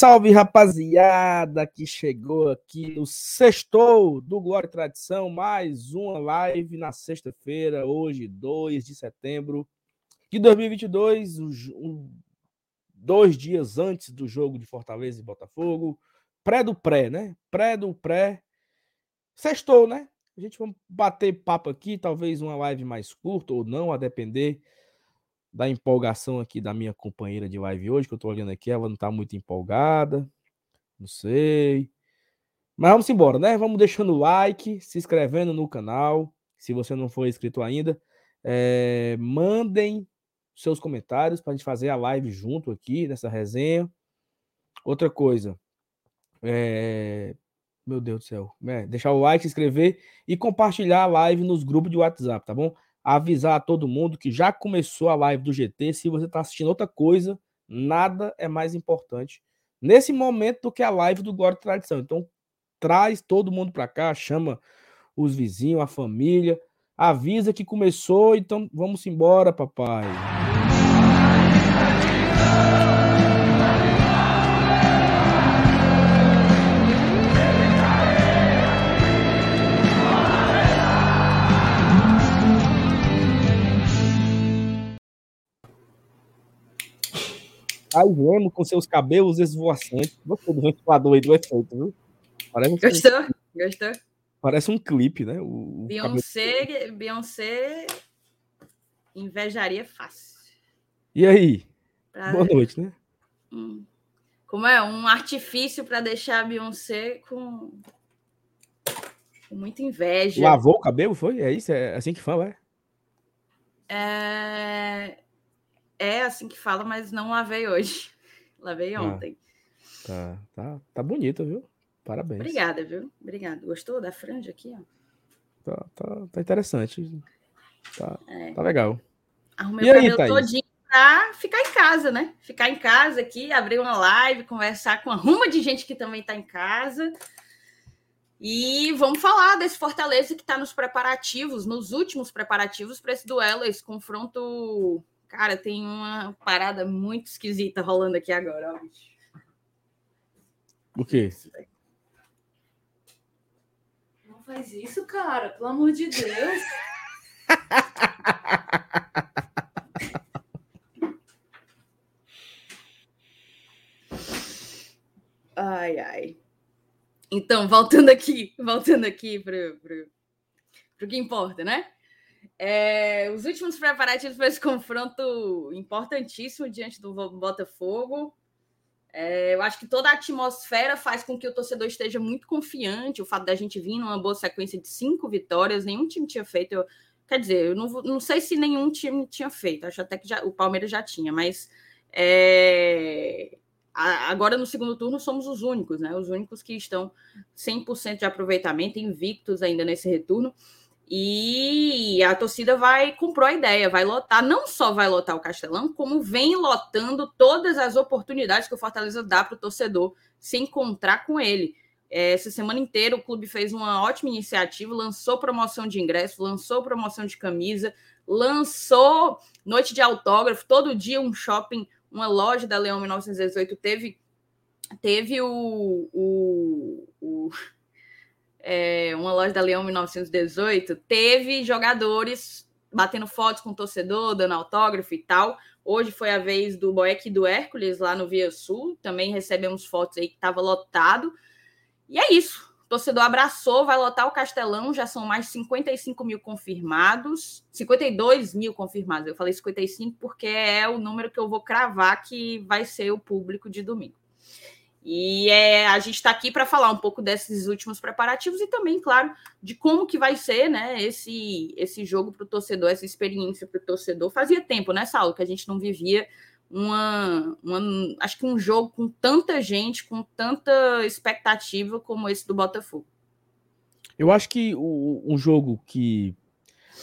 Salve, rapaziada que chegou aqui no sextou do Glória e Tradição, mais uma live na sexta-feira, hoje, 2 de setembro de 2022, um, dois dias antes do jogo de Fortaleza e Botafogo, pré do pré, né? Pré do pré. Sextou, né? A gente vai bater papo aqui, talvez uma live mais curta ou não, a depender da empolgação aqui da minha companheira de live hoje, que eu tô olhando aqui, ela não tá muito empolgada. Não sei. Mas vamos embora, né? Vamos deixando o like, se inscrevendo no canal, se você não for inscrito ainda. É, mandem seus comentários para a gente fazer a live junto aqui nessa resenha. Outra coisa, é, meu Deus do céu, é, deixar o like, se inscrever e compartilhar a live nos grupos de WhatsApp, tá bom? Avisar a todo mundo que já começou a live do GT. Se você está assistindo outra coisa, nada é mais importante nesse momento do que a live do Glória e Tradição. Então, traz todo mundo para cá, chama os vizinhos, a família, avisa que começou, então vamos embora, papai. Aí Remo com seus cabelos esvoaçantes. Gostou do ventilador aí do efeito, viu? Parece Gostou? Um... Gostou? Parece um clipe, né? O, Beyoncé, cabelo... Beyoncé invejaria fácil. E aí? Pra Boa noite, né? Hum. Como é? Um artifício para deixar a Beyoncé com... com muita inveja. Lavou o cabelo, foi? É isso? É assim que fala, é? É é assim que fala, mas não lavei hoje. Lavei ah, ontem. Tá, tá, tá bonita, viu? Parabéns. Obrigada, viu? Obrigada. Gostou da franja aqui, ó? Tá, tá, tá interessante. Tá, é. tá legal. Arrumei e o cabelo aí, todinho pra ficar em casa, né? Ficar em casa aqui, abrir uma live, conversar com a ruma de gente que também tá em casa. E vamos falar desse Fortaleza que está nos preparativos, nos últimos preparativos para esse duelo, esse confronto Cara, tem uma parada muito esquisita rolando aqui agora, ó, bicho. O quê? Não faz isso, cara, pelo amor de Deus. ai, ai. Então, voltando aqui, voltando aqui para o que importa, né? É, os últimos preparativos para esse confronto importantíssimo diante do Botafogo. É, eu acho que toda a atmosfera faz com que o torcedor esteja muito confiante. O fato da gente vir numa boa sequência de cinco vitórias, nenhum time tinha feito. Eu, quer dizer, eu não, não sei se nenhum time tinha feito, acho até que já, o Palmeiras já tinha, mas é, agora no segundo turno somos os únicos, né? Os únicos que estão 100% de aproveitamento, invictos ainda nesse retorno. E a torcida vai comprou a ideia, vai lotar, não só vai lotar o Castelão, como vem lotando todas as oportunidades que o Fortaleza dá para o torcedor se encontrar com ele. É, essa semana inteira o clube fez uma ótima iniciativa, lançou promoção de ingresso, lançou promoção de camisa, lançou noite de autógrafo, todo dia um shopping, uma loja da Leão 1918 teve teve o, o, o é, uma loja da Leão 1918, teve jogadores batendo fotos com o torcedor, dando autógrafo e tal. Hoje foi a vez do Boeck e do Hércules lá no Via Sul. Também recebemos fotos aí que estava lotado. E é isso. O torcedor abraçou, vai lotar o Castelão. Já são mais de 55 mil confirmados. 52 mil confirmados. Eu falei 55 porque é o número que eu vou cravar que vai ser o público de domingo. E é, a gente está aqui para falar um pouco desses últimos preparativos e também, claro, de como que vai ser né, esse, esse jogo para o torcedor, essa experiência para o torcedor. Fazia tempo, né, Saulo, que a gente não vivia uma, uma, acho que um jogo com tanta gente, com tanta expectativa como esse do Botafogo. Eu acho que o, um jogo que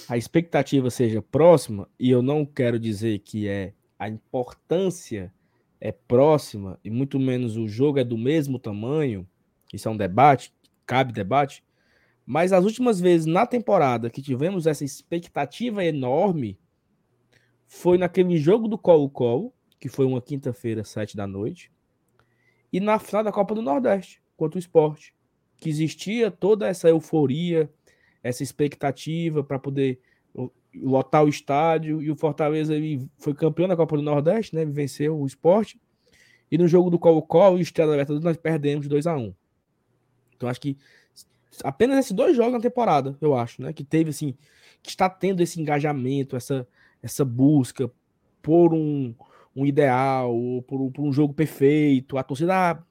a expectativa seja próxima, e eu não quero dizer que é a importância é próxima e muito menos o jogo é do mesmo tamanho, isso é um debate, cabe debate, mas as últimas vezes na temporada que tivemos essa expectativa enorme foi naquele jogo do Colo-Colo, que foi uma quinta-feira, sete da noite, e na final da Copa do Nordeste contra o esporte. Que existia toda essa euforia, essa expectativa para poder lotar o estádio. E o Fortaleza ele foi campeão da Copa do Nordeste, né? Venceu o esporte. E no jogo do Colo-Colo e Estrela Libertadores nós perdemos 2 a 1 Então acho que apenas esses dois jogos na temporada, eu acho, né? Que teve assim, que está tendo esse engajamento, essa, essa busca por um, um ideal, por, por um jogo perfeito. A torcida, ah,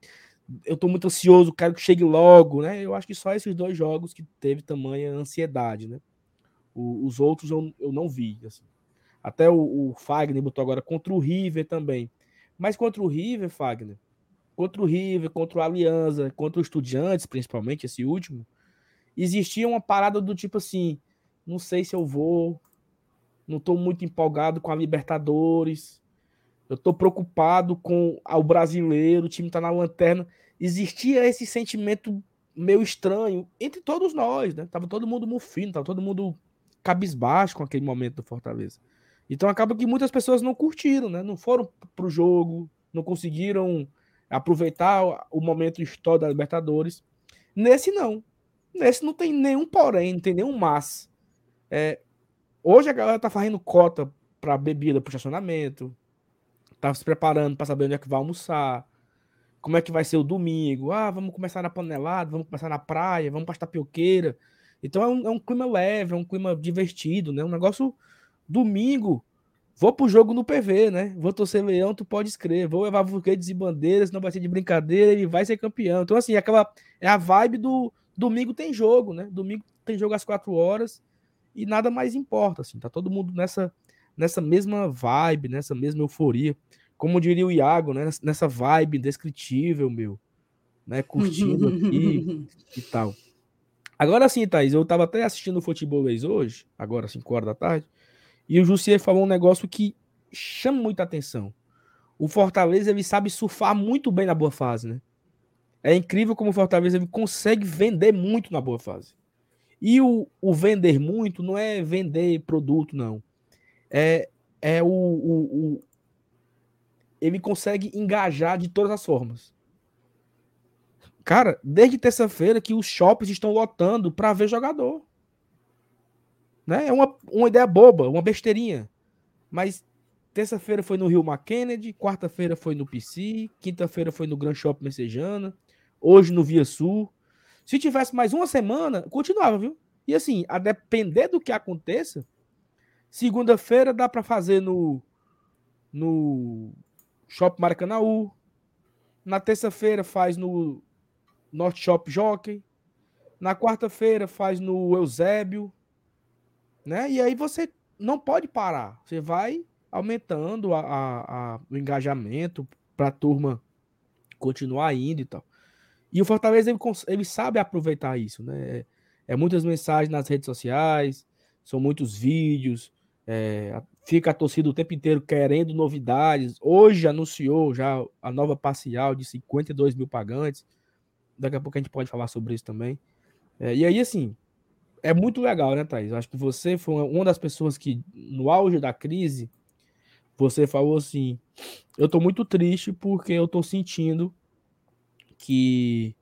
eu tô muito ansioso, quero que chegue logo, né? Eu acho que só esses dois jogos que teve tamanha ansiedade, né? O, os outros eu, eu não vi. Assim. Até o, o Fagner botou agora contra o River também. Mas contra o River, Fagner, contra o River, contra o Aliança, contra os Estudiantes, principalmente esse último, existia uma parada do tipo assim: não sei se eu vou, não estou muito empolgado com a Libertadores, eu estou preocupado com o brasileiro, o time está na lanterna. Existia esse sentimento meio estranho entre todos nós, né? Tava todo mundo mufino, tava todo mundo cabisbaixo com aquele momento do Fortaleza. Então acaba que muitas pessoas não curtiram, né? Não foram pro jogo, não conseguiram aproveitar o momento histórico da Libertadores. Nesse não. Nesse não tem nenhum porém, não tem nenhum mas. É, hoje a galera tá fazendo cota para bebida pro estacionamento, tá se preparando para saber onde é que vai almoçar, como é que vai ser o domingo. Ah, vamos começar na panelada, vamos começar na praia, vamos para tapioqueira. Então é um, é um clima leve, é um clima divertido, né? Um negócio Domingo, vou pro jogo no PV, né? Vou torcer leão, tu pode escrever. Vou levar buquetes e bandeiras, não vai ser de brincadeira, ele vai ser campeão. Então, assim, aquela é a vibe do domingo tem jogo, né? Domingo tem jogo às quatro horas e nada mais importa, assim. Tá todo mundo nessa, nessa mesma vibe, nessa mesma euforia. Como diria o Iago, né? Nessa vibe indescritível, meu. Né? Curtindo aqui e tal. Agora sim, Thaís, eu tava até assistindo o Futebol hoje, agora 5 horas da tarde. E o Jussier falou um negócio que chama muita atenção. O Fortaleza ele sabe surfar muito bem na boa fase, né? É incrível como o Fortaleza ele consegue vender muito na boa fase. E o, o vender muito não é vender produto, não. É, é o, o, o ele consegue engajar de todas as formas. Cara, desde terça-feira que os shoppings estão lotando para ver jogador. Né? É uma, uma ideia boba, uma besteirinha. Mas terça-feira foi no Rio McKennedy, quarta-feira foi no PC, quinta-feira foi no Grand Shop Messejana, hoje no Via Sul. Se tivesse mais uma semana, continuava, viu? E assim, a depender do que aconteça, segunda-feira dá para fazer no no Shop Maracanaú. Na terça-feira faz no Norte Shop Jockey. Na quarta-feira faz no Eusébio né? E aí você não pode parar. Você vai aumentando a, a, a o engajamento para a turma continuar indo e tal. E o Fortaleza ele, ele sabe aproveitar isso, né? É, é, muitas mensagens nas redes sociais, são muitos vídeos, é, fica a torcida o tempo inteiro querendo novidades. Hoje anunciou já a nova parcial de 52 mil pagantes. Daqui a pouco a gente pode falar sobre isso também. É, e aí, assim, é muito legal, né, Thaís? Acho que você foi uma das pessoas que, no auge da crise, você falou assim: eu tô muito triste porque eu tô sentindo que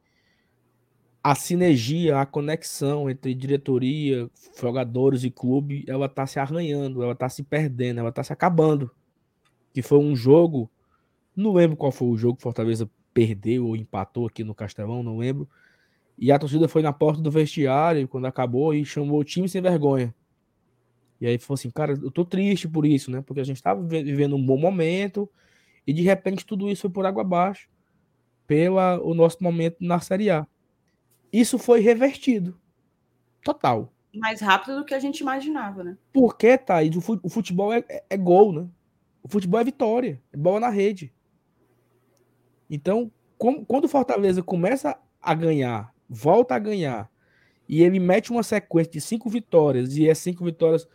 a sinergia, a conexão entre diretoria, jogadores e clube, ela tá se arranhando, ela tá se perdendo, ela tá se acabando. Que foi um jogo, não lembro qual foi o jogo que Fortaleza perdeu ou empatou aqui no Castelão, não lembro e a torcida foi na porta do vestiário quando acabou e chamou o time sem vergonha. E aí falou assim, cara, eu tô triste por isso, né? Porque a gente tava vivendo um bom momento e de repente tudo isso foi por água abaixo pela o nosso momento na Série A. Isso foi revertido. Total. Mais rápido do que a gente imaginava, né? Porque, Thaís, o futebol é, é, é gol, né? O futebol é vitória, é bola na rede. Então, quando o Fortaleza começa a ganhar volta a ganhar e ele mete uma sequência de cinco vitórias e é cinco vitórias,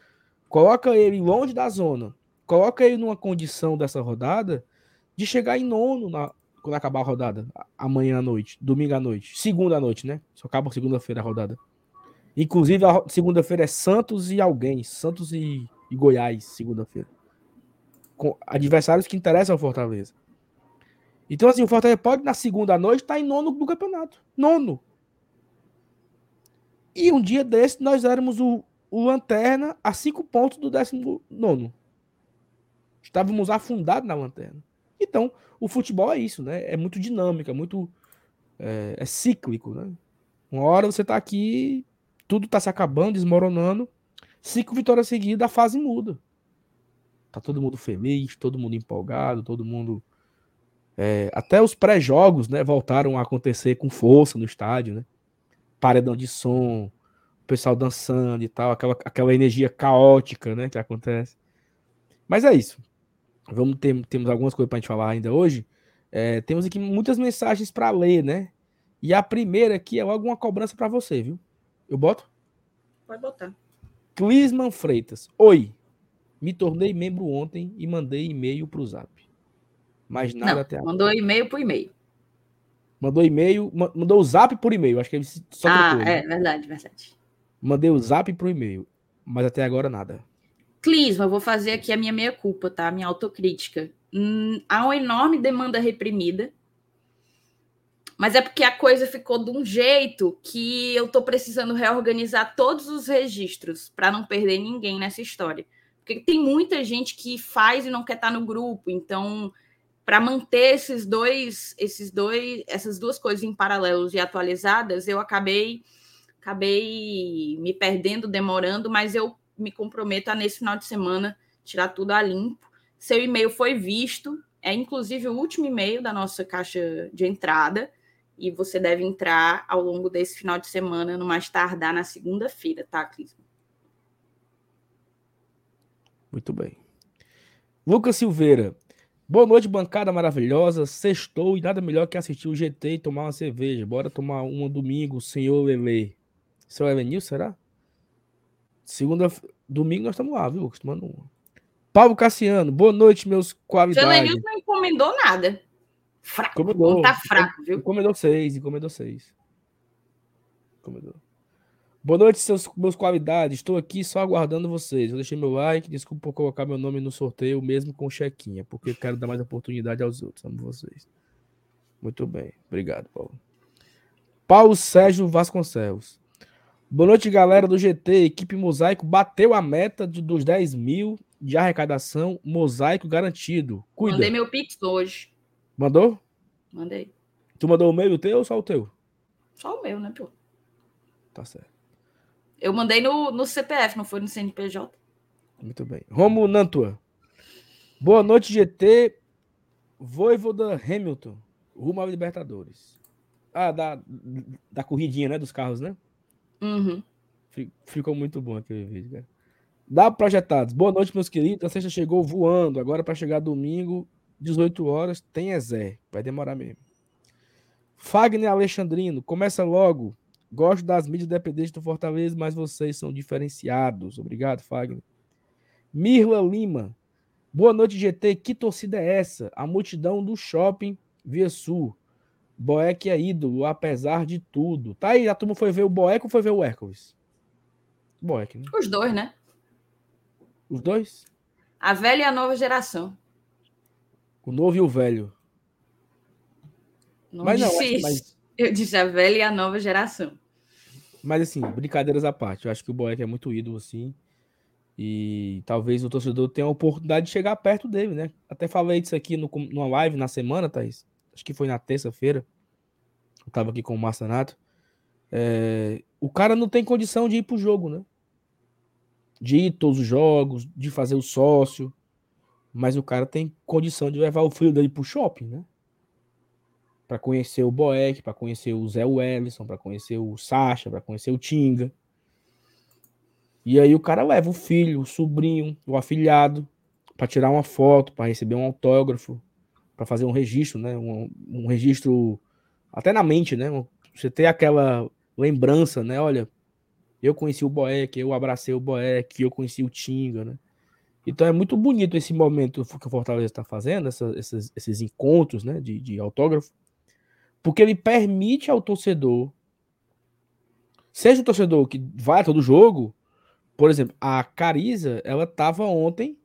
coloca ele longe da zona, coloca ele numa condição dessa rodada de chegar em nono na, quando acabar a rodada, amanhã à noite, domingo à noite, segunda à noite, né? Só acaba segunda-feira a rodada. Inclusive, a segunda-feira é Santos e alguém, Santos e, e Goiás, segunda-feira. Com adversários que interessam ao Fortaleza. Então, assim, o Fortaleza pode, na segunda noite, estar tá em nono do campeonato. Nono. E um dia desse, nós éramos o, o Lanterna a cinco pontos do décimo nono. Estávamos afundados na lanterna. Então, o futebol é isso, né? É muito dinâmico, é muito. É, é cíclico, né? Uma hora você está aqui, tudo está se acabando, desmoronando. Cinco vitórias seguidas, a fase muda. Tá todo mundo feliz, todo mundo empolgado, todo mundo. É, até os pré-jogos, né, voltaram a acontecer com força no estádio, né? Paredão de som, o pessoal dançando e tal, aquela, aquela energia caótica, né, que acontece. Mas é isso. Vamos ter temos algumas coisas para a gente falar ainda hoje. É, temos aqui muitas mensagens para ler, né? E a primeira aqui é logo uma cobrança para você, viu? Eu boto? Pode botar. Clisman Freitas. Oi. Me tornei membro ontem e mandei e-mail para o Zap. Mas nada Não, até agora. Mandou e-mail por e-mail. Mandou e-mail, mandou o Zap por e-mail. Acho que ele só Ah, trocou, é, né? verdade, verdade. Mandei o Zap por e-mail, mas até agora nada. Clisma, eu vou fazer aqui a minha meia-culpa, tá? Minha autocrítica. Hum, há uma enorme demanda reprimida, mas é porque a coisa ficou de um jeito que eu tô precisando reorganizar todos os registros para não perder ninguém nessa história. Porque tem muita gente que faz e não quer estar tá no grupo, então para manter esses dois, esses dois, essas duas coisas em paralelos e atualizadas, eu acabei acabei me perdendo, demorando, mas eu me comprometo a, nesse final de semana, tirar tudo a limpo. Seu e-mail foi visto, é inclusive o último e-mail da nossa caixa de entrada, e você deve entrar ao longo desse final de semana, no mais tardar na segunda-feira, tá, Cris? Muito bem. Lucas Silveira. Boa noite, bancada maravilhosa. Sextou e nada melhor que assistir o GT e tomar uma cerveja. Bora tomar uma domingo, senhor Lele. Seu Elenil, será? Segunda, domingo nós estamos lá, viu? Tomando uma. Paulo Cassiano, boa noite, meus qualidades. Seu Lenilson não encomendou nada. Fraco. Encomendou. Tá fraco, viu? Encomendou seis, encomendou seis. Encomendou. Boa noite, seus, meus qualidades. Estou aqui só aguardando vocês. Eu deixei meu like. Desculpa por colocar meu nome no sorteio, mesmo com chequinha, porque quero dar mais oportunidade aos outros. Amo vocês. Muito bem. Obrigado, Paulo. Paulo Sérgio Vasconcelos. Boa noite, galera do GT. Equipe Mosaico bateu a meta de, dos 10 mil de arrecadação. Mosaico garantido. Cuida. Mandei meu Pix hoje. Mandou? Mandei. Tu mandou o meu e o teu ou só o teu? Só o meu, né, pô? Tá certo. Eu mandei no, no CPF, não foi no CNPJ. Muito bem. Romo Nantua. Boa noite, GT. Voivoda Hamilton. Rumo ao Libertadores. Ah, da, da corridinha, né? Dos carros, né? Uhum. Ficou muito bom aquele vídeo, cara. Dá projetados. Boa noite, meus queridos. A sexta chegou voando. Agora, para chegar domingo, 18 horas, tem Ezé. Vai demorar mesmo. Fagner Alexandrino, começa logo. Gosto das mídias dependentes do Fortaleza, mas vocês são diferenciados. Obrigado, Fagner. Mirla Lima. Boa noite, GT. Que torcida é essa? A multidão do shopping Via Sul. Boeck é ídolo, apesar de tudo. Tá aí, a turma foi ver o Boeck ou foi ver o Hércules? Boeck, né? Os dois, né? Os dois? A velha e a nova geração. O novo e o velho. Não mas não, mas... Eu disse a velha e a nova geração. Mas assim, brincadeiras à parte, eu acho que o Boeck é muito ídolo, assim. E talvez o torcedor tenha a oportunidade de chegar perto dele, né? Até falei disso aqui no, numa live na semana, Thaís acho que foi na terça-feira, eu tava aqui com o Marcenato, é, o cara não tem condição de ir pro jogo, né? De ir todos os jogos, de fazer o sócio, mas o cara tem condição de levar o filho dele pro shopping, né? Para conhecer o Boeck, para conhecer o Zé Wellison, para conhecer o Sacha, para conhecer o Tinga. E aí o cara leva o filho, o sobrinho, o afilhado, para tirar uma foto, para receber um autógrafo, para fazer um registro, né? Um, um, registro até na mente, né? Você ter aquela lembrança, né? Olha, eu conheci o Boeck, eu abracei o Boeck, eu conheci o Tinga, né? Então é muito bonito esse momento que o Fortaleza está fazendo, essa, esses, esses, encontros né, de, de autógrafo, porque ele permite ao torcedor, seja o torcedor que vai a todo jogo, por exemplo, a Cariza, ela estava ontem,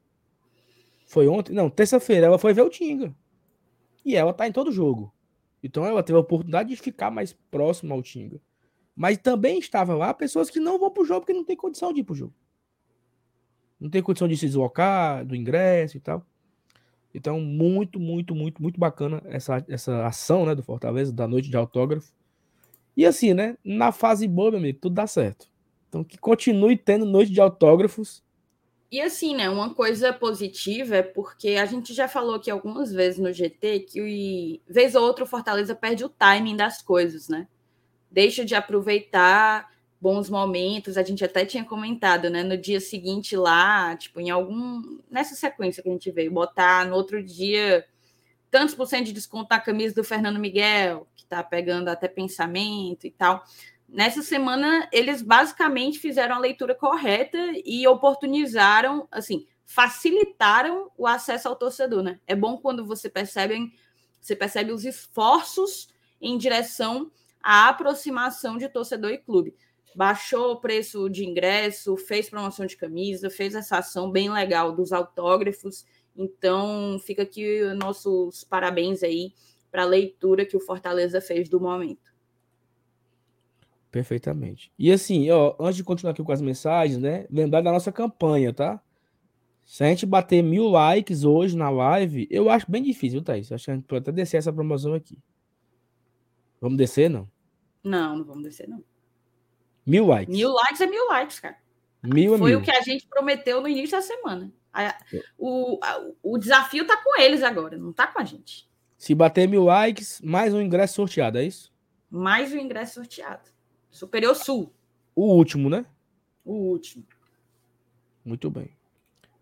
foi ontem, não, terça-feira, ela foi ver o Tinga. E ela tá em todo jogo. Então ela teve a oportunidade de ficar mais próxima ao Tinga. Mas também estava lá pessoas que não vão pro jogo porque não tem condição de ir pro jogo. Não tem condição de se deslocar, do ingresso e tal. Então, muito, muito, muito, muito bacana essa, essa ação né, do Fortaleza, da noite de autógrafo. E assim, né? Na fase boa, meu amigo, tudo dá certo. Então, que continue tendo noite de autógrafos e assim, né, uma coisa positiva é porque a gente já falou aqui algumas vezes no GT que vez ou outra o Fortaleza perde o timing das coisas, né? Deixa de aproveitar bons momentos, a gente até tinha comentado, né, no dia seguinte lá, tipo, em algum nessa sequência que a gente veio botar no outro dia tantos por cento de desconto na camisa do Fernando Miguel, que tá pegando até pensamento e tal. Nessa semana, eles basicamente fizeram a leitura correta e oportunizaram, assim, facilitaram o acesso ao torcedor, né? É bom quando você percebe, você percebe os esforços em direção à aproximação de torcedor e clube. Baixou o preço de ingresso, fez promoção de camisa, fez essa ação bem legal dos autógrafos. Então, fica aqui nossos parabéns aí para a leitura que o Fortaleza fez do momento. Perfeitamente. E assim, ó, antes de continuar aqui com as mensagens, né? Lembrar da nossa campanha, tá? Se a gente bater mil likes hoje na live, eu acho bem difícil, Thaís? Acho que a gente pode até descer essa promoção aqui. Vamos descer, não? Não, não vamos descer, não. Mil likes. Mil likes é mil likes, cara. Mil Foi mil. o que a gente prometeu no início da semana. A, o, a, o desafio tá com eles agora, não tá com a gente. Se bater mil likes, mais um ingresso sorteado, é isso? Mais um ingresso sorteado. Superior Sul. O último, né? O último. Muito bem.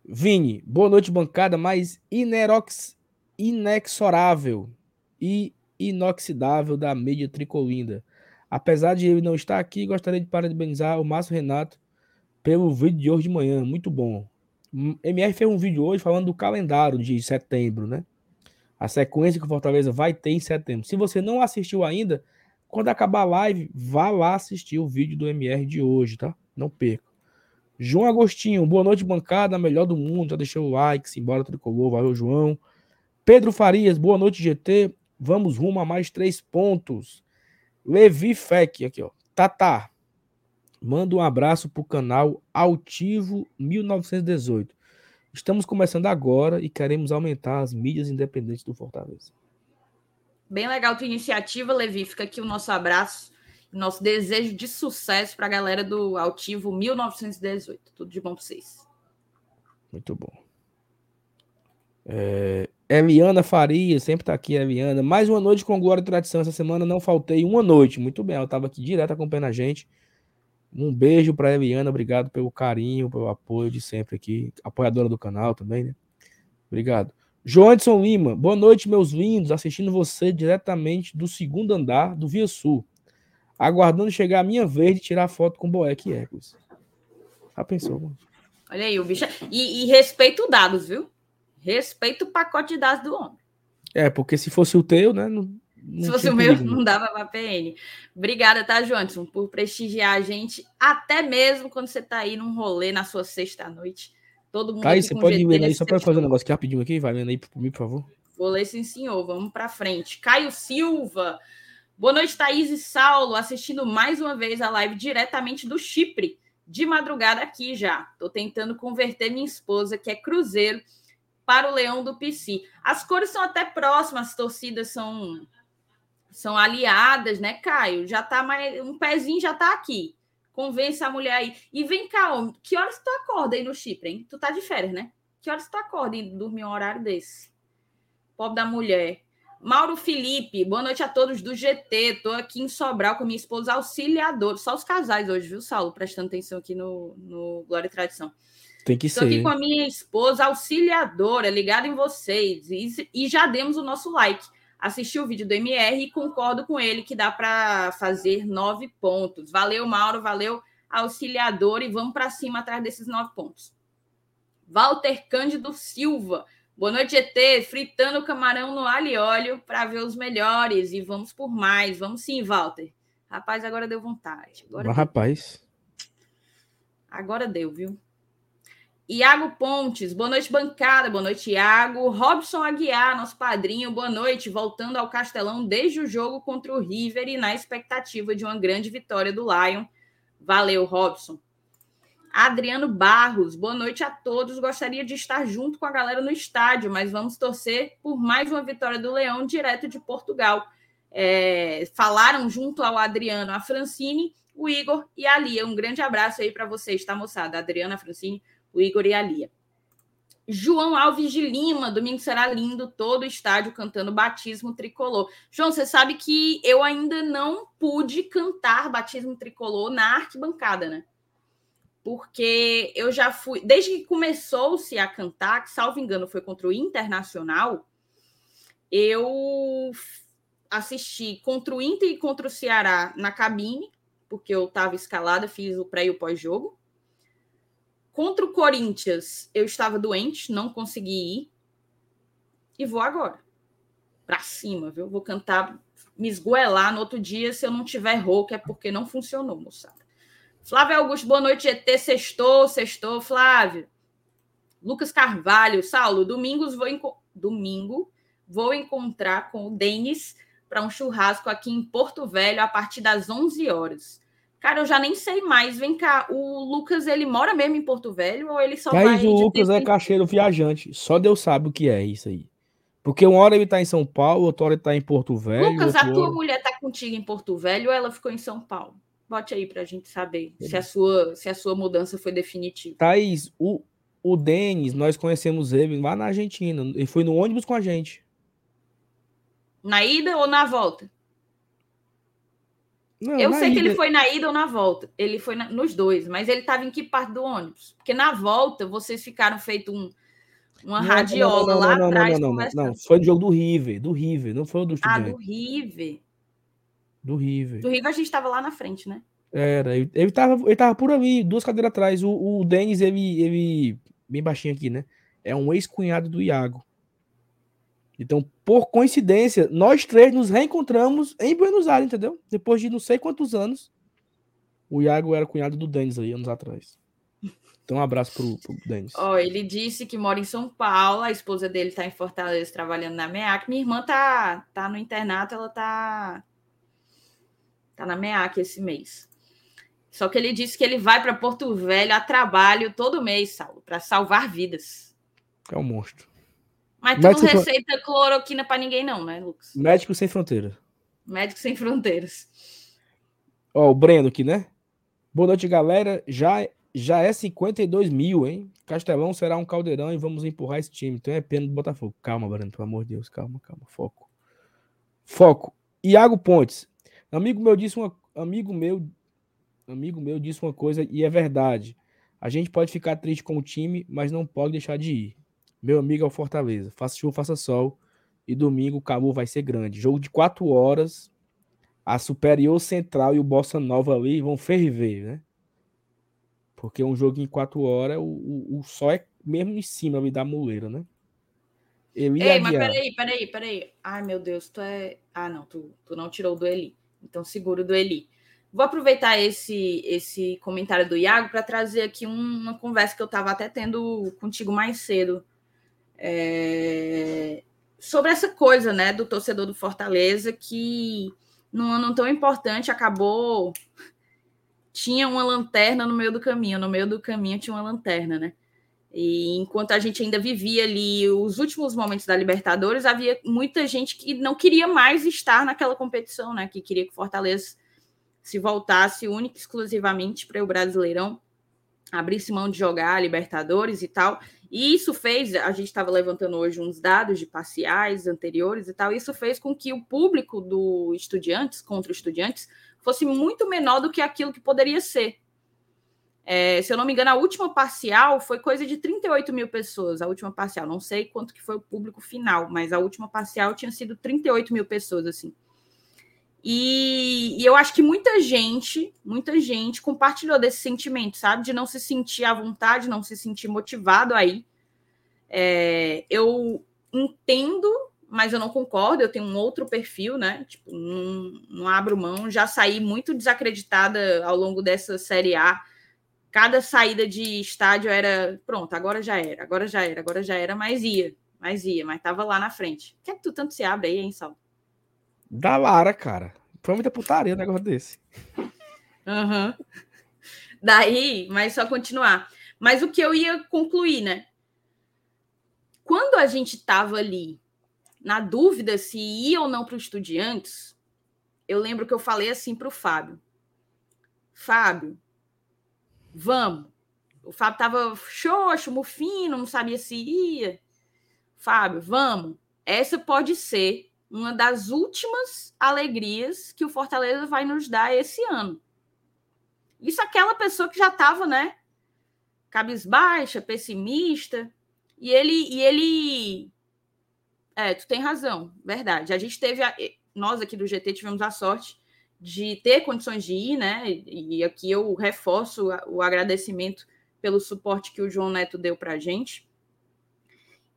Vini, boa noite, bancada mais inerox, inexorável e inoxidável da mídia tricolinda. Apesar de ele não estar aqui, gostaria de parabenizar o Márcio Renato pelo vídeo de hoje de manhã. Muito bom. MR fez um vídeo hoje falando do calendário de setembro, né? A sequência que o Fortaleza vai ter em setembro. Se você não assistiu ainda, quando acabar a live, vá lá assistir o vídeo do MR de hoje, tá? Não perca. João Agostinho, boa noite, bancada, melhor do mundo. Já deixou o like, simbora tricolor, valeu, João. Pedro Farias, boa noite, GT. Vamos rumo a mais três pontos. Levi Fec, aqui, ó. Tata, manda um abraço pro canal Altivo 1918. Estamos começando agora e queremos aumentar as mídias independentes do Fortaleza. Bem legal tua iniciativa, Levi. Fica aqui o nosso abraço, nosso desejo de sucesso para a galera do Altivo 1918. Tudo de bom para vocês. Muito bom. É, Eliana Faria, sempre tá aqui, Eliana. Mais uma noite com Glória e Tradição. Essa semana não faltei uma noite. Muito bem, ela estava aqui direto acompanhando a gente. Um beijo para Eliana, obrigado pelo carinho, pelo apoio de sempre aqui. Apoiadora do canal também, né? Obrigado. Joanderson Lima, boa noite, meus lindos. Assistindo você diretamente do segundo andar do Via Sul. Aguardando chegar a minha vez de tirar foto com Boeck e Hércules. Já pensou, mano? Olha aí, o bicho. E, e respeito dados, viu? Respeito o pacote de dados do homem. É, porque se fosse o teu, né? Não, não se fosse o meu, não dava para PN. Obrigada, tá, Joanderson, por prestigiar a gente, até mesmo quando você tá aí num rolê na sua sexta-noite Todo mundo. Aí, você pode ler aí, só para fazer um negócio aqui rapidinho aqui, vai lendo aí por mim, por favor. Vou ler sim, senhor. Vamos para frente. Caio Silva. Boa noite, Thaís e Saulo, assistindo mais uma vez a live diretamente do Chipre. De madrugada aqui já. Estou tentando converter minha esposa, que é cruzeiro, para o Leão do PC. As cores são até próximas, as torcidas são são aliadas, né, Caio? Já tá mais um pezinho já tá aqui. Convence a mulher aí. E vem cá, homem, que horas tu acorda aí no Chipre, hein? Tu tá de férias, né? Que horas tu acorda e dormir um horário desse? Pobre da mulher. Mauro Felipe, boa noite a todos do GT. Tô aqui em Sobral com minha esposa auxiliadora. Só os casais hoje, viu, Saulo? Prestando atenção aqui no, no Glória e Tradição. Tem que Tô ser. aqui com a minha esposa auxiliadora, ligada em vocês. E, e já demos o nosso like assisti o vídeo do MR e concordo com ele que dá para fazer nove pontos. Valeu, Mauro, valeu, auxiliador, e vamos para cima atrás desses nove pontos. Walter Cândido Silva. Boa noite, ET. Fritando camarão no alho e óleo para ver os melhores. E vamos por mais. Vamos sim, Walter. Rapaz, agora deu vontade. Agora Mas, rapaz. Agora deu, viu? Iago Pontes, boa noite, bancada. Boa noite, Iago. Robson Aguiar, nosso padrinho, boa noite. Voltando ao Castelão desde o jogo contra o River e na expectativa de uma grande vitória do Lion. Valeu, Robson. Adriano Barros, boa noite a todos. Gostaria de estar junto com a galera no estádio, mas vamos torcer por mais uma vitória do Leão direto de Portugal. É, falaram junto ao Adriano, a Francine, o Igor e a Lia. Um grande abraço aí para vocês, tá, moçada? Adriana, a Francine, o Igor e a Lia. João Alves de Lima, domingo será lindo, todo o estádio cantando batismo tricolor. João, você sabe que eu ainda não pude cantar batismo tricolor na arquibancada, né? porque eu já fui, desde que começou-se a cantar, que salvo engano foi contra o Internacional, eu assisti contra o Inter e contra o Ceará na cabine, porque eu estava escalada, fiz o pré e o pós-jogo. Contra o Corinthians, eu estava doente, não consegui ir. E vou agora. Para cima, viu? Vou cantar, me esgoelar no outro dia. Se eu não tiver rouca, é porque não funcionou, moçada. Flávio Augusto, boa noite, GT. Sextou, sextou, Flávio. Lucas Carvalho, Saulo, domingos vou domingo vou encontrar com o Denis para um churrasco aqui em Porto Velho a partir das 11 horas. Cara, eu já nem sei mais. Vem cá, o Lucas, ele mora mesmo em Porto Velho ou ele só Mas vai... o Lucas é cacheiro viajante. Só Deus sabe o que é isso aí. Porque uma hora ele tá em São Paulo, outra hora ele tá em Porto Velho. Lucas, a tua hora... mulher tá contigo em Porto Velho ou ela ficou em São Paulo? Bote aí para a gente saber se a, sua, se a sua mudança foi definitiva. Thaís, o, o Denis, nós conhecemos ele lá na Argentina. Ele foi no ônibus com a gente. Na ida ou na volta? Não, eu sei ida... que ele foi na ida ou na volta. Ele foi na... nos dois, mas ele estava em que parte do ônibus? Porque na volta vocês ficaram feito um, uma não, radiola não, lá não, atrás. Não, não, não, não, foi no jogo do River, do River, não foi o do. Ah, do River. Do River. Do River a gente estava lá na frente, né? Era, ele, ele, tava, ele tava por ali, duas cadeiras atrás. O, o Denis, ele, ele, bem baixinho aqui, né? É um ex-cunhado do Iago. Então, por coincidência, nós três nos reencontramos em Buenos Aires, entendeu? Depois de não sei quantos anos. O Iago era cunhado do Denis aí, anos atrás. Então, um abraço pro, pro Denis. Ó, oh, ele disse que mora em São Paulo, a esposa dele tá em Fortaleza trabalhando na MEAC. Minha irmã tá, tá no internato, ela tá Tá na MEAC esse mês. Só que ele disse que ele vai para Porto Velho a trabalho todo mês, Saulo, para salvar vidas. É um monstro. Mas tu Médico não receita sem... cloroquina para ninguém, não, né, Lucas? Médico sem fronteiras. Médico sem fronteiras. Ó, o Breno aqui, né? Boa noite, galera. Já, já é 52 mil, hein? Castelão será um caldeirão e vamos empurrar esse time. Então é pena do Botafogo. Calma, Breno, pelo amor de Deus. Calma, calma. Foco. Foco. Iago Pontes. Amigo meu disse uma amigo meu amigo meu disse uma coisa e é verdade. A gente pode ficar triste com o time, mas não pode deixar de ir. Meu amigo é o Fortaleza. Faça chuva, faça sol. E domingo o Cabo vai ser grande. Jogo de quatro horas. A Superior Central e o Bossa Nova ali vão ferver, né? Porque um jogo em quatro horas, o, o, o sol é mesmo em cima ali da muleira, né? Eu ia Ei, mas peraí, peraí, peraí. Ai, meu Deus, tu é. Ah, não, tu, tu não tirou do Eli. Então, seguro do Eli. Vou aproveitar esse, esse comentário do Iago para trazer aqui uma conversa que eu estava até tendo contigo mais cedo. É, sobre essa coisa né, do torcedor do Fortaleza que, num ano tão importante, acabou. Tinha uma lanterna no meio do caminho. No meio do caminho tinha uma lanterna, né? E enquanto a gente ainda vivia ali os últimos momentos da Libertadores, havia muita gente que não queria mais estar naquela competição, né? Que queria que o Fortaleza se voltasse única e exclusivamente para o Brasileirão, abrisse mão de jogar Libertadores e tal. E isso fez, a gente estava levantando hoje uns dados de parciais anteriores e tal, isso fez com que o público do Estudiantes contra Estudiantes fosse muito menor do que aquilo que poderia ser. É, se eu não me engano, a última parcial foi coisa de 38 mil pessoas. A última parcial, não sei quanto que foi o público final, mas a última parcial tinha sido 38 mil pessoas, assim. E, e, eu acho que muita gente, muita gente compartilhou desse sentimento, sabe? De não se sentir à vontade, não se sentir motivado aí. É, eu entendo, mas eu não concordo. Eu tenho um outro perfil, né? Tipo, não, não abro mão. Já saí muito desacreditada ao longo dessa Série A cada saída de estádio era pronto, agora já era, agora já era, agora já era, mas ia, mas ia, mas tava lá na frente. O que é que tu tanto se abre aí, hein, Sal? Da Lara, cara. Foi muita putaria um negócio desse. Uhum. Daí, mas só continuar. Mas o que eu ia concluir, né? Quando a gente estava ali na dúvida se ia ou não para os estudiantes, eu lembro que eu falei assim para o Fábio: Fábio, vamos. O Fábio estava xoxo, mufino, não sabia se ia. Fábio, vamos. Essa pode ser uma das últimas alegrias que o Fortaleza vai nos dar esse ano. Isso aquela pessoa que já estava, né? Cabisbaixa, pessimista. E ele, e ele. É, tu tem razão, verdade. A gente teve. A... Nós aqui do GT tivemos a sorte de ter condições de ir, né? E aqui eu reforço o agradecimento pelo suporte que o João Neto deu para a gente.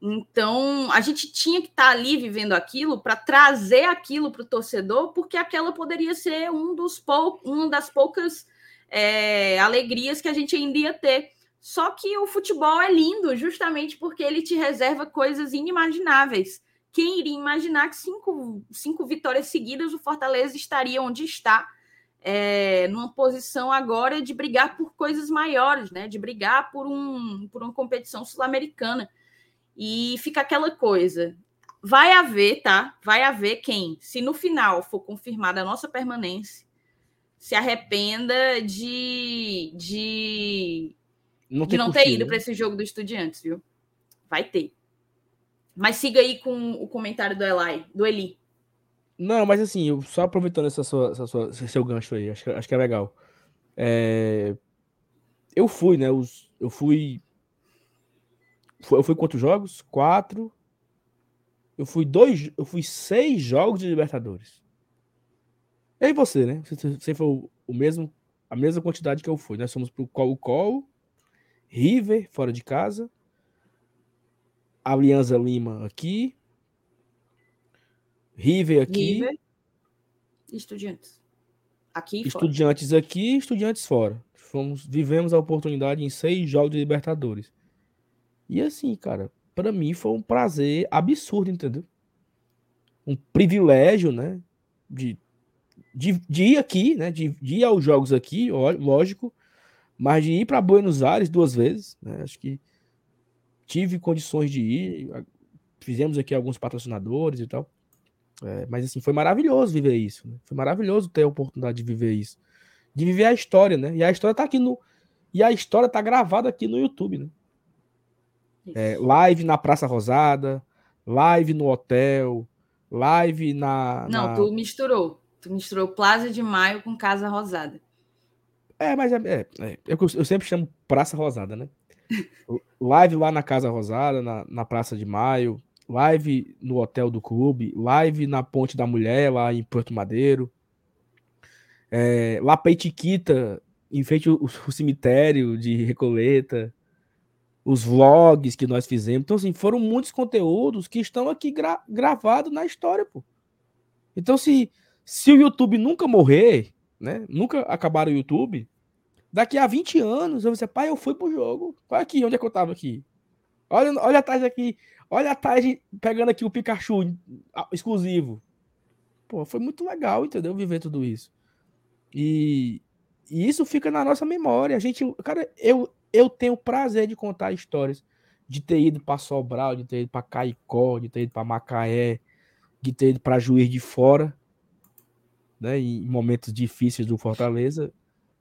Então, a gente tinha que estar tá ali vivendo aquilo para trazer aquilo para o torcedor, porque aquela poderia ser um dos pou... uma das poucas é, alegrias que a gente ainda ia ter. Só que o futebol é lindo justamente porque ele te reserva coisas inimagináveis. Quem iria imaginar que cinco, cinco vitórias seguidas o Fortaleza estaria onde está, é, numa posição agora de brigar por coisas maiores, né? De brigar por, um, por uma competição sul-americana. E fica aquela coisa. Vai haver, tá? Vai haver quem, se no final for confirmada a nossa permanência, se arrependa de, de não, de não ter ido para esse jogo do Estudiantes, viu? Vai ter. Mas siga aí com o comentário do Eli, do Eli. Não, mas assim, eu, só aproveitando essa sua, essa sua, esse seu gancho aí, acho, acho que é legal. É... Eu fui, né? Os, eu fui. Eu fui quantos jogos? Quatro. Eu fui dois. Eu fui seis jogos de Libertadores. E você, né? Você foi o mesmo, a mesma quantidade que eu fui. Nós fomos pro Colo-Colo, River, fora de casa, Alianza Lima aqui, River aqui. River. Estudiantes. Aqui Estudiantes fora. aqui, estudiantes fora. Fomos, vivemos a oportunidade em seis jogos de Libertadores. E assim, cara, para mim foi um prazer absurdo, entendeu? Um privilégio, né? De de, de ir aqui, né? De, de, ir aos jogos aqui, lógico, mas de ir para Buenos Aires duas vezes, né? Acho que tive condições de ir, fizemos aqui alguns patrocinadores e tal. É, mas assim, foi maravilhoso viver isso. Né? Foi maravilhoso ter a oportunidade de viver isso. De viver a história, né? E a história tá aqui no. E a história tá gravada aqui no YouTube, né? É, live na Praça Rosada, live no hotel, live na. Não, na... tu misturou. Tu misturou Plaza de Maio com Casa Rosada. É, mas é, é, é eu, eu, sempre chamo Praça Rosada, né? live lá na Casa Rosada, na, na Praça de Maio, live no Hotel do Clube, live na Ponte da Mulher, lá em Porto Madeiro. É, lá pra Etiquita, em frente ao, ao cemitério de Recoleta, os vlogs que nós fizemos. Então, assim, foram muitos conteúdos que estão aqui gra gravados na história, pô. Então, se se o YouTube nunca morrer, né? Nunca acabar o YouTube, daqui a 20 anos eu vou dizer, pai, eu fui pro jogo. Olha aqui, onde é que eu tava aqui? Olha, olha atrás aqui. Olha atrás pegando aqui o Pikachu exclusivo. Pô, foi muito legal, entendeu? Viver tudo isso. E, e isso fica na nossa memória. A gente, cara, eu, eu tenho prazer de contar histórias de ter ido para Sobral, de ter ido para Caicó, de ter ido para Macaé, de ter ido para Juiz de Fora né, em momentos difíceis do Fortaleza,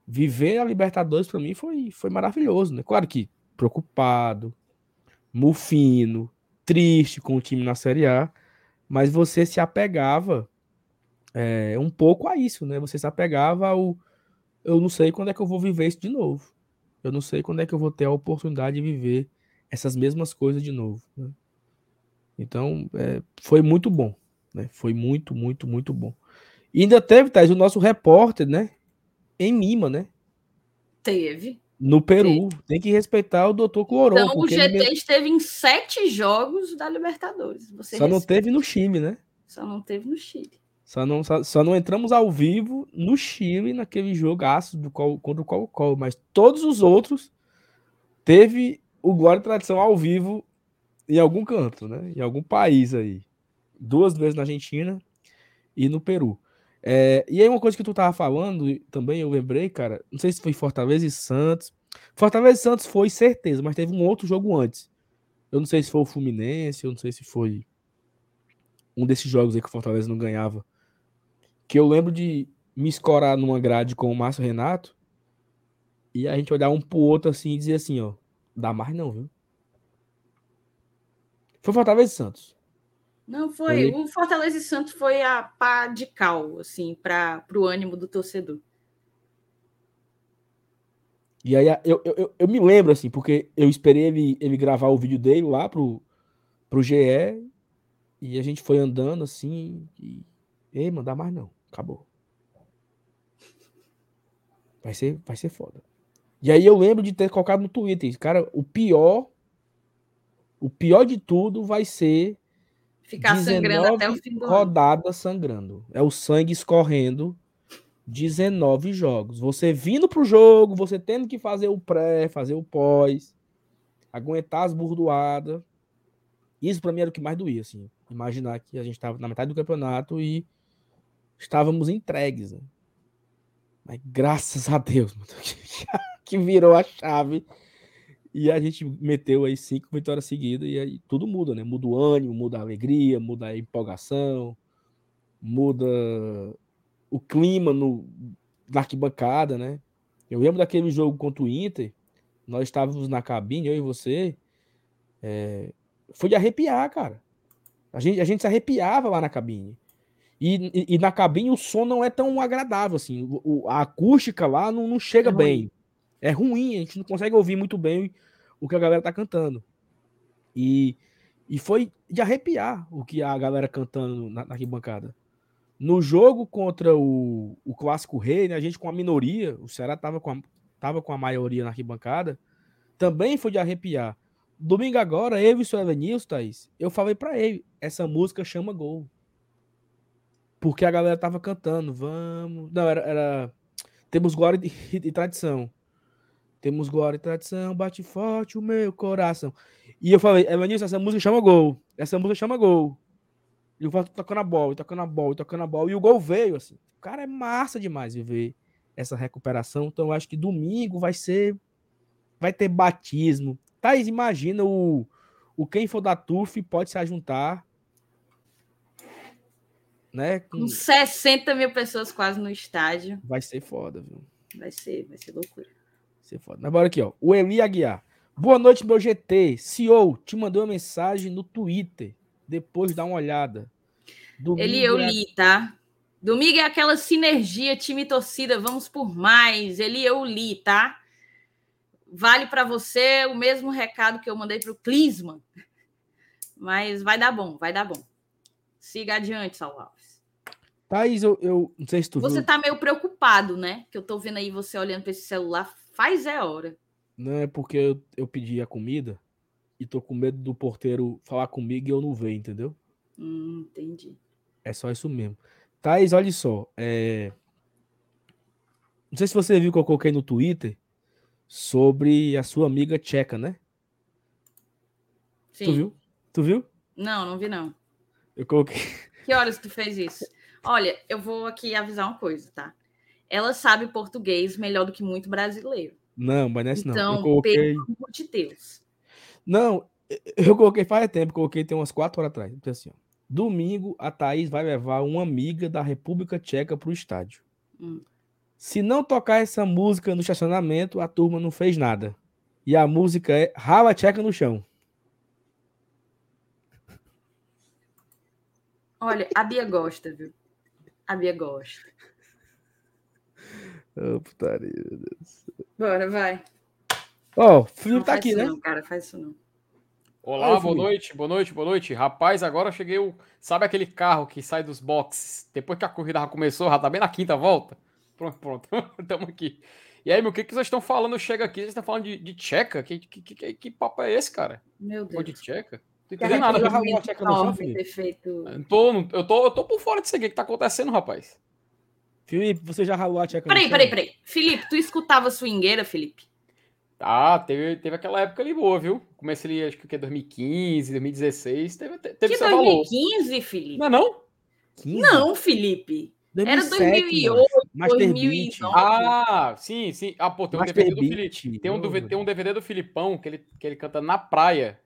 viver a Libertadores para mim foi, foi maravilhoso, né? Claro que preocupado, mufino, triste com o time na Série A, mas você se apegava é, um pouco a isso, né? Você se apegava ao eu não sei quando é que eu vou viver isso de novo. Eu não sei quando é que eu vou ter a oportunidade de viver essas mesmas coisas de novo. Né? Então, é, foi muito bom. Né? Foi muito, muito, muito bom. E ainda teve, Thais, o nosso repórter, né? Em Lima, né? Teve. No Peru. Teve. Tem que respeitar o doutor Cloron. Então o GT ele... esteve em sete jogos da Libertadores. Você Só respeita. não teve no Chile, né? Só não teve no Chile. Só não, só, só, não entramos ao vivo no Chile, naquele jogaço do contra o Colo-Colo. Mas todos os outros teve o Glória e Tradição ao vivo em algum canto, né? Em algum país aí. Duas vezes na Argentina e no Peru. É, e aí uma coisa que tu tava falando também, eu lembrei, cara, não sei se foi Fortaleza e Santos. Fortaleza e Santos foi certeza, mas teve um outro jogo antes. Eu não sei se foi o Fluminense, eu não sei se foi um desses jogos aí que o Fortaleza não ganhava que eu lembro de me escorar numa grade com o Márcio Renato e a gente olhar um pro outro assim e dizer assim, ó, dá mais não, viu? Foi Fortaleza e Santos. Não foi, o Fortaleza e Santos foi a pá de cal, assim, para o ânimo do torcedor. E aí eu, eu, eu, me lembro, assim, porque eu esperei ele, ele gravar o vídeo dele lá pro, pro GE e a gente foi andando assim e. Ei, mandar mais não. Acabou. Vai ser, vai ser foda. E aí eu lembro de ter colocado no Twitter, cara, o pior, o pior de tudo vai ser ficar sangrando até o fim do rodada sangrando. É o sangue escorrendo 19 jogos. Você vindo pro jogo, você tendo que fazer o pré, fazer o pós, aguentar as burdoadas. Isso para mim era o que mais doía, assim. Imaginar que a gente tava na metade do campeonato e estávamos entregues. Né? Mas graças a Deus, que virou a chave. E a gente meteu aí cinco vitórias seguidas e aí tudo muda, né? Muda o ânimo, muda a alegria, muda a empolgação, muda o clima no, na arquibancada, né? Eu lembro daquele jogo contra o Inter, nós estávamos na cabine, eu e você, é, foi de arrepiar, cara. A gente, a gente se arrepiava lá na cabine. E, e, e, na cabine o som não é tão agradável, assim. O, a acústica lá não, não chega é bem. É ruim, a gente não consegue ouvir muito bem o que a galera tá cantando. E, e foi de arrepiar o que a galera cantando na, na arquibancada. No jogo contra o, o Clássico Rei, né, a gente com a minoria, o Ceará tava com a, tava com a maioria na arquibancada, também foi de arrepiar. Domingo agora, eu e o seu Evanilson, Thaís, eu falei para ele, essa música chama gol. Porque a galera tava cantando, vamos. Não, era. era... Temos glória e, e, tradição. Temos glória e tradição, bate forte o meu coração. E eu falei, Evanilson, essa música chama gol. Essa música chama gol. E o Vasco tocando a bola, e tocando a bola, e tocando a bola. E o gol veio, assim. O cara é massa demais viver essa recuperação. Então eu acho que domingo vai ser. Vai ter batismo. Thaís, imagina o, o quem for da TUF pode se ajuntar né? Com 60 mil pessoas quase no estádio. Vai ser foda, viu? Vai ser, vai ser loucura. Vai ser foda. Mas bora aqui, ó. O Eli Aguiar. Boa noite, meu GT. CEO, te mandou uma mensagem no Twitter. Depois dá uma olhada. Domingo Ele eu é... li, tá? Domingo é aquela sinergia time-torcida, vamos por mais. Ele eu li, tá? Vale para você o mesmo recado que eu mandei para o Clisman. Mas vai dar bom, vai dar bom. Siga adiante, Saulo Thaís, eu, eu não sei se tu Você viu. tá meio preocupado, né? Que eu tô vendo aí você olhando para esse celular faz é hora. Não, é porque eu, eu pedi a comida e tô com medo do porteiro falar comigo e eu não ver, entendeu? Hum, entendi. É só isso mesmo. Thaís, olha só. É... Não sei se você viu que eu coloquei no Twitter sobre a sua amiga tcheca, né? Sim. Tu viu? Tu viu? Não, não vi não. Eu coloquei. Que horas tu fez isso? Olha, eu vou aqui avisar uma coisa, tá? Ela sabe português melhor do que muito brasileiro. Não, mas nessa então, não. Então, coloquei... pelo amor de Deus. Não, eu coloquei faz tempo, coloquei tem umas quatro horas atrás. Então, assim, ó, domingo a Thaís vai levar uma amiga da República Tcheca para o estádio. Hum. Se não tocar essa música no estacionamento, a turma não fez nada. E a música é Rala Tcheca no chão. Olha, a Bia gosta, viu? A Bia gosta. Ô, oh, putaria, meu Deus. Bora, vai. Ó, oh, o Felipe tá aqui, né? Não, cara, faz isso não. Olá, boa noite, boa noite, boa noite. Rapaz, agora cheguei o. Sabe aquele carro que sai dos boxes? Depois que a corrida já começou, já tá bem na quinta volta? Pronto, pronto. Tamo aqui. E aí, meu, o que, que vocês estão falando? Chega aqui, vocês estão falando de, de tcheca? Que, que, que, que, papo é esse, cara? Meu Deus. Pô, de tcheca? Não entendeu nada. No? Feito... Tô, eu, tô, eu tô por fora disso aqui. O que tá acontecendo, rapaz? Felipe, você já ralou a tcheca Peraí, peraí, peraí. Felipe, tu escutava swingueira, Felipe? Ah, teve, teve aquela época ali boa, viu? Comecei ali, acho que o que, 2015, 2016. Teve, teve Que seu valor. 2015, Felipe? Não é não? 15? Não, Felipe. Era 2008, Master 2009. Beat. Ah, sim, sim. Ah, pô, tem um DVD do. Felipe. Tem um, DVD, tem um DVD do Filipão que ele, que ele canta na praia.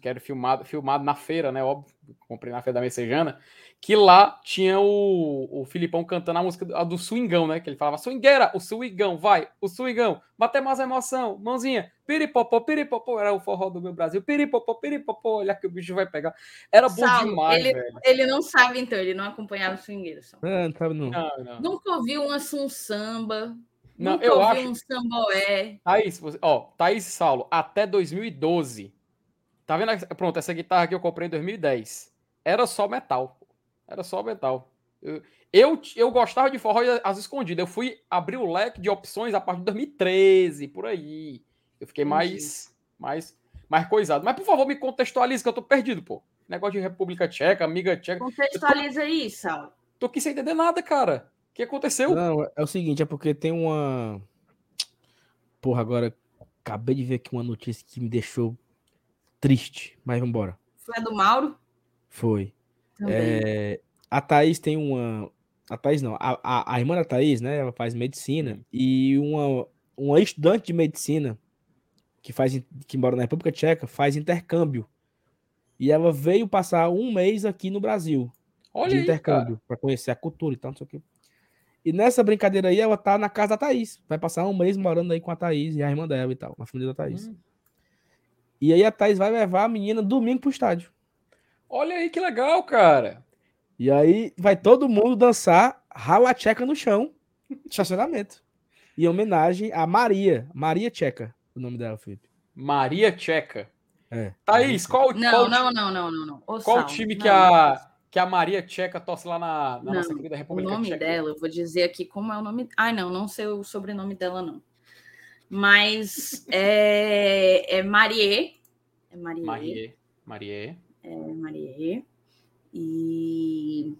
Que era filmado, filmado na feira, né? Óbvio. Comprei na feira da Messejana. Que lá tinha o, o Filipão cantando a música do, a do swingão, né? Que ele falava, swingueira, o swingão, vai, o swingão, bater mais emoção, mãozinha, piripopó, piripopó, era o forró do meu Brasil, piripopó, piripopó, olha que o bicho vai pegar. Era bom Saulo, demais, ele- velho. Ele não sabe, então, ele não acompanhava o swingueiro. Ah, não sabe não. Não, não. Nunca ouviu um Assum Samba. Não, nunca eu ouviu acho- um samboé. Thaís, você, ó, Thaís e Saulo, até 2012. Tá vendo? Pronto, essa guitarra aqui eu comprei em 2010. Era só metal. pô. Era só metal. Eu, eu, eu gostava de forró as escondidas. Eu fui abrir o leque de opções a partir de 2013, por aí. Eu fiquei mais, mais, mais coisado. Mas, por favor, me contextualize, que eu tô perdido, pô. Negócio de República Tcheca, amiga tcheca. Contextualiza aí, Saulo. Tô aqui sem entender nada, cara. O que aconteceu? Não, é o seguinte, é porque tem uma. Porra, agora acabei de ver aqui uma notícia que me deixou triste. Mas vambora. Foi a do Mauro? Foi. É, a Thaís tem uma. A Thaís não, a, a, a irmã da Thaís, né? Ela faz medicina. E uma, uma estudante de medicina que, faz, que mora na República Tcheca faz intercâmbio. E ela veio passar um mês aqui no Brasil Olha de aí, intercâmbio, pra conhecer a cultura e tal, não sei o quê. E nessa brincadeira aí, ela tá na casa da Thaís. Vai passar um mês morando aí com a Thaís e a irmã dela e tal, na família da Thaís. Hum. E aí a Thaís vai levar a menina domingo pro estádio. Olha aí que legal, cara. E aí vai todo mundo dançar rala tcheca no chão, estacionamento. Em homenagem a Maria, Maria Tcheca, o nome dela, Felipe. Maria Tcheca. É. Thaís, qual, Não, qual, não, não, não, não, não. Ô, qual Saulo, time não. que a, que a Maria Tcheca torce lá na, na nossa querida O República nome Tcheca? dela, eu vou dizer aqui como é o nome. Ai, não, não sei o sobrenome dela, não. Mas é, é Marie. É Marie. Marie. Marie. É Marie. E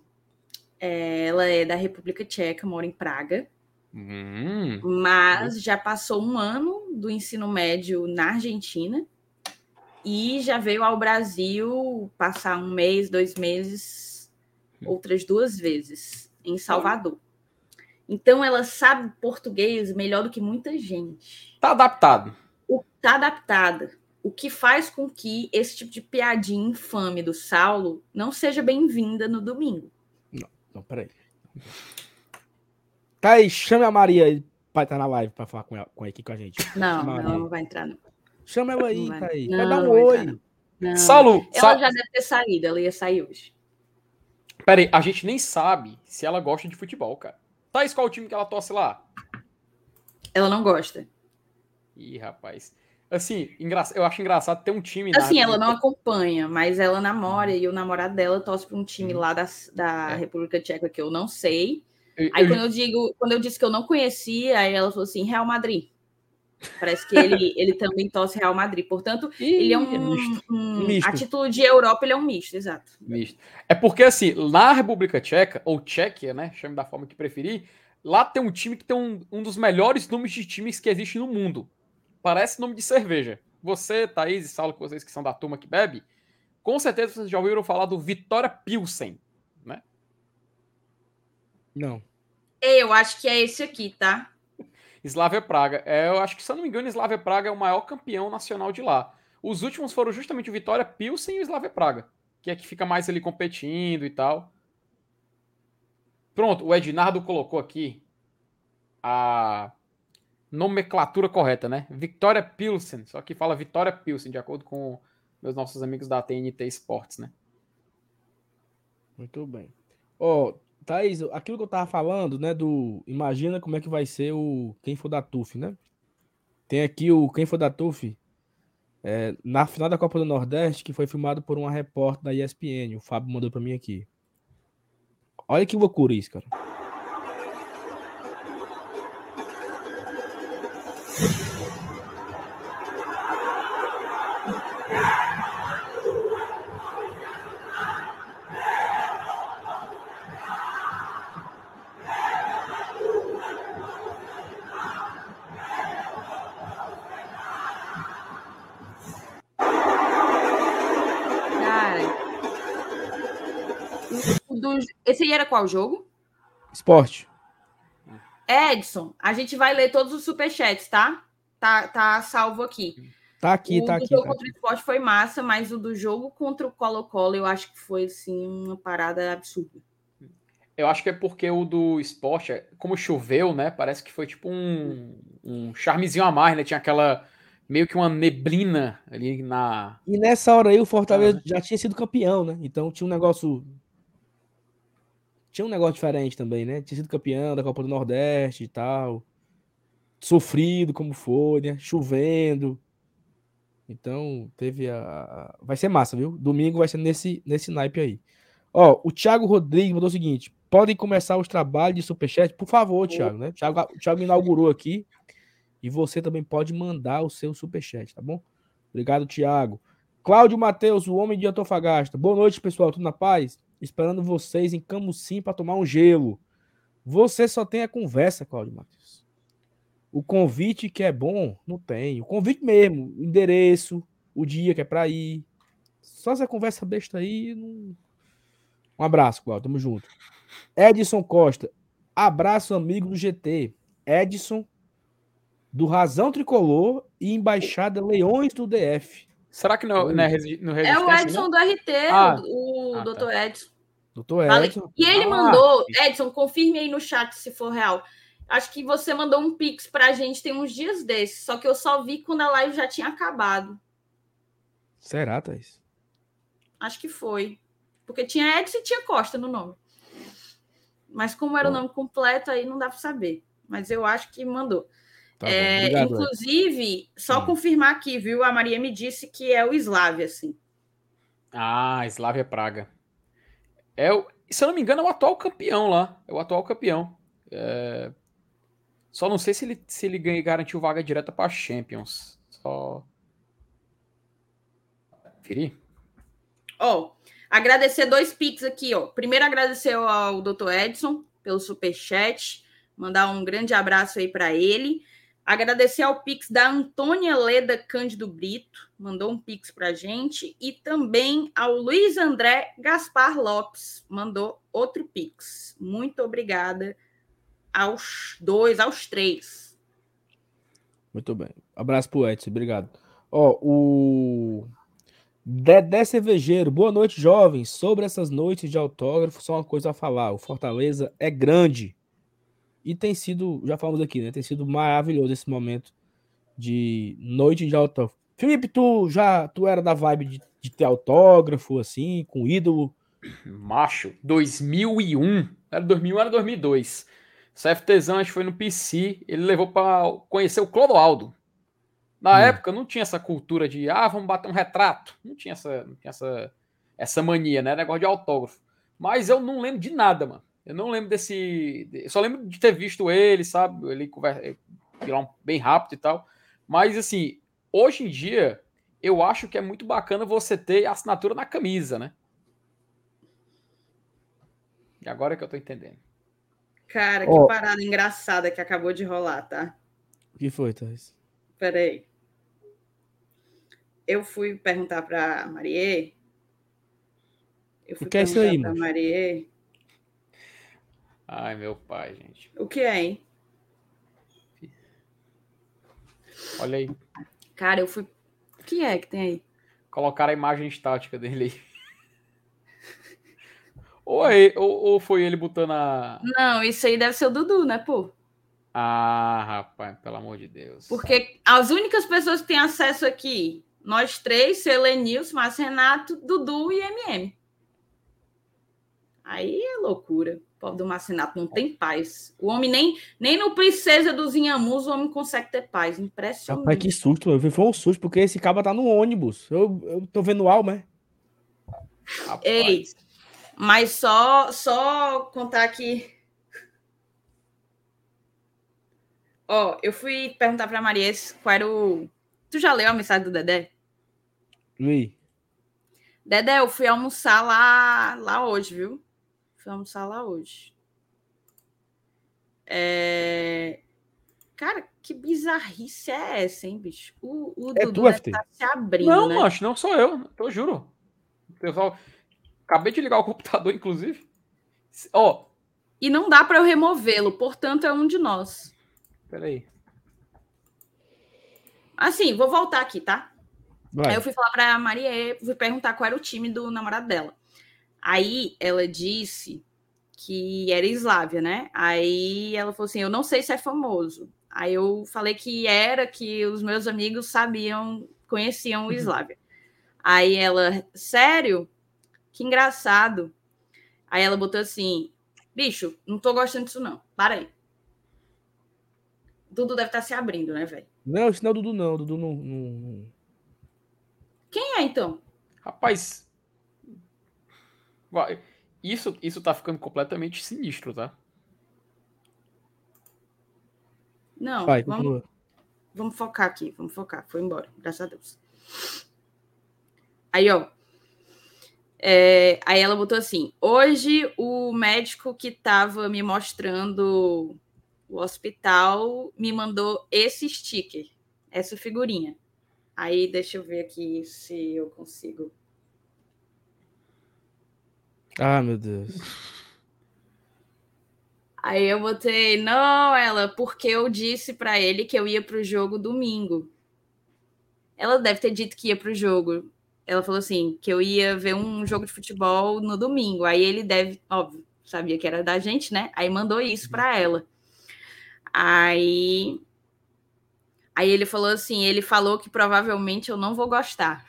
é, ela é da República Tcheca, mora em Praga. Hum, mas já passou um ano do ensino médio na Argentina e já veio ao Brasil passar um mês, dois meses, outras duas vezes em Salvador. Então ela sabe português melhor do que muita gente. tá adaptado. Está adaptada. O que faz com que esse tipo de piadinha infame do Saulo não seja bem-vinda no domingo. Não, peraí. Thaís, chame a Maria aí pra estar na live pra falar com ela, com aqui com a gente. Não, ela não vai entrar, não. Chama ela aí, Não vai- Thaís. não, Vai dar um não vai entrar, oi. não. Não. Saulo, Ela já deve ter saído, ela ia sair hoje. peraí, a gente nem sabe se ela gosta de futebol, cara. Thaís, qual o time que ela torce lá? Ela não gosta. Ih, rapaz. Assim, engra... eu acho engraçado ter um time Assim, ela não acompanha, mas ela namora e o namorado dela torce para um time Uhum. lá da, da É. República Tcheca que eu não sei. Eu- Aí eu- quando eu digo, quando eu disse que eu não conhecia, aí ela falou assim, Real Madrid. Parece que ele, ele também torce Real Madrid. Portanto, ele é Ih, um, misto. um- Misto. a título de Europa, ele é um misto, exato. Misto. É porque, assim, na República Tcheca, ou Tchequia, né? Chame da forma que preferir, lá tem um time que tem um, um dos melhores nomes de times que existe no mundo. Parece nome de cerveja. Você, Thaís e Saulo, que vocês que são da turma que bebe, com certeza vocês já ouviram falar do Vitória Pilsen. Não. Eu acho que é esse aqui, tá? Slavia Praga. É, eu acho que, se eu não me engano, Slavia Praga é o maior campeão nacional de lá. Os últimos foram justamente o Vitória Pilsen e o Slavia Praga, que é que fica mais ali competindo e tal. Pronto, o Ednardo colocou aqui a nomenclatura correta, né? Vitória Pilsen, só que fala Vitória Pilsen, de acordo com meus nossos amigos da TNT Sports, né? Muito bem. Ó, Thaís, aquilo que eu tava falando, né, do... Imagina como é que vai ser o Quem For da TUF, né? Tem aqui o Quem For da TUF, é, na final da Copa do Nordeste, que foi filmado por uma repórter da ESPN. O Fábio mandou pra mim aqui. Olha que loucura isso, cara. aí era qual jogo? Esporte. Edson, a gente vai ler todos os superchats, tá? Tá, tá salvo aqui. Tá aqui, o tá do aqui. jogo Tá contra aqui. o esporte foi massa, mas o do jogo contra o Colo-Colo eu acho que foi assim uma parada absurda. Eu acho que é porque o do esporte, é- como choveu, né? Parece que foi tipo um, um charmezinho a mais, né? Tinha aquela. meio que uma neblina ali na. E nessa hora aí o Fortaleza já tinha sido campeão, né? Então tinha um negócio. Tinha um negócio diferente também, né? Tinha sido campeão da Copa do Nordeste e tal. Sofrido como foi, né? Chovendo. Então teve a-. Vai ser massa, viu? Domingo vai ser nesse, nesse naipe aí. Ó, o Thiago Rodrigues mandou o seguinte: podem começar os trabalhos de Superchat? Por favor, Thiago, né? O Thiago, o Thiago inaugurou aqui. E você também pode mandar o seu Superchat, tá bom? Obrigado, Thiago. Cláudio Matheus, o homem de Antofagasta. Boa noite, pessoal. Tudo na paz? Esperando vocês em Camusim para tomar um gelo. Você só tem a conversa, Cláudio Matheus. O convite que é bom, não tem. O convite mesmo, endereço, o dia que é para ir. Só essa conversa besta aí. Não... Um abraço, Cláudio. Tamo junto. Edson Costa. Abraço, amigo do GT. Edson, do Razão Tricolor e Embaixada Leões do DF. Será que não, não é, resi- no É o Resistência, Edson não? do RT, Ah. o, o Ah, tá. doutor Edson. Doutor Falei. Edson. E ele Ah, mandou, Edson, confirme aí no chat se for real. Acho que você mandou um pix pra gente tem uns dias desses, só que eu só vi quando a live já tinha acabado. Será, Thaís? Acho que foi. Porque tinha Edson e tinha Costa no nome. Mas como era o Bom. nome completo, aí não dá pra saber. Mas eu acho que mandou. Tá. É, inclusive, só Hum. confirmar aqui, viu? A Maria me disse que é o Slavia, assim. Ah, Slavia Praga. É o, se eu não me engano, é o atual campeão lá. É o atual campeão. É, Só não sei se ele, se ele garantiu vaga direta para Champions. Só. Conferir? Ó, agradecer dois pics aqui, ó. Primeiro agradecer ao Dr. Edson pelo superchat, mandar um grande abraço aí para ele. Agradecer ao pix da Antônia Leda Cândido Brito, mandou um pix pra gente e também ao Luiz André Gaspar Lopes, mandou outro pix. Muito obrigada aos dois, aos três. Muito bem. Abraço pro Edson, obrigado. Ó, o Dedé Cervejeiro, boa noite, jovens. Sobre essas noites de autógrafo, só uma coisa a falar: o Fortaleza é grande. E tem sido, já falamos aqui, né? Tem sido maravilhoso esse momento de noite de autógrafo. Felipe, tu já tu era da vibe de, de ter autógrafo, assim, com ídolo? Macho, 2001. Era 2001, era 2002. CFTzão, acho que foi no PC. Ele levou para conhecer o Clodoaldo. Na Hum. época não tinha essa cultura de, ah, vamos bater um retrato. Não tinha essa, não tinha essa, essa mania, né? Negócio de autógrafo. Mas eu não lembro de nada, mano. Eu não lembro desse. Eu só lembro de ter visto ele, sabe? Ele conversa bem rápido e tal. Mas, assim, hoje em dia, eu acho que é muito bacana você ter a assinatura na camisa, né? E agora é que eu tô entendendo. Cara, que Ó. parada engraçada que acabou de rolar, tá? O que foi, Thais? Peraí. Eu fui perguntar para Marie. Eu fui que é isso aí, moço? Marie. Ai, meu pai, gente. O que é, hein? Olha aí. Cara, eu fui. O que é que tem aí? Colocaram a imagem estática dele aí. ou, é, ou, ou foi ele botando a. Não, isso aí deve ser o Dudu, né, pô? Ah, rapaz, pelo amor de Deus. Porque as únicas pessoas que têm acesso aqui, nós três, Selenils, Márcio Renato, Dudu e MM. Aí é loucura. Pobre do Márcio Renato não tem paz. O homem nem, nem no Princesa dos Inhamus o homem consegue ter paz. Impressionante. Rapaz, que susto, meu. Foi um susto, porque esse caba tá no ônibus. Eu, eu tô vendo Alma, é? Rapaz. Ei, mas só só contar aqui. Ó, eu fui perguntar para Maria qual era o. Tu já leu a mensagem do Dedé? Luiz. Dedé, eu fui almoçar lá, lá hoje, viu? Fui almoçar lá hoje. É... Cara, que bizarrice é essa, hein, bicho? O, o É Dudu tu, estar se abrindo, Não, né? macho, não sou eu. Eu juro. Só... Acabei de ligar o computador, inclusive. Ó. Oh. E não dá para eu removê-lo, portanto, é um de nós. Peraí. Assim, vou voltar aqui, tá? Vai. Aí eu fui falar pra Maria, fui perguntar qual era o time do namorado dela. Aí ela disse que era Eslávia, né? Aí ela falou assim: Eu não sei se é famoso. Aí eu falei que era, que os meus amigos sabiam, conheciam o uhum. Eslávia. Aí ela, sério? Que engraçado. Aí ela botou assim: Bicho, não tô gostando disso, não. Para aí. Dudu deve estar tá se abrindo, né, velho? Não, isso não é o Dudu, não. Dudu não, não. Quem é, então? Rapaz. Isso, isso tá ficando completamente sinistro, tá? Não, Vai, vamos, vamos focar aqui, vamos focar. Foi embora, graças a Deus. Aí, ó. É, aí ela botou assim: hoje o médico que estava me mostrando o hospital me mandou esse sticker, essa figurinha. Aí deixa eu ver aqui se eu consigo. Ah, meu Deus. Aí eu botei, não, ela, porque eu disse para ele que eu ia pro jogo domingo. Ela deve ter dito que ia pro jogo. Ela falou assim, que eu ia ver um jogo de futebol no domingo. Aí ele deve, óbvio, sabia que era da gente, né? Aí mandou isso para ela. Aí Aí ele falou assim, ele falou que provavelmente eu não vou gostar.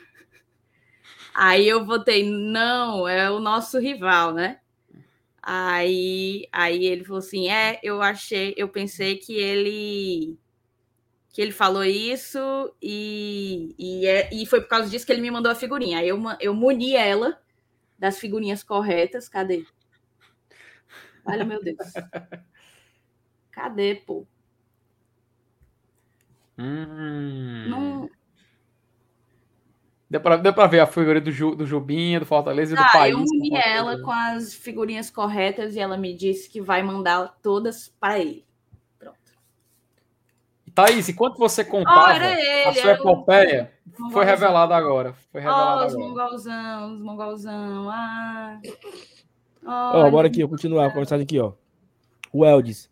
Aí eu botei, não, é o nosso rival, né? Aí, aí ele falou assim, é, eu achei, eu pensei que ele que ele falou isso e, e, é, e foi por causa disso que ele me mandou a figurinha. Aí eu, eu muni ela das figurinhas corretas. Cadê? Olha, meu Deus. Cadê, pô? Hum. Não... Deu pra, deu pra ver a figurinha do, Ju, do Jubinha, do Fortaleza e do ah, país. Eu uni ela com as figurinhas corretas e ela me disse que vai mandar todas para ele. Pronto. Thaís, enquanto você contava oh, ele, a sua epopeia, foi revelado agora. Foi revelado oh, os mongolzão, os mongolzão. Ah. Ó, oh, bora aqui, eu continuar mensagem aqui, ó. O Eldis.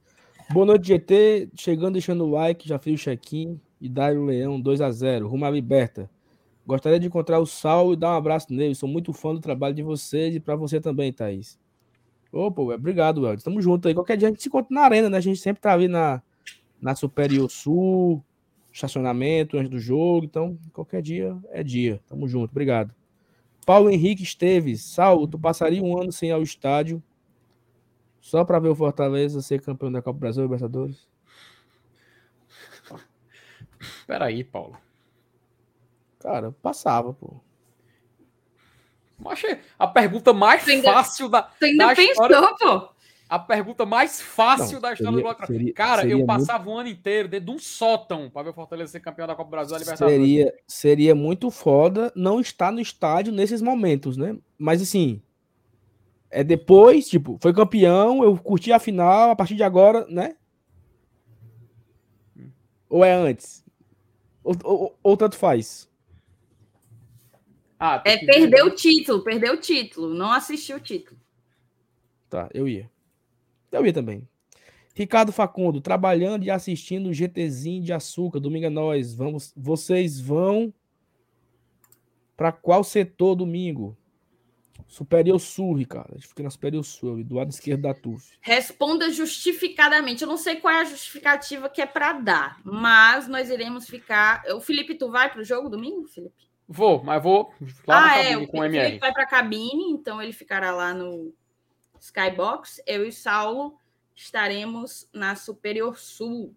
Boa noite, GT. Chegando, deixando o like, já fiz o check-in. E Dário Leão, 2 a 0 Rumo à liberta. Gostaria de encontrar o Sal e dar um abraço nele. Sou muito fã do trabalho de vocês e para você também, Thaís. Opa, obrigado, Welder. Tamo junto aí. Qualquer dia a gente se encontra na arena, né? A gente sempre tá ali na, na Superior Sul, estacionamento antes do jogo. Então, qualquer dia é dia. Tamo junto. Obrigado. Paulo Henrique Esteves. Sal, tu passaria um ano sem ir ao estádio só para ver o Fortaleza ser campeão da Copa Brasil Libertadores? Peraí, Paulo. Cara, passava, pô. Achei a pergunta mais ainda, fácil da. Você ainda da pensou, história, pô? A pergunta mais fácil Não, da história seria, do seria, Cara, seria eu passava muito... um ano inteiro dentro de um sótão para ver o Fortaleza ser campeão da Copa Brasil e Libertadores. Seria, seria muito foda não estar no estádio nesses momentos, né? Mas assim, é depois, tipo, foi campeão, eu curti a final, a partir de agora, né? Ou é antes? Ou, ou, ou tanto faz? Ah, é perder o título, perder o título, não assistir o título. Tá, eu ia. Eu ia também. Ricardo Facundo, trabalhando e assistindo o GTzinho de açúcar, domingo é nós. Vamos, vocês vão para qual setor domingo? Superior Sul, Ricardo. A gente fica na Superior Sul, do lado esquerdo da TUF. Responda justificadamente. Eu não sei qual é a justificativa que é para dar, mas nós iremos ficar. O Felipe, tu vai para o jogo domingo, Felipe? Vou, mas vou lá ah, é, com o MR. Felipe vai para a cabine, então ele ficará lá no Skybox. Eu e Saulo estaremos na Superior Sul,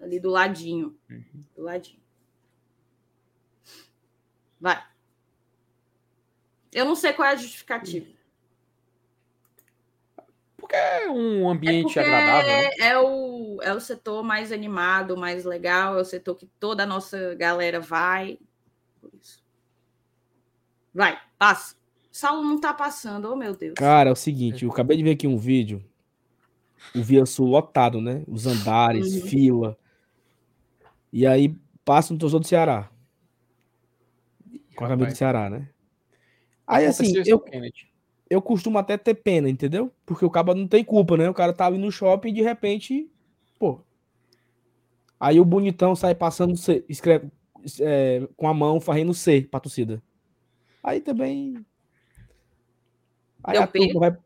ali do ladinho. Uhum. Do ladinho. Vai. Eu não sei qual é a justificativa. Porque é um ambiente é agradável. Né? É, o, é o setor mais animado, mais legal, é o setor que toda a nossa galera vai. Vai, passa. Saulo não tá passando, oh meu Deus. Cara, é o seguinte, eu acabei de ver aqui um vídeo. O Via Sul lotado, né? Os andares, uhum. fila. E aí passa no torcedor do Ceará. Com a camisa do Ceará, né? Aí assim, eu, eu costumo até ter pena, entendeu? Porque o cara não tem culpa, né? O cara tá ali no shopping e de repente, pô. Aí o bonitão sai passando, escreve, é, com a mão, fazendo C pra torcida. Aí também. Aí deu a turma vai.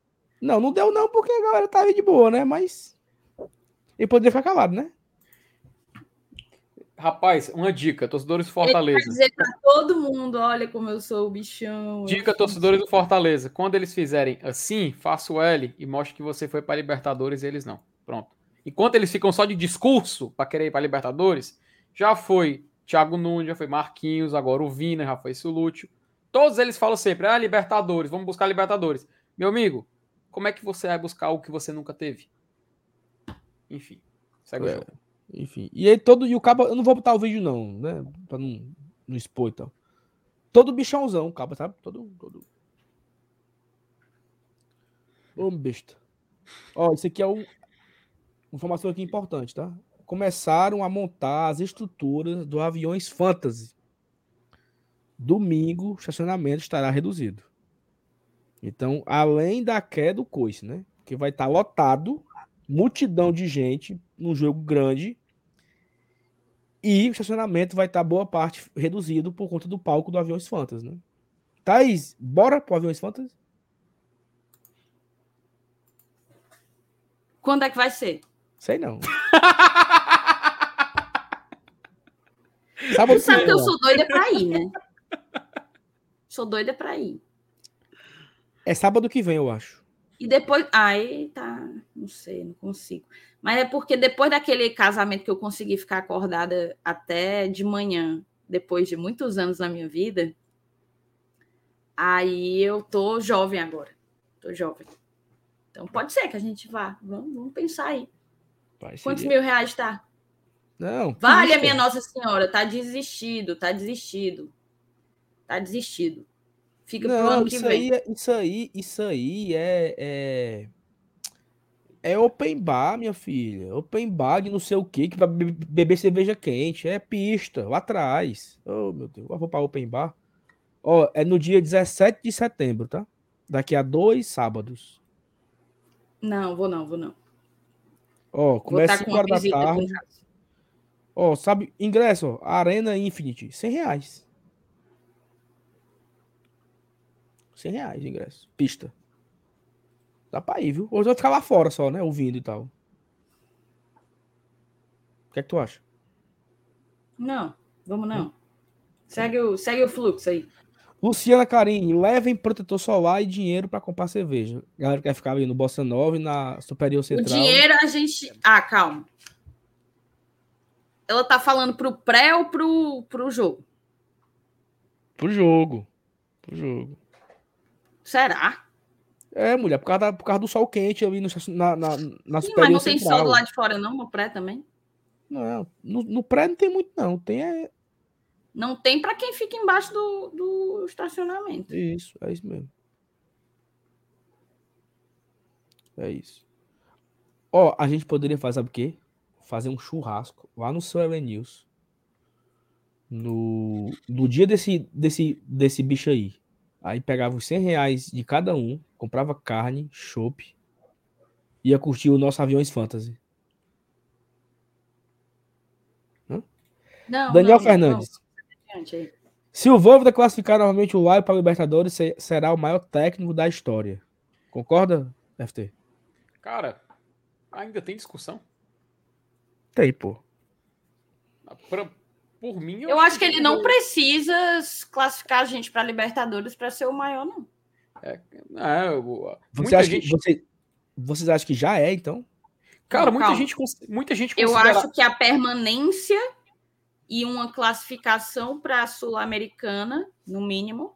Não, não deu não, porque a galera tava de boa, né? Mas. E poderia ficar calado, né? Rapaz, uma dica, torcedores do Fortaleza. Ele dizer pra todo mundo, olha como eu sou o bichão. Dica, torcedores do Fortaleza. Quando eles fizerem assim, faça o L e mostre que você foi para Libertadores e eles não. Pronto. Enquanto eles ficam só de discurso para querer ir para Libertadores, já foi Thiago Nunes, já foi Marquinhos, agora o Vina, já foi Sulúcio. Todos eles falam sempre, ah, Libertadores, vamos buscar Libertadores. Meu amigo, como é que você vai buscar o que você nunca teve? Enfim, segue é. o jogo. Enfim. E aí todo. E o cabo. Eu não vou botar o vídeo, não, né? Pra não, não expor e tal. Todo bichãozão, o cabo, sabe? Todo. todo... Ô, besta. Ó, isso aqui é um. Informação aqui importante, tá? Começaram a montar as estruturas do aviões Fantasy. Domingo, o estacionamento estará reduzido. Então, além da queda do coice, né? Que vai estar lotado, multidão de gente, num jogo grande. E o estacionamento vai estar boa parte reduzido por conta do palco do Aviões Fantasy, né? Thaís, bora pro Aviões Fantasy? Quando é que vai ser? Sei não. Sábado Você sabe que eu sou doida pra ir, né? Sou doida pra ir. É sábado que vem, eu acho. E depois. Aí tá. Não sei, não consigo. Mas é porque depois daquele casamento que eu consegui ficar acordada até de manhã, depois de muitos anos na minha vida, aí eu tô jovem agora. Tô jovem. Então pode ser que a gente vá. Vamos, vamos pensar aí. Pai, Quantos mil reais tá? Não. Vale a minha Nossa Senhora, tá desistido, tá desistido. Tá desistido. Fica não, pro ano que vem. Aí, é, isso aí, isso aí é, é, é open bar, minha filha. Open bar de não sei o que, que vai beber cerveja quente. É pista, lá atrás. Oh, meu Deus. Eu vou para open bar. Ó, é no dia 17 de setembro, tá? Daqui a dois sábados. Não, vou não, vou não. Ó, começa 5 horas da tarde. Ó, sabe, ingresso, ó, Arena Infinity, 100 reais. 100 reais de ingresso. Pista. Dá pra ir, viu? Hoje vai ficar lá fora só, né? Ouvindo e tal. O que é que tu acha? Não, vamos não. Hum. Segue o, segue o fluxo aí. Luciana Carini, levem protetor solar e dinheiro para comprar cerveja. A galera quer ficar ali no Bossa Nova e na Superior Central. O dinheiro a gente. Ah, calma. Ela tá falando pro pré ou pro, pro jogo? Pro jogo. Pro jogo. Será? É, mulher, por causa, da, por causa do sol quente ali no, na, na, na Sim, Mas não tem central. sol do lado de fora, não, no pré também? Não, no, no pré não tem muito, não. Tem é... Não tem para quem fica embaixo do, do estacionamento. Isso, é isso mesmo. É isso. Ó, a gente poderia fazer, sabe o quê? Fazer um churrasco lá no seu News. No, no dia desse, desse, desse bicho aí. Aí pegava os 100 reais de cada um, comprava carne, chopp, ia curtir o nosso Aviões Fantasy. Não, Daniel não, Fernandes. Não. Se o Voivoda classificar novamente o Live para a Libertadores, será o maior técnico da história. Concorda, FT? Cara, ainda tem discussão? Tem, pô. Pra, por mim, eu, eu acho que ele não precisa classificar a gente para Libertadores para ser o maior, não. É, é, eu, você acha gente... que, você, vocês acham que já é, então? Cara, não, muita gente, muita gente considera... Eu acho que a permanência e uma classificação para a Sul-Americana, no mínimo,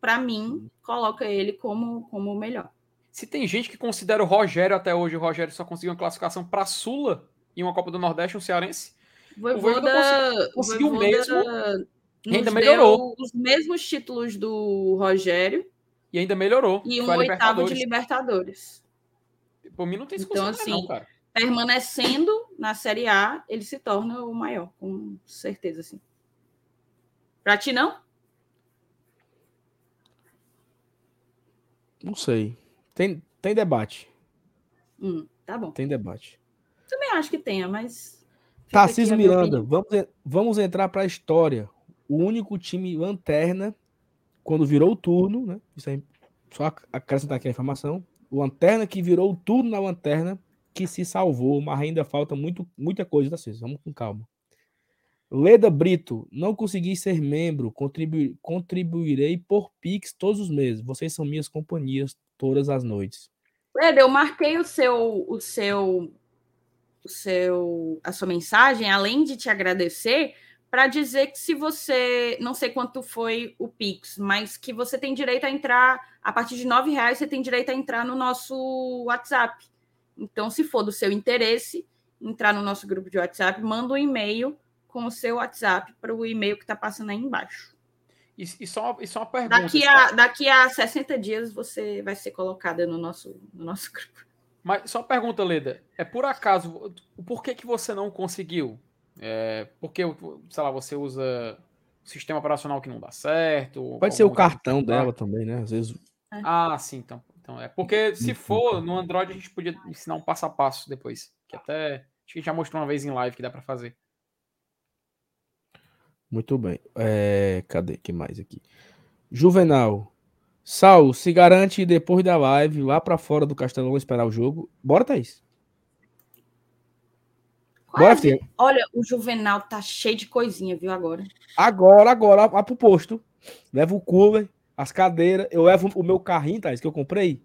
para mim, coloca ele como, como o melhor. Se tem gente que considera o Rogério até hoje, o Rogério só conseguiu uma classificação para a Sula e uma Copa do Nordeste, um cearense. Voivoda, conseguiu mesmo. ainda melhorou. Os mesmos títulos do Rogério. E ainda melhorou. E um oitavo de Libertadores. Por mim não tem discussão então, assim, não, cara. Permanecendo na Série A, ele se torna o maior, com certeza, sim. Pra ti, não? Não sei. Tem, tem debate. Hum, tá bom. Tem debate. Também acho que tenha, mas. Tarcísio Miranda, vamos, vamos entrar para a história. O único time lanterna, quando virou o turno, né? Isso aí, só acrescentar aqui a informação. O lanterna que virou o turno na lanterna, que se salvou, mas ainda falta muito, muita coisa, Tarcísio. Vamos com calma. Leda Brito, não consegui ser membro, contribu contribuirei por Pix todos os meses. Vocês são minhas companhias todas as noites. Leda, eu marquei o seu, o seu, o seu, a sua mensagem, além de te agradecer, para dizer que se você, não sei quanto foi o Pix, mas que você tem direito a entrar, a partir de nove reais, você tem direito a entrar no nosso WhatsApp. Então, se for do seu interesse, entrar no nosso grupo de WhatsApp, manda um e-mail com o seu WhatsApp para o e-mail que está passando aí embaixo. E, e, só, e só uma pergunta. Daqui a, daqui a 60 dias você vai ser colocada no nosso, no nosso grupo. Mas só uma pergunta, Leda. É por acaso, por que, que você não conseguiu? É, porque, sei lá, você usa sistema operacional que não dá certo? Pode ser o cartão dela também, né? Às vezes. É. Ah, sim, então. Então é. Porque se for no Android, a gente podia ensinar um passo a passo depois. Que até. Acho que a gente já mostrou uma vez em live que dá para fazer. Muito bem. É, cadê? que mais aqui? Juvenal. Sal, se garante depois da live, lá para fora do Castelão esperar o jogo. Bora, Thaís. Bora, filha. Olha, o Juvenal tá cheio de coisinha, viu, agora? Agora, agora, lá pro posto. Levo o cooler, as cadeiras. Eu levo o meu carrinho, Thaís, que eu comprei,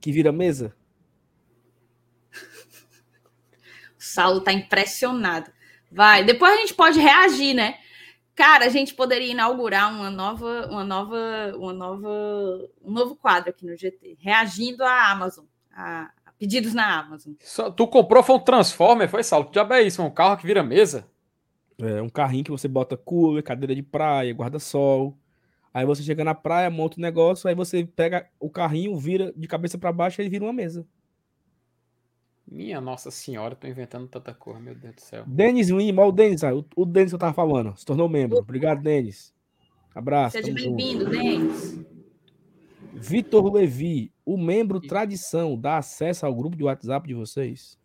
que vira mesa. O Saulo tá impressionado. Vai, depois a gente pode reagir, né? Cara, a gente poderia inaugurar uma nova, uma nova, uma nova, um novo quadro aqui no GT, reagindo à Amazon, a, a pedidos na Amazon. Só, tu comprou foi um Transformer, foi Saulo? Já é isso, um carro que vira mesa? É um carrinho que você bota cooler, cadeira de praia, guarda-sol. Aí você chega na praia, monta o um negócio, aí você pega o carrinho, vira de cabeça para baixo e vira uma mesa. Minha Nossa Senhora, tô inventando tanta coisa, meu Deus do céu. Denis Lima, o Denis, o, o Denis que eu tava falando, se tornou membro. Obrigado, Denis. Abraço. Seja bem-vindo, Denis. Vitor Levi, o membro tradição, dá acesso ao grupo de WhatsApp de vocês?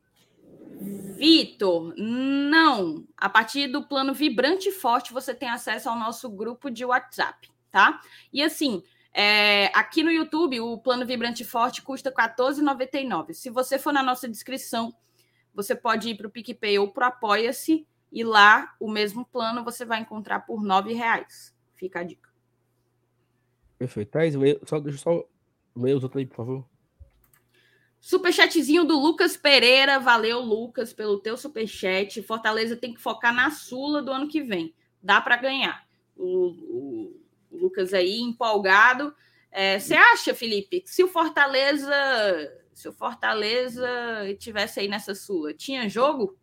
Vitor, não. A partir do plano Vibrante Forte, você tem acesso ao nosso grupo de WhatsApp, tá? E assim, é, aqui no YouTube, o plano Vibrante Forte custa R$ 14,99. Se você for na nossa descrição, você pode ir para o PicPay ou para o Apoia-se, e lá o mesmo plano você vai encontrar por R$ reais. Fica a dica. Perfeito. Thais, só, deixa eu só ler os outros aí, por favor. Superchatzinho do Lucas Pereira. Valeu, Lucas, pelo teu superchat. Fortaleza tem que focar na Sula do ano que vem. Dá para ganhar. O, o Lucas aí empolgado. É, você acha, Felipe, que se o Fortaleza, se o Fortaleza tivesse aí nessa Sula, tinha jogo?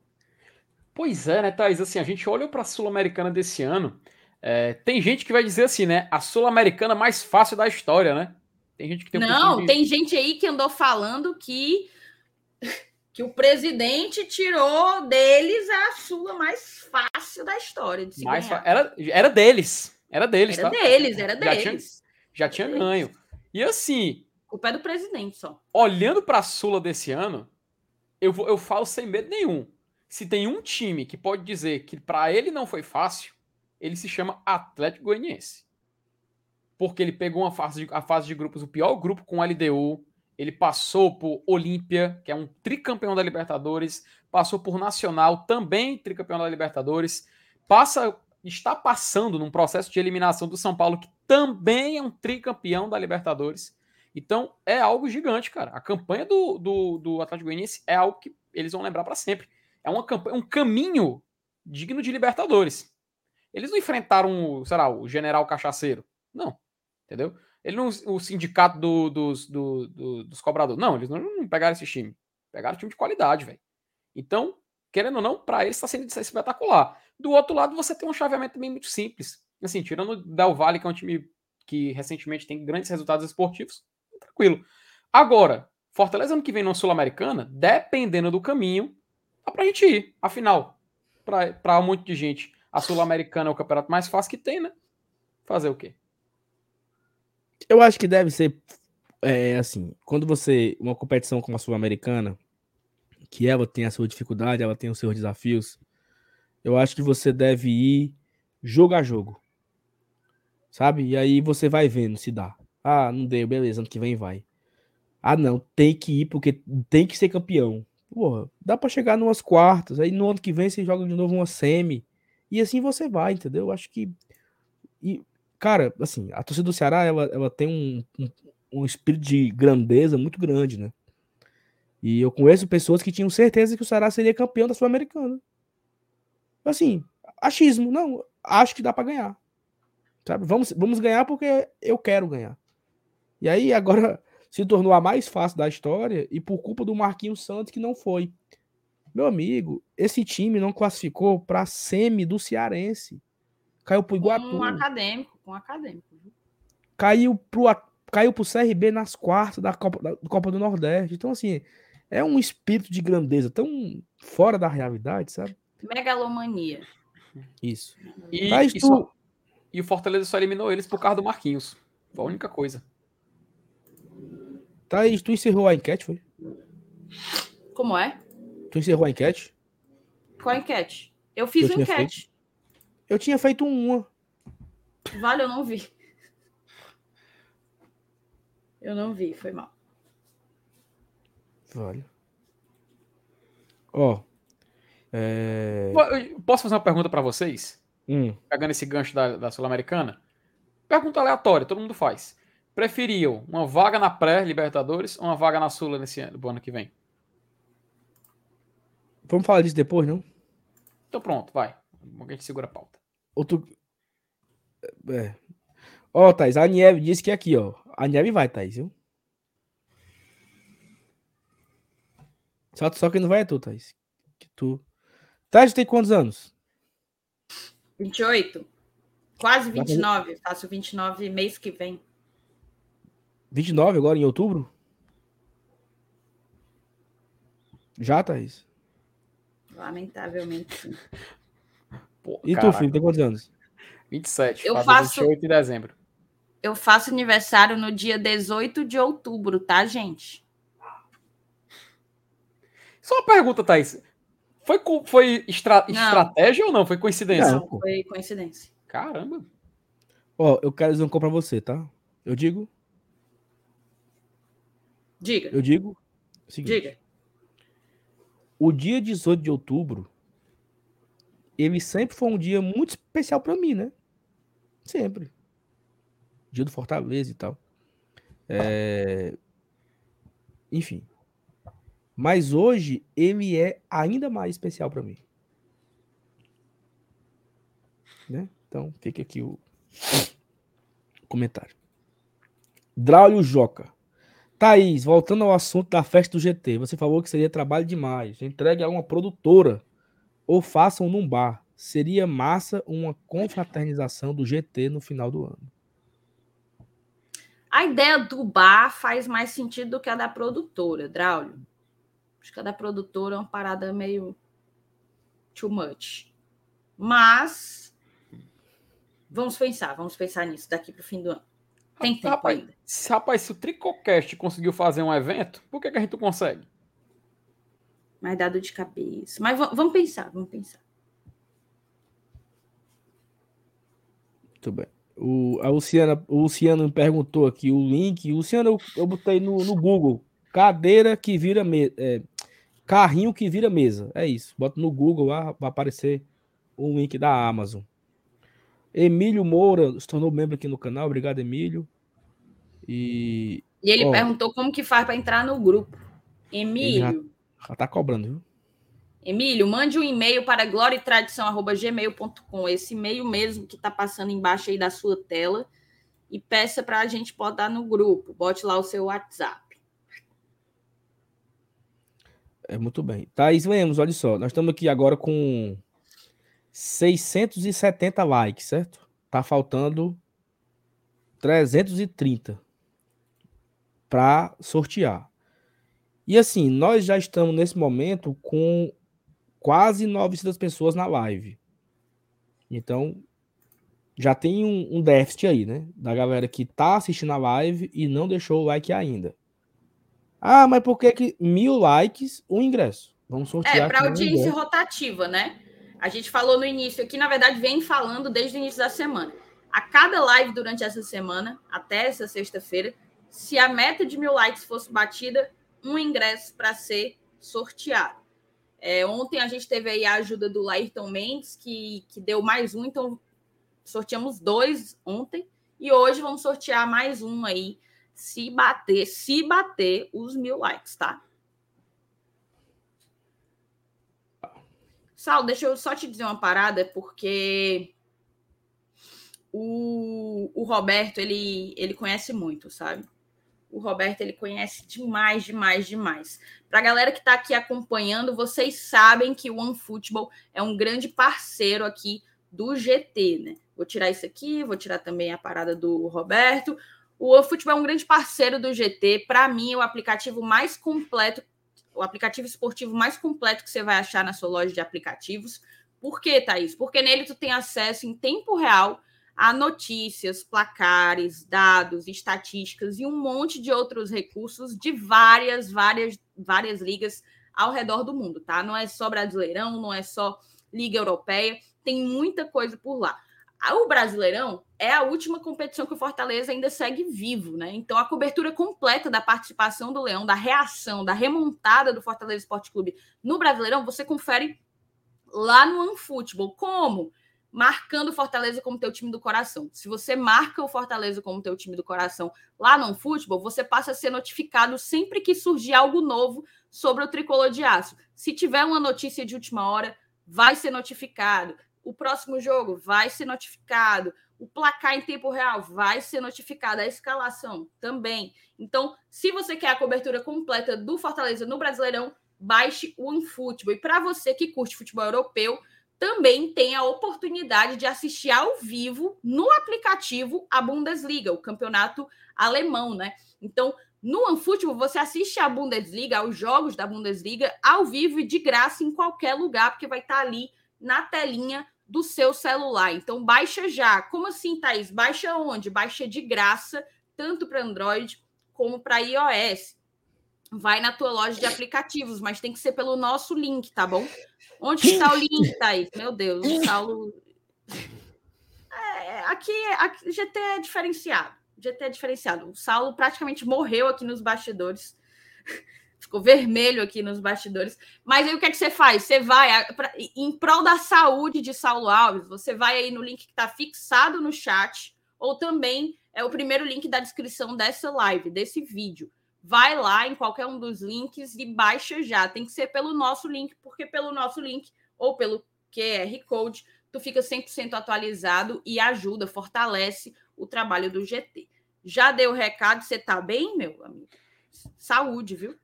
Pois é, né, Thaís? Assim, a gente olha para a Sul-Americana desse ano. É, tem gente que vai dizer assim, né? A Sul-Americana mais fácil da história, né? Tem gente que tem um Não, de... tem gente aí que andou falando que que o presidente tirou deles a Sula mais fácil da história de se mais Era, era deles. Era deles, era tá? deles, era deles. Já tinha, já tinha ganho. E assim. O pé do presidente só. Olhando para a Sula desse ano, eu, eu falo sem medo nenhum. Se tem um time que pode dizer que para ele não foi fácil, ele se chama Atlético Goianiense. Porque ele pegou uma fase de, a fase de grupos, o pior grupo com o LDU. Ele passou por Olímpia, que é um tricampeão da Libertadores. Passou por Nacional, também tricampeão da Libertadores. Passa está passando num processo de eliminação do São Paulo, que também é um tricampeão da Libertadores. Então é algo gigante, cara. A campanha do, do, do Atlético Goianiense é algo que eles vão lembrar para sempre. É uma campanha, um caminho digno de Libertadores. Eles não enfrentaram, sei lá, o general cachaceiro. Não. Entendeu? Ele não, o sindicato do, dos, do, do, dos cobradores. Não, eles não, não pegaram esse time. Pegaram time de qualidade, velho. Então, querendo ou não, para eles está sendo espetacular. Do outro lado, você tem um chaveamento também muito simples. Assim, tirando o Del Valle, que é um time que recentemente tem grandes resultados esportivos, tranquilo. Agora, Fortaleza ano que vem na Sul-Americana, dependendo do caminho, dá pra gente ir. Afinal, para um monte de gente, a Sul-Americana é o campeonato mais fácil que tem, né? Fazer o quê? Eu acho que deve ser é assim, quando você. Uma competição como a Sul-Americana, que ela tem a sua dificuldade, ela tem os seus desafios, eu acho que você deve ir jogo a jogo. Sabe? E aí você vai vendo se dá. Ah, não deu, beleza, ano que vem vai. Ah, não, tem que ir porque tem que ser campeão. Porra, dá para chegar numas quartas, aí no ano que vem você joga de novo uma semi. E assim você vai, entendeu? Eu acho que. E, cara, assim, a torcida do Ceará, ela, ela tem um, um, um espírito de grandeza muito grande, né? E eu conheço pessoas que tinham certeza que o Ceará seria campeão da Sul-Americana. Assim, achismo, não, acho que dá para ganhar. Sabe? Vamos, vamos ganhar porque eu quero ganhar. E aí agora se tornou a mais fácil da história e por culpa do Marquinhos Santos que não foi. Meu amigo, esse time não classificou para semi do Cearense. Caiu pro Iguatu. Com um acadêmico, com um acadêmico. Caiu pro caiu pro CRB nas quartas da Copa, da Copa do Nordeste. Então assim, é um espírito de grandeza tão fora da realidade, sabe? Megalomania. Isso. E, Mas, tu... só... e o Fortaleza só eliminou eles por causa do Marquinhos. Foi a única coisa. Thaís, tu encerrou a enquete, foi? Como é? Tu encerrou a enquete? Qual enquete? Eu fiz eu enquete. Feito? Eu tinha feito uma. Vale, eu não vi. Eu não vi, foi mal. Vale. Ó. Oh, é... Posso fazer uma pergunta para vocês? Hum. Pegando esse gancho da, da Sul-Americana. Pergunta aleatória, todo mundo faz preferiam uma vaga na pré-Libertadores ou uma vaga na Sula nesse ano, ano que vem? Vamos falar disso depois, não? Então pronto, vai. A gente segura a pauta. Outro... É. Ó, oh, Thais, a Nieve disse que é aqui, ó. A Nieve vai, Thais, viu? Só, só que não vai é tu, Thais. Que tu... Thais tem quantos anos? 28. Quase 29. Faço 29 mês que vem. 29 agora, em outubro? Já, Thaís? Lamentavelmente, sim. Pô, e tu, filho, tem quantos anos? 27. Eu faço 28 de dezembro. Eu faço aniversário no dia 18 de outubro, tá, gente? Só uma pergunta, Thaís. Foi, foi estra... estratégia ou não? Foi coincidência? Não, foi coincidência. Caramba. Ó, eu quero dizer um pra você, tá? Eu digo Diga. Eu digo. Seguinte, Diga. O dia 18 de outubro, ele sempre foi um dia muito especial para mim, né? Sempre. Dia do Fortaleza e tal. É... Enfim. Mas hoje ele é ainda mais especial para mim. Né? Então, fica aqui o comentário. Draulio Joca. Thaís, voltando ao assunto da festa do GT, você falou que seria trabalho demais. Entregue a uma produtora ou façam num bar. Seria massa uma confraternização do GT no final do ano. A ideia do bar faz mais sentido do que a da produtora, Draulio. Acho que a da produtora é uma parada meio too much. Mas vamos pensar, vamos pensar nisso daqui para o fim do ano. Tem tempo rapaz, ainda. Se, rapaz, se o Tricocast conseguiu fazer um evento, por que, que a gente não consegue? Mais dado de cabeça. Mas vamos pensar, vamos pensar. Muito bem. O, a Luciana, o Luciano me perguntou aqui o link. Luciano, eu, eu botei no, no Google. Cadeira que vira mesa. É, carrinho que vira mesa. É isso. Bota no Google lá, vai aparecer o link da Amazon. Emílio Moura se tornou membro aqui no canal. Obrigado, Emílio. E, e ele ó, perguntou como que faz para entrar no grupo. Emílio. Já, já tá cobrando, viu? Emílio, mande um e-mail para gloriatradição.gmail.com, esse e-mail mesmo que está passando embaixo aí da sua tela, e peça para a gente botar no grupo. Bote lá o seu WhatsApp. É muito bem. Thaís Lemos, olha só, nós estamos aqui agora com 670 likes, certo? Tá faltando 330 para sortear. E assim, nós já estamos nesse momento com quase 900 pessoas na live. Então, já tem um, um, déficit aí, né? Da galera que tá assistindo a live e não deixou o like ainda. Ah, mas por que que mil likes, um ingresso? Vamos sortear. É, para audiência um rotativa, né? A gente falou no início aqui, na verdade, vem falando desde o início da semana. A cada live durante essa semana, até essa sexta-feira, se a meta de mil likes fosse batida, um ingresso para ser sorteado. É, ontem a gente teve aí a ajuda do Laírton Mendes, que, que deu mais um, então sorteamos dois ontem. E hoje vamos sortear mais um aí, se bater, se bater os mil likes, tá? Sal, deixa eu só te dizer uma parada, porque o, o Roberto, ele, ele conhece muito, sabe? O Roberto, ele conhece demais, demais, demais. Para a galera que está aqui acompanhando, vocês sabem que o OneFootball é um grande parceiro aqui do GT, né? Vou tirar isso aqui, vou tirar também a parada do Roberto. O OneFootball é um grande parceiro do GT. Para mim, é o aplicativo mais completo o aplicativo esportivo mais completo que você vai achar na sua loja de aplicativos. Por que, Thaís? Porque nele tu tem acesso em tempo real a notícias, placares, dados, estatísticas e um monte de outros recursos de várias, várias, várias ligas ao redor do mundo, tá? Não é só Brasileirão, não é só Liga Europeia, tem muita coisa por lá. O Brasileirão é a última competição que o Fortaleza ainda segue vivo, né? Então, a cobertura completa da participação do Leão, da reação, da remontada do Fortaleza Esporte Clube no Brasileirão, você confere lá no OneFootball. Como? Marcando o Fortaleza como teu time do coração. Se você marca o Fortaleza como teu time do coração lá no OneFootball, você passa a ser notificado sempre que surgir algo novo sobre o tricolor de aço. Se tiver uma notícia de última hora, vai ser notificado o próximo jogo vai ser notificado, o placar em tempo real vai ser notificado, a escalação também. Então, se você quer a cobertura completa do Fortaleza no Brasileirão, baixe o OneFootball. E para você que curte futebol europeu, também tem a oportunidade de assistir ao vivo no aplicativo a Bundesliga, o campeonato alemão, né? Então, no OneFootball, você assiste a Bundesliga, aos jogos da Bundesliga, ao vivo e de graça em qualquer lugar, porque vai estar ali na telinha do seu celular. Então, baixa já. Como assim, Thaís? Baixa onde? Baixa de graça, tanto para Android como para iOS. Vai na tua loja de aplicativos, mas tem que ser pelo nosso link, tá bom? Onde está o link, Thaís? Meu Deus, o Saulo. É, aqui, aqui GT é diferenciado. GT é diferenciado. O Saulo praticamente morreu aqui nos bastidores ficou vermelho aqui nos bastidores. Mas aí o que é que você faz? Você vai, em prol da saúde de Saulo Alves, você vai aí no link que está fixado no chat, ou também é o primeiro link da descrição dessa live, desse vídeo. Vai lá em qualquer um dos links e baixa já. Tem que ser pelo nosso link, porque pelo nosso link ou pelo QR Code, tu fica 100% atualizado e ajuda, fortalece o trabalho do GT. Já deu o recado, você tá bem, meu amigo? Saúde, viu?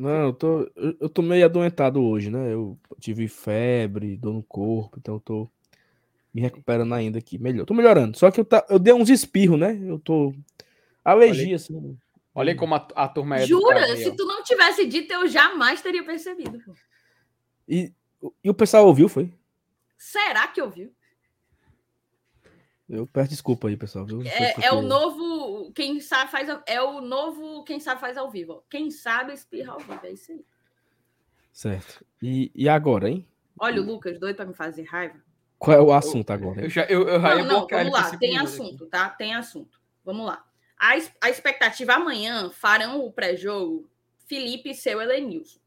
Não, eu tô, eu, tô meio adoentado hoje, né? Eu tive febre, dor no corpo, então eu tô me recuperando ainda aqui. Melhor, tô melhorando. Só que eu, tá, eu dei uns espirros, né? Eu tô. Alergia, olha, assim. Olha como a, a turma é. Jura? Se tu não tivesse dito, eu jamais teria percebido. E, e o pessoal ouviu, foi? Será que ouviu? Eu peço desculpa aí, pessoal. É, é o novo. Quem sabe faz. É o novo. Quem sabe faz ao vivo. Quem sabe espirra ao vivo. É isso aí. Certo. E, e agora, hein? Olha o Lucas, doido para me fazer raiva. Qual é o assunto agora? Eu, já, eu, eu não, não, vamos lá. Tem assunto, aqui. tá? Tem assunto. Vamos lá. A, a expectativa amanhã farão o pré-jogo Felipe e seu Elenilson.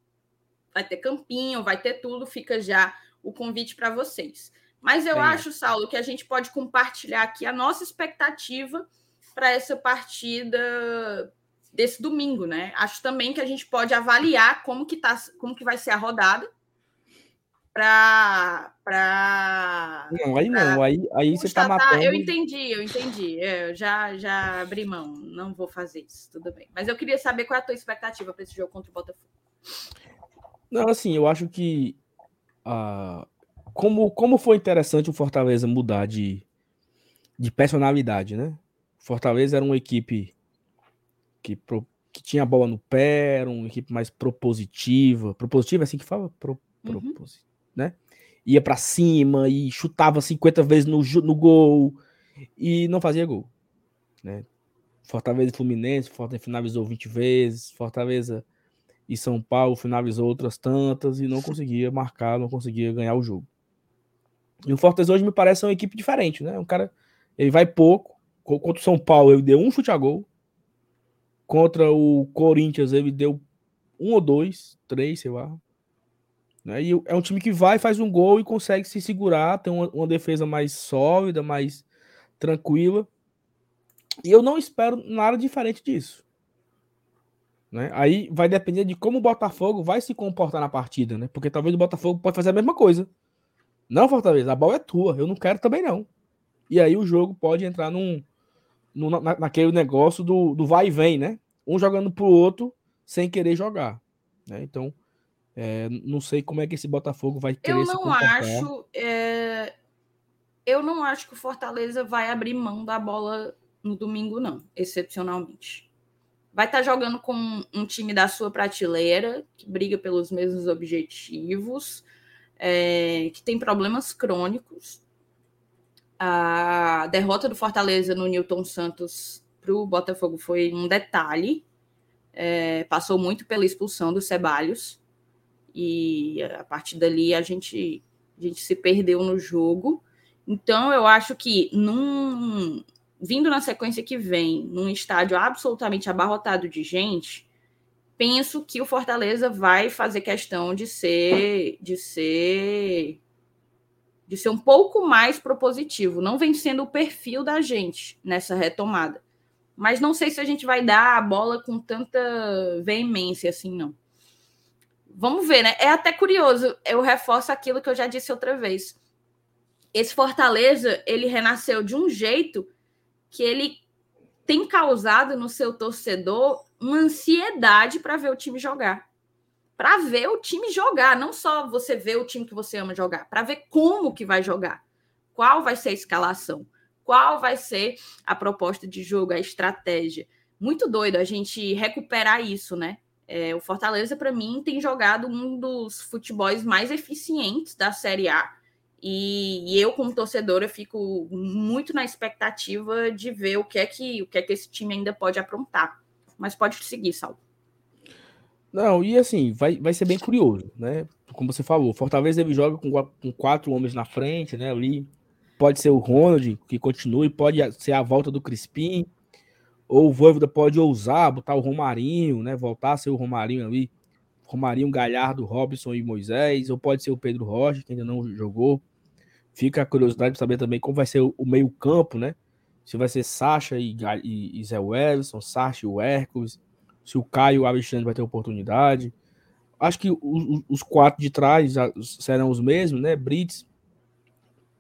Vai ter campinho, vai ter tudo. Fica já o convite para vocês. Mas eu é. acho, Saulo, que a gente pode compartilhar aqui a nossa expectativa para essa partida desse domingo, né? Acho também que a gente pode avaliar como que tá, como que vai ser a rodada para para Não, aí não, aí aí você está matando. Eu entendi, eu entendi. É, eu já já abri mão, não vou fazer isso, tudo bem. Mas eu queria saber qual é a tua expectativa para esse jogo contra o Botafogo. Não, assim, eu acho que uh, como, como foi interessante o Fortaleza mudar de, de personalidade, né? Fortaleza era uma equipe que, pro, que tinha a bola no pé, era uma equipe mais propositiva. Propositiva é assim que fala? Pro, uhum. né? ia para cima e chutava 50 vezes no, no gol e não fazia gol. Né? Fortaleza e Fluminense, Fortaleza finalizou 20 vezes, Fortaleza e São Paulo finalizou outras tantas e não conseguia marcar, não conseguia ganhar o jogo. E o Fortaleza hoje me parece uma equipe diferente, né? Um cara, ele vai pouco. Contra o São Paulo, ele deu um chute a gol. Contra o Corinthians, ele deu um ou dois, três, sei lá. Né? E é um time que vai, faz um gol e consegue se segurar, tem uma, uma defesa mais sólida, mais tranquila. E eu não espero nada diferente disso. Né? Aí vai depender de como o Botafogo vai se comportar na partida, né? Porque talvez o Botafogo pode fazer a mesma coisa. Não, Fortaleza, a bola é tua, eu não quero também não. E aí o jogo pode entrar num, num na, naquele negócio do, do vai e vem, né? Um jogando pro outro sem querer jogar. Né? Então, é, não sei como é que esse Botafogo vai querer Eu não acho. É... Eu não acho que o Fortaleza vai abrir mão da bola no domingo, não, excepcionalmente vai estar tá jogando com um time da sua prateleira, que briga pelos mesmos objetivos, é, que tem problemas crônicos. A derrota do Fortaleza no Newton Santos para o Botafogo foi um detalhe. É, passou muito pela expulsão do Ceballos. E a partir dali a gente, a gente se perdeu no jogo. Então eu acho que num, vindo na sequência que vem, num estádio absolutamente abarrotado de gente, penso que o Fortaleza vai fazer questão de ser de ser de ser um pouco mais propositivo, não vem sendo o perfil da gente nessa retomada. Mas não sei se a gente vai dar a bola com tanta veemência assim, não. Vamos ver, né? É até curioso. Eu reforço aquilo que eu já disse outra vez. Esse Fortaleza, ele renasceu de um jeito que ele tem causado no seu torcedor uma ansiedade para ver o time jogar. Para ver o time jogar, não só você ver o time que você ama jogar, para ver como que vai jogar. Qual vai ser a escalação? Qual vai ser a proposta de jogo, a estratégia? Muito doido a gente recuperar isso, né? É, o Fortaleza, para mim, tem jogado um dos futebols mais eficientes da Série A e, e, eu, como torcedora, fico muito na expectativa de ver o que é que o que é que esse time ainda pode aprontar. Mas pode seguir, Sal. Não, e assim, vai, vai ser bem curioso, né? Como você falou, Fortaleza ele joga com, com quatro homens na frente, né? Ali pode ser o Ronald, que continue, pode ser a volta do Crispim, ou o Voivoda pode ousar, botar o Romarinho, né? Voltar a ser o Romarinho ali, Romarinho, Galhardo, Robson e Moisés, ou pode ser o Pedro Rocha, que ainda não jogou. Fica a curiosidade de saber também como vai ser o, meio-campo, né? Se vai ser Sacha e, e, e Zé Wellison, Sacha e o Hércules, se o Caio e o Alexandre vai ter oportunidade. Acho que os, os quatro de trás serão os mesmos, né? Brits,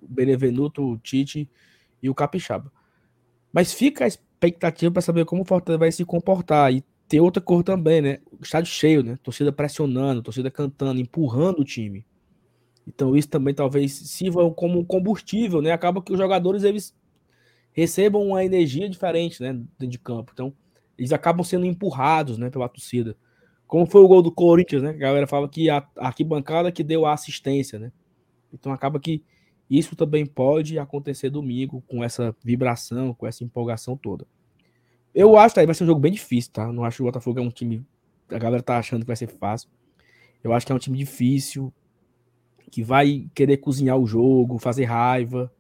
Benevenuto, Tite e o Capixaba. Mas fica a expectativa para saber como o Fortaleza vai se comportar. E tem outra cor também, né? Estádio cheio, né? Torcida pressionando, torcida cantando, empurrando o time. Então isso também talvez sirva como um combustível, né? Acaba que os jogadores eles recebam uma energia diferente, né, dentro de campo. Então eles acabam sendo empurrados, né, pela torcida. Como foi o gol do Corinthians, né? A galera fala que a arquibancada que deu a assistência, né? Então acaba que isso também pode acontecer domingo com essa vibração, com essa empolgação toda. Eu acho que vai ser um jogo bem difícil, tá? Não acho que o Botafogo é um time. A galera tá achando que vai ser fácil. Eu acho que é um time difícil que vai querer cozinhar o jogo, fazer raiva.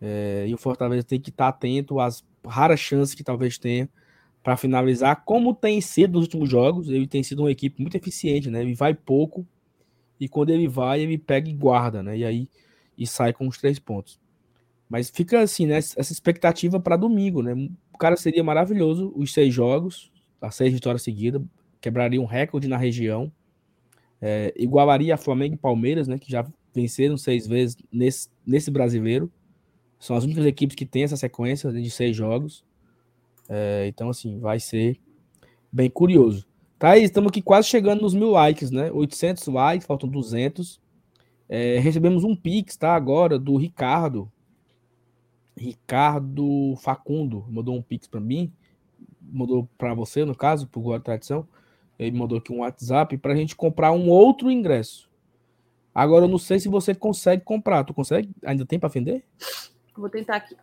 É, e o Fortaleza tem que estar atento às raras chances que talvez tenha para finalizar, como tem sido nos últimos jogos. Ele tem sido uma equipe muito eficiente, né? Ele vai pouco e quando ele vai, ele pega e guarda, né? E aí e sai com os três pontos. Mas fica assim, né? Essa expectativa para domingo, né? O cara seria maravilhoso os seis jogos, as seis vitórias seguidas, quebraria um recorde na região. É, igualaria a Flamengo e Palmeiras, né, que já venceram seis vezes nesse, nesse brasileiro. São as únicas equipes que têm essa sequência de seis jogos. É, então, assim, vai ser bem curioso. Tá aí, estamos aqui quase chegando nos mil likes, né? 800 likes, faltam 200. É, recebemos um pix, tá? Agora, do Ricardo. Ricardo Facundo mandou um pix para mim. Mandou para você, no caso, por Guarda Tradição. Ele mandou aqui um WhatsApp para a gente comprar um outro ingresso. Agora eu não sei se você consegue comprar. Tu consegue? Ainda tem para vender? Vou tentar aqui.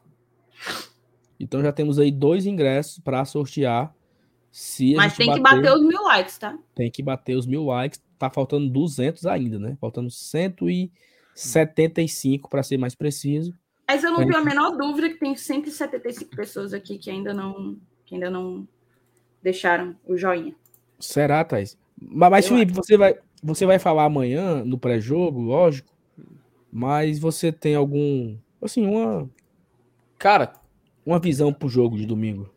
Então já temos aí dois ingressos para sortear. Se Mas tem bater, que bater os mil likes, tá? Tem que bater os mil likes. Tá faltando 200 ainda, né? Faltando 175 para ser mais preciso. Mas eu não tenho a menor dúvida que tem 175 pessoas aqui que ainda não, que ainda não deixaram o joinha. Será, Thaís? Mas, mas Felipe, você vai, você vai falar amanhã no pré-jogo, lógico. Mas você tem algum. Assim, uma. Cara. Uma visão pro jogo de domingo.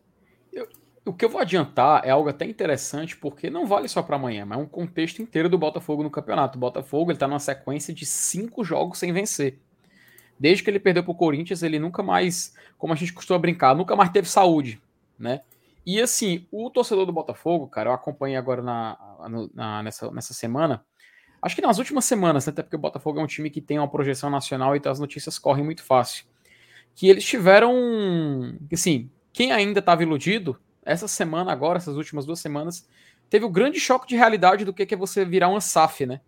Eu, o que eu vou adiantar é algo até interessante, porque não vale só para amanhã, mas é um contexto inteiro do Botafogo no campeonato. O Botafogo ele tá numa sequência de cinco jogos sem vencer. Desde que ele perdeu pro Corinthians, ele nunca mais, como a gente costuma brincar, nunca mais teve saúde, né? E assim, o torcedor do Botafogo, cara, eu acompanhei agora na, na, nessa, nessa semana. Acho que nas últimas semanas, né, até porque o Botafogo é um time que tem uma projeção nacional e então as notícias correm muito fácil. Que eles tiveram. Assim, quem ainda estava iludido, essa semana agora, essas últimas duas semanas, teve o grande choque de realidade do que é você virar uma SAF, né?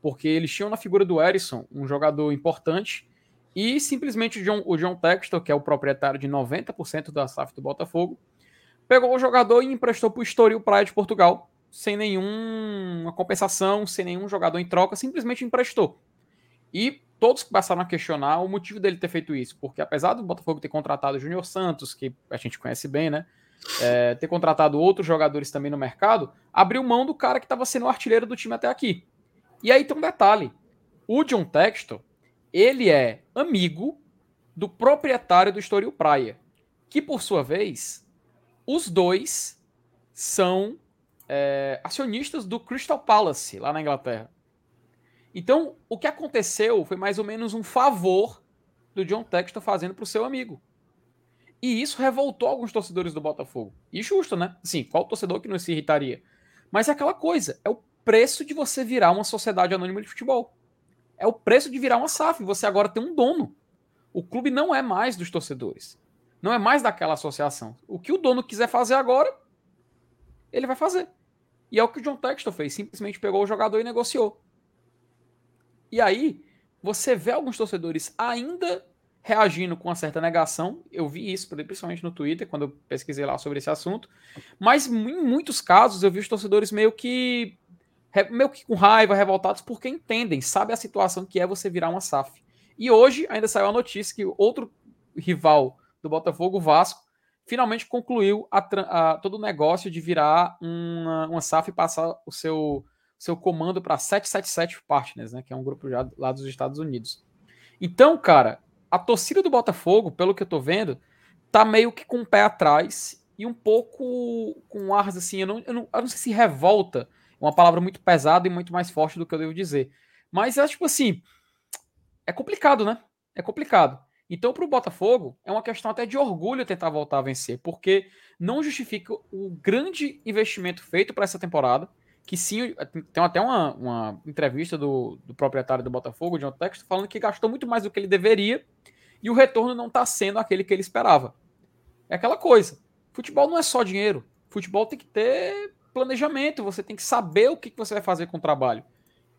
Porque eles tinham na figura do Erisson um jogador importante e simplesmente o John, o John Textor, que é o proprietário de 90% da SAF do Botafogo, pegou o jogador e emprestou para o Estoril Praia de Portugal, sem nenhuma compensação, sem nenhum jogador em troca, simplesmente emprestou. E todos passaram a questionar o motivo dele ter feito isso, porque apesar do Botafogo ter contratado o Júnior Santos, que a gente conhece bem, né? É, ter contratado outros jogadores também no mercado, abriu mão do cara que estava sendo o artilheiro do time até aqui. E aí tem um detalhe: o John Textor, ele é amigo do proprietário do Estoril Praia, que por sua vez os dois são é, acionistas do Crystal Palace, lá na Inglaterra. Então, o que aconteceu foi mais ou menos um favor do John Textor fazendo para o seu amigo. E isso revoltou alguns torcedores do Botafogo. E justo, né? Sim, qual torcedor que não se irritaria? Mas é aquela coisa, é o preço de você virar uma sociedade anônima de futebol. É o preço de virar uma SAF. Você agora tem um dono. O clube não é mais dos torcedores. Não é mais daquela associação. O que o dono quiser fazer agora, ele vai fazer. E é o que o John Textor fez. Simplesmente pegou o jogador e negociou. E aí, você vê alguns torcedores ainda reagindo com uma certa negação. Eu vi isso, principalmente no Twitter, quando eu pesquisei lá sobre esse assunto. Mas em muitos casos eu vi os torcedores meio que meio que com raiva, revoltados, porque entendem, sabe a situação que é você virar uma SAF. E hoje ainda saiu a notícia que outro rival do Botafogo, o Vasco, finalmente concluiu a, a, todo o negócio de virar uma, uma SAF e passar o seu, seu comando para 777 Partners, né, que é um grupo já lá dos Estados Unidos. Então, cara, a torcida do Botafogo, pelo que eu tô vendo, tá meio que com o pé atrás e um pouco com ar assim, eu não, eu não, eu não sei se revolta, é uma palavra muito pesada e muito mais forte do que eu devo dizer. Mas é tipo assim, é complicado, né? É complicado. Então, para o Botafogo, é uma questão até de orgulho tentar voltar a vencer, porque não justifica o grande investimento feito para essa temporada. Que sim, tem até uma, uma entrevista do, do, proprietário do Botafogo, John Texto, falando que gastou muito mais do que ele deveria e o retorno não está sendo aquele que ele esperava. É aquela coisa: futebol não é só dinheiro, futebol tem que ter planejamento, você tem que saber o que você vai fazer com o trabalho.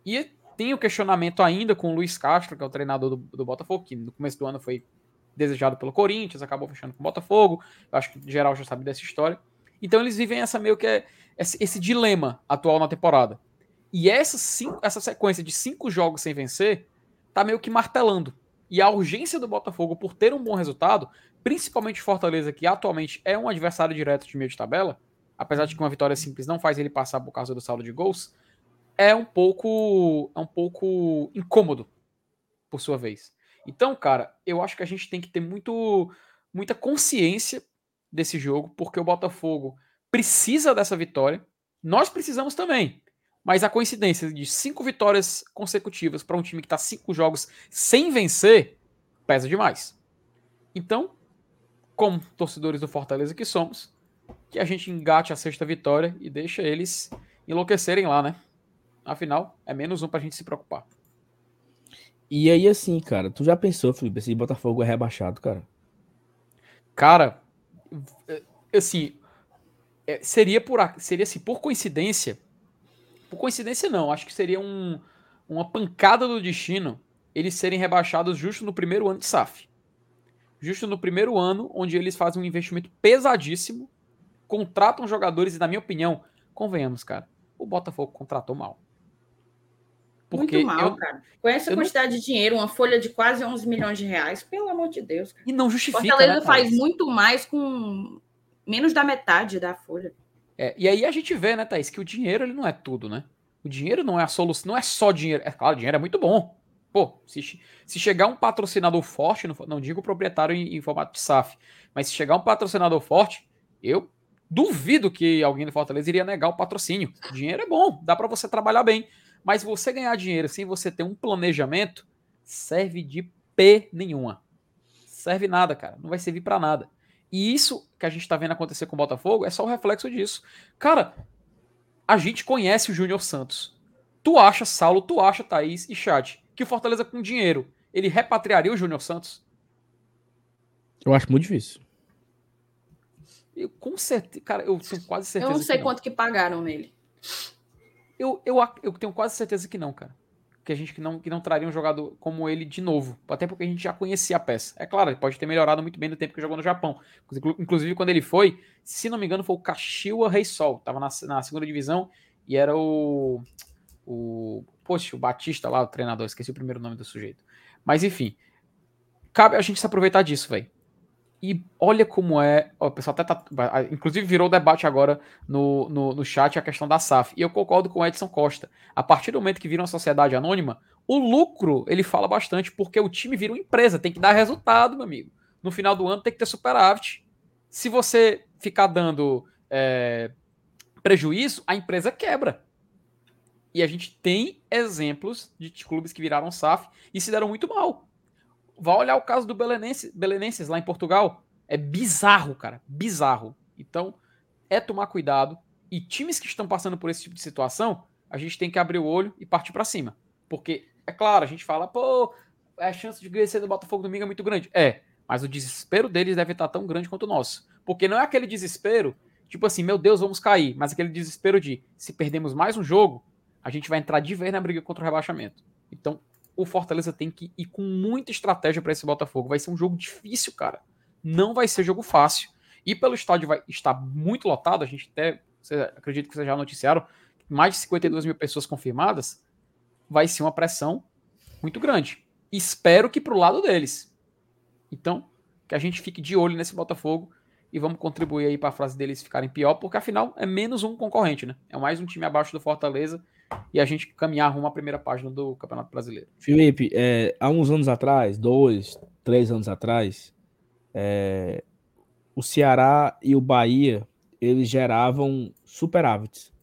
E tem o questionamento ainda com o Luiz Castro, que é o treinador do, do Botafogo, que no começo do ano foi desejado pelo Corinthians, acabou fechando com o Botafogo. Eu acho que geral já sabe dessa história. Então eles vivem essa meio que é, esse, esse, dilema atual na temporada. E essa, cinco, essa sequência de cinco jogos sem vencer tá meio que martelando. E a urgência do Botafogo por ter um bom resultado, principalmente Fortaleza, que atualmente é um adversário direto de meio de tabela, apesar de que uma vitória simples não faz ele passar por causa do saldo de gols, é um pouco é um pouco incômodo por sua vez. Então, cara, eu acho que a gente tem que ter muito muita consciência desse jogo, porque o Botafogo precisa dessa vitória. Nós precisamos também. Mas a coincidência de cinco vitórias consecutivas para um time que está cinco jogos sem vencer pesa demais. Então, como torcedores do Fortaleza que somos, que a gente engate a sexta vitória e deixa eles enlouquecerem lá, né? Afinal, é menos um pra gente se preocupar. E aí, assim, cara, tu já pensou, Felipe, se Botafogo é rebaixado, cara? Cara, assim, é, seria por seria assim, por coincidência. Por coincidência, não. Acho que seria um, uma pancada do destino eles serem rebaixados justo no primeiro ano de SAF. Justo no primeiro ano, onde eles fazem um investimento pesadíssimo, contratam jogadores e, na minha opinião, convenhamos, cara, o Botafogo contratou mal. Porque Muito mal, eu, cara. Com essa quantidade não... de dinheiro, uma folha de quase 11 milhões de reais, pelo amor de Deus. Cara. E não justifica. Fortaleza né, faz muito mais com menos da metade da folha. É, e aí a gente vê, né, Thaís, que o dinheiro ele não é tudo, né? O dinheiro não é a solução, não é só dinheiro. É claro, o dinheiro é muito bom. Pô, se, se chegar um patrocinador forte, não, não digo proprietário em, em, formato de SAF, mas se chegar um patrocinador forte, eu duvido que alguém do Fortaleza iria negar o patrocínio. O dinheiro é bom, dá para você trabalhar bem. Mas você ganhar dinheiro sem você ter um planejamento, serve de P nenhuma. Serve nada, cara. Não vai servir para nada. E isso que a gente tá vendo acontecer com o Botafogo é só o reflexo disso. Cara, a gente conhece o Júnior Santos. Tu acha, Saulo, tu acha, Thaís e Chat, que o Fortaleza com dinheiro, ele repatriaria o Júnior Santos? Eu acho muito difícil. Eu, com certeza, cara, eu tenho quase certeza. Eu não sei que quanto que pagaram nele. Eu, eu, eu tenho quase certeza que não, cara. Que a gente que não, que não traria um jogador como ele de novo. Até porque a gente já conhecia a peça. É claro, ele pode ter melhorado muito bem no tempo que jogou no Japão. Inclusive, quando ele foi, se não me engano, foi o Kashiwa Reisol. Tava na, na segunda divisão e era o. O. Poxa, o Batista lá, o treinador. Esqueci o primeiro nome do sujeito. Mas enfim. Cabe a gente se aproveitar disso, velho. E olha como é. Ó, o pessoal até tá. Inclusive virou debate agora no, no, no chat a questão da SAF. E eu concordo com o Edson Costa. A partir do momento que vira uma sociedade anônima, o lucro ele fala bastante, porque o time vira uma empresa, tem que dar resultado, meu amigo. No final do ano tem que ter superávit. Se você ficar dando é, prejuízo, a empresa quebra. E a gente tem exemplos de clubes que viraram SAF e se deram muito mal. Vai olhar o caso do Belenenses, lá em Portugal. É bizarro, cara. Bizarro. Então, é tomar cuidado. E times que estão passando por esse tipo de situação, a gente tem que abrir o olho e partir para cima. Porque, é claro, a gente fala, pô, a chance de vencer do Botafogo domingo é muito grande. É, mas o desespero deles deve estar tão grande quanto o nosso. Porque não é aquele desespero, tipo assim, meu Deus, vamos cair. Mas aquele desespero de, se perdemos mais um jogo, a gente vai entrar de vez na briga contra o rebaixamento. Então, o Fortaleza tem que ir com muita estratégia para esse Botafogo. Vai ser um jogo difícil, cara. Não vai ser jogo fácil. E pelo estádio vai estar muito lotado, a gente até, acredito que vocês já noticiaram, mais de 52 mil pessoas confirmadas, vai ser uma pressão muito grande. Espero que para o lado deles. Então, que a gente fique de olho nesse Botafogo e vamos contribuir aí para a frase deles ficarem pior, porque afinal é menos um concorrente, né? É mais um time abaixo do Fortaleza e a gente caminhar rumo à primeira página do Campeonato Brasileiro. Felipe, é, há uns anos atrás, dois, três anos atrás, é, o Ceará e o Bahia eles geravam superávites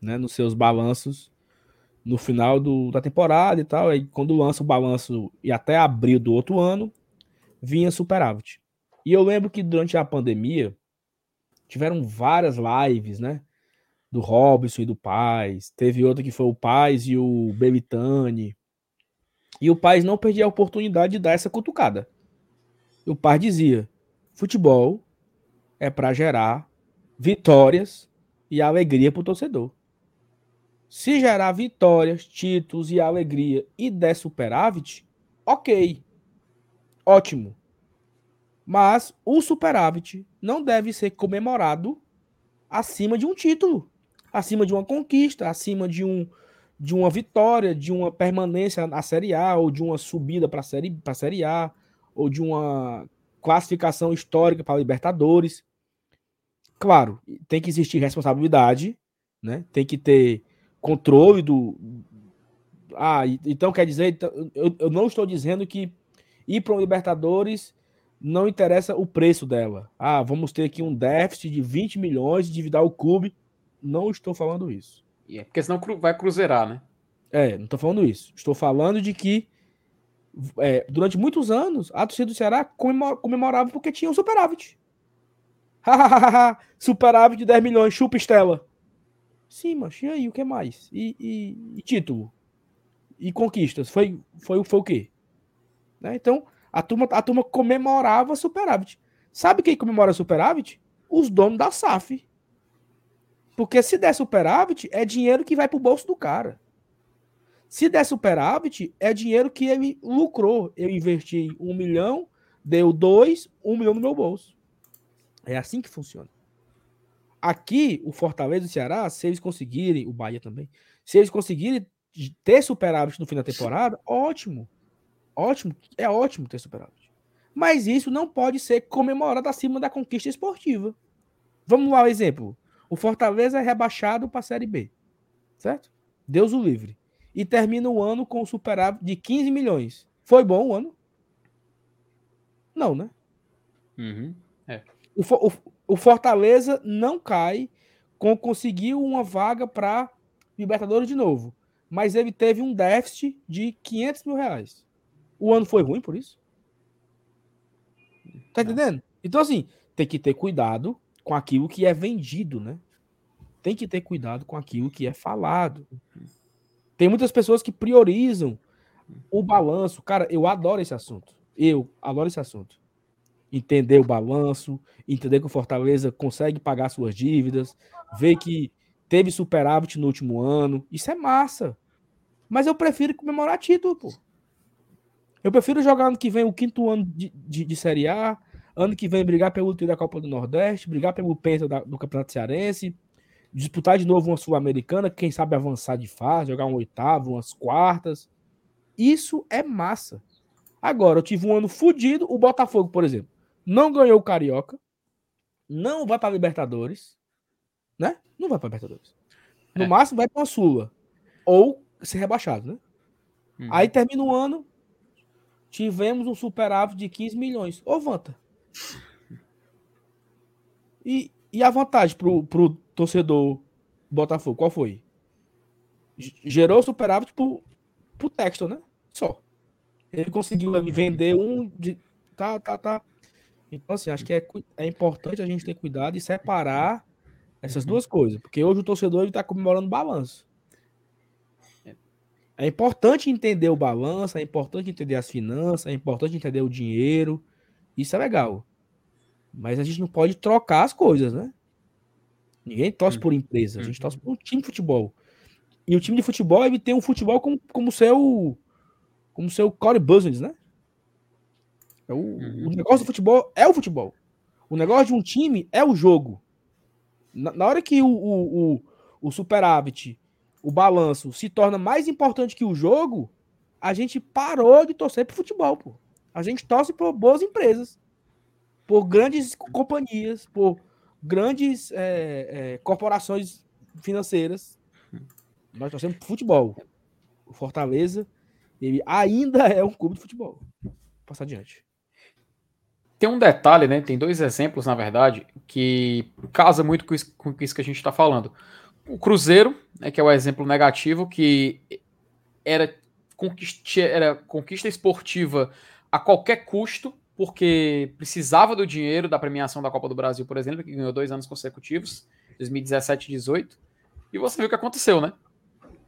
né, nos seus balanços no final do, da temporada e tal. Aí quando lança o balanço e até abril do outro ano, vinha superávit. E eu lembro que durante a pandemia tiveram várias lives, né? Do Robson e do Paz. Teve outra que foi o Paz e o Belitani. E o Paz não perdia a oportunidade de dar essa cutucada. E o Paz dizia: futebol é para gerar vitórias e alegria para o torcedor. Se gerar vitórias, títulos e alegria e der superávit, ok. Ótimo. Mas o superávit não deve ser comemorado acima de um título acima de uma conquista, acima de, um, de uma vitória, de uma permanência na Série A, ou de uma subida para a série, a série A, ou de uma classificação histórica para a Libertadores. Claro, tem que existir responsabilidade, né? tem que ter controle do. Ah, então quer dizer, então, eu, eu não estou dizendo que ir para o Libertadores não interessa o preço dela. Ah, vamos ter aqui um déficit de 20 milhões de endividar o clube. Não estou falando isso. É porque senão vai cruzeirar, né? É, não estou falando isso. Estou falando de que é, durante muitos anos a torcida do Ceará comemorava porque tinha um superávit. superávit de 10 milhões, chupa Estela. Sim, mas e aí, o que mais? E, e, e, título? E conquistas? Foi, foi, foi o quê? Né? Então, a turma, a turma comemorava superávit. Sabe quem comemora superávit? Os donos da SAF. Porque se der superávit, é dinheiro que vai pro bolso do cara. Se der superávit, é dinheiro que ele lucrou. Eu investi um milhão, deu dois, um milhão no meu bolso. É assim que funciona. Aqui, o Fortaleza e o Ceará, se eles conseguirem, o Bahia também, se eles conseguirem ter superávit no fim da temporada, ótimo. Ótimo, é ótimo ter superávit. Mas isso não pode ser comemorado acima da conquista esportiva. Vamos lá, um exemplo. O Fortaleza é rebaixado para a Série B. Certo? Deus o livre. E termina o ano com um superávit de 15 milhões. Foi bom o ano? Não, né? Uhum. É. O, o, o, Fortaleza não cai com conseguir uma vaga para Libertadores de novo. Mas ele teve um déficit de 500 mil reais. O ano foi ruim por isso? Tá entendendo? Então, assim, tem que ter cuidado com aquilo que é vendido, né? Tem que ter cuidado com aquilo que é falado. Tem muitas pessoas que priorizam o balanço. Cara, eu adoro esse assunto. Eu adoro esse assunto. Entender o balanço, entender que o Fortaleza consegue pagar suas dívidas, ver que teve superávit no último ano. Isso é massa. Mas eu prefiro comemorar título, pô. Eu prefiro jogar ano que vem o quinto ano de, de, de Série A, ano que vem brigar pelo título da Copa do Nordeste, brigar pelo Penta do Campeonato Cearense, disputar de novo uma Sul-Americana, quem sabe avançar de fase, jogar um oitavo, umas quartas. Isso é massa. Agora, eu tive um ano fodido, o Botafogo, por exemplo, não ganhou o Carioca, não vai para Libertadores, né? Não vai para Libertadores. No é. máximo vai para uma Sula ou ser rebaixado, né? Hum. Aí termina o ano, tivemos um superávit de 15 milhões. Ô, Vanta. E, e a vantagem pro, pro torcedor Botafogo, qual foi? Gerou superávit pro, pro Texton, né? Só. Ele conseguiu vender um de. Tá, tá, tá. Então, assim, acho que é, é importante a gente ter cuidado e separar essas duas coisas. Porque hoje o torcedor está comemorando balanço. É importante entender o balanço, é importante entender as finanças, é importante entender o dinheiro. Isso é legal. Mas a gente não pode trocar as coisas, né? Ninguém torce por empresa, a gente torce por um time de futebol. E o time de futebol, ele tem um futebol como, como seu como seu core business, né? É o, uhum. o negócio do futebol é o futebol. O negócio de um time é o jogo. Na, na hora que o, o, o, o superávit o balanço se torna mais importante que o jogo, a gente parou de torcer pro futebol, pô. A gente torce por boas empresas, por grandes companhias, por grandes é, é, corporações financeiras. Nós torcemos futebol. O Fortaleza, ele ainda é um clube de futebol. Passar adiante. Tem um detalhe, né? Tem dois exemplos, na verdade, que casa muito com isso, com isso que a gente está falando o Cruzeiro, né, que é o exemplo negativo, que era conquista, era conquista esportiva a qualquer custo, porque precisava do dinheiro da premiação da Copa do Brasil, por exemplo, que ganhou dois anos consecutivos, 2017 e 2018. E você viu o que aconteceu, né?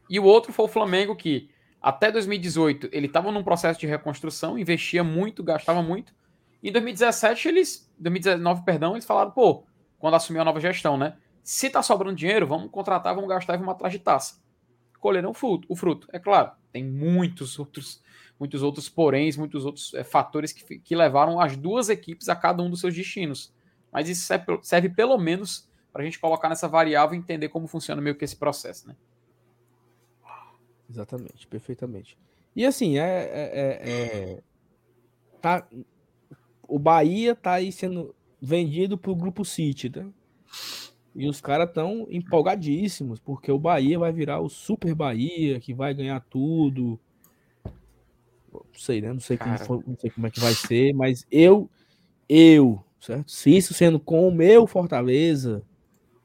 E o outro foi o Flamengo, que até 2018 ele estava num processo de reconstrução, investia muito, gastava muito. Em 2017 eles, 2019, perdão, eles falaram, pô, quando assumiu a nova gestão, né? Se tá sobrando dinheiro, vamos contratar, vamos gastar e vamos atrás de taça. Colheram o fruto, o fruto. É claro, tem muitos outros, muitos outros poréns, muitos outros é, fatores que, que levaram as duas equipes a cada um dos seus destinos. Mas isso serve, serve pelo menos para a gente colocar nessa variável e entender como funciona meio que esse processo, né? Exatamente, perfeitamente. E assim, é, é, é, é tá, o Bahia tá aí sendo vendido para o grupo City, né? E os caras estão empolgadíssimos, porque o Bahia vai virar o Super Bahia, que vai ganhar tudo. Não sei, né? Não sei, como, for, não sei como é que vai ser, mas eu, eu, certo? Se isso sendo com o meu Fortaleza,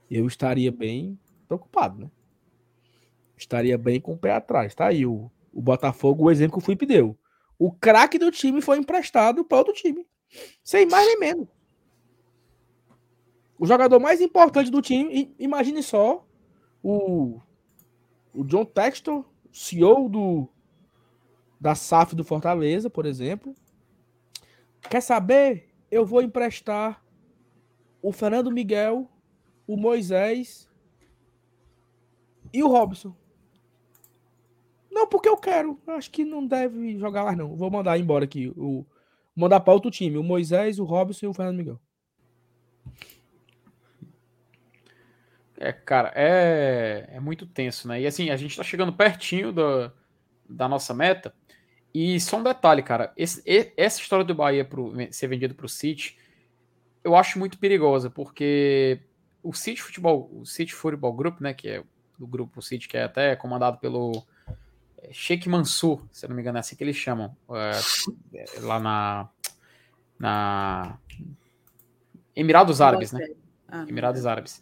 eu estaria bem preocupado, né? Estaria bem com o pé atrás. Tá aí o, o Botafogo, o exemplo que o Felipe deu. O craque do time foi emprestado para outro time. Sem mais nem menos. O jogador mais importante do time, imagine só, o, o John Textor, CEO do, da SAF do Fortaleza, por exemplo. Quer saber? Eu vou emprestar o Fernando Miguel, o Moisés e o Robson. Não, porque eu quero. Acho que não deve jogar mais, não. Vou mandar embora aqui. O... Mandar para outro time. O Moisés, o Robson e o Fernando Miguel. É, cara, é, é muito tenso, né? E assim, a gente tá chegando pertinho da nossa meta. E só um detalhe, cara. Esse, essa história do Bahia pro, ser vendido pro City, eu acho muito perigosa, porque o City Futebol, o City Football Group, né, que é do grupo City, que é até comandado pelo é, Sheikh Mansur, se eu não me engano, é assim que eles chamam, é, lá na, na Emirados Árabes, né? Ah, Emirados Árabes.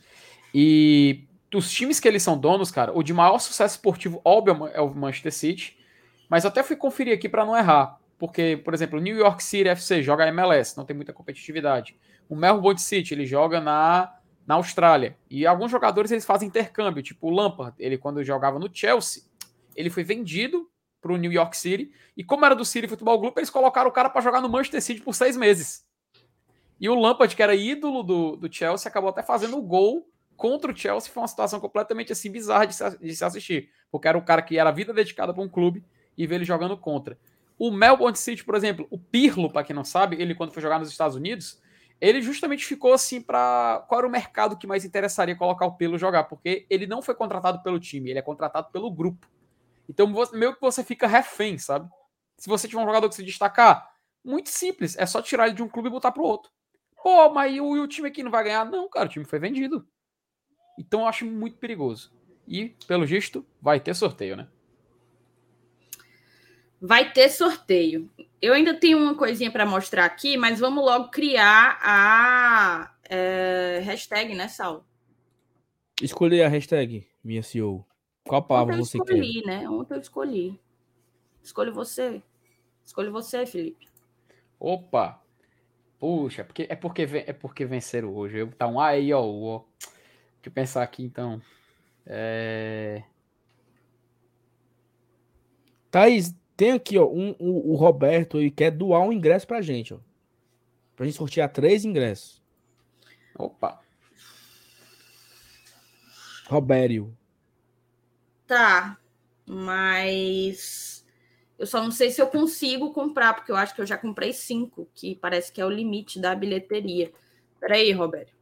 E dos times que eles são donos, cara, o de maior sucesso esportivo, óbvio, é o Manchester City, mas até fui conferir aqui para não errar, porque, por exemplo, o New York City FC joga MLS, não tem muita competitividade. O Melbourne City, ele joga na na Austrália. E alguns jogadores eles fazem intercâmbio, tipo o Lampard, ele quando jogava no Chelsea, ele foi vendido para o New York City, e como era do City Futebol Clube, eles colocaram o cara para jogar no Manchester City por seis meses. E o Lampard, que era ídolo do, do Chelsea, acabou até fazendo o gol contra o Chelsea, foi uma situação completamente assim bizarra de se, de se assistir, porque era um cara que era vida dedicada para um clube e ver ele jogando contra. O Melbourne City, por exemplo, o Pirlo, para quem não sabe, ele quando foi jogar nos Estados Unidos, ele justamente ficou assim para qual era o mercado que mais interessaria colocar o Pelo jogar, porque ele não foi contratado pelo time, ele é contratado pelo grupo. Então, meio que você fica refém, sabe? Se você tiver um jogador que se destacar, muito simples, é só tirar ele de um clube e botar pro outro. Pô, mas e o, e o time aqui não vai ganhar? Não, cara, o time foi vendido. Então eu acho muito perigoso. E, pelo visto, vai ter sorteio, né? Vai ter sorteio. Eu ainda tenho uma coisinha para mostrar aqui, mas vamos logo criar a é, hashtag, né, Sal? Escolher a hashtag, minha CEO. Qual palavra você escolhi, quer? né? Ontem eu escolhi. Escolhe você. Escolhe você, Felipe. Opa! Puxa, porque, é, porque, é porque venceram hoje. Eu, tá um aí, ó, ó. Deixa eu pensar aqui, então. É... Thaís, tem aqui, ó, um, um, o Roberto ele quer doar um ingresso pra gente, ó. Pra gente sortear três ingressos. Opa. Robério. Tá, mas eu só não sei se eu consigo comprar, porque eu acho que eu já comprei cinco, que parece que é o limite da bilheteria. Peraí, Roberto.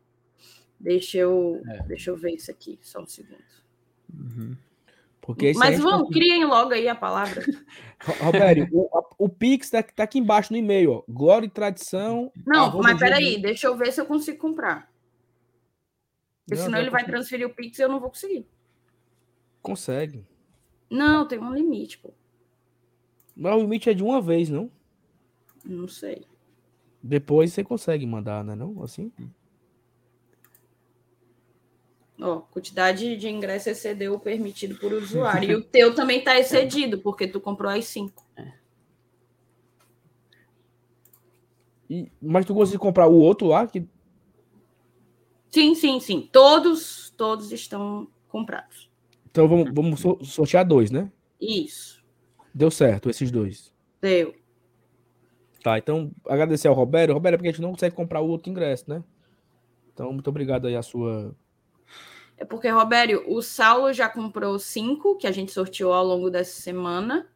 Deixa eu, é. deixa eu ver isso aqui, só um segundo. Uhum. Porque Mas vamos, criem logo aí a palavra. Roberto, o, o Pix tá, tá, aqui embaixo no e-mail, ó. Glória e tradição. Não, mas peraí, deixa eu ver se eu consigo comprar. Porque não, senão ele vai transferir o Pix e eu não vou conseguir. Consegue. Não, tem um limite, pô. Mas o limite é de uma vez, não? Não sei. Depois você consegue mandar, né? Não? Assim? Ó, quantidade de ingresso excedeu o permitido por usuário. e o teu também está excedido, porque tu comprou as cinco. É. E, mas tu conseguiu comprar o outro lá? Que... Sim, sim, sim. Todos, todos estão comprados. Então vamos, vamos sortear dois, né? Isso. Deu certo, esses dois. Deu. Tá, então agradecer ao Roberto. Roberto, é porque a gente não consegue comprar o outro ingresso, né? Então, muito obrigado aí a sua é porque, Robério, o Saulo já comprou cinco, que a gente sorteou ao longo dessa semana.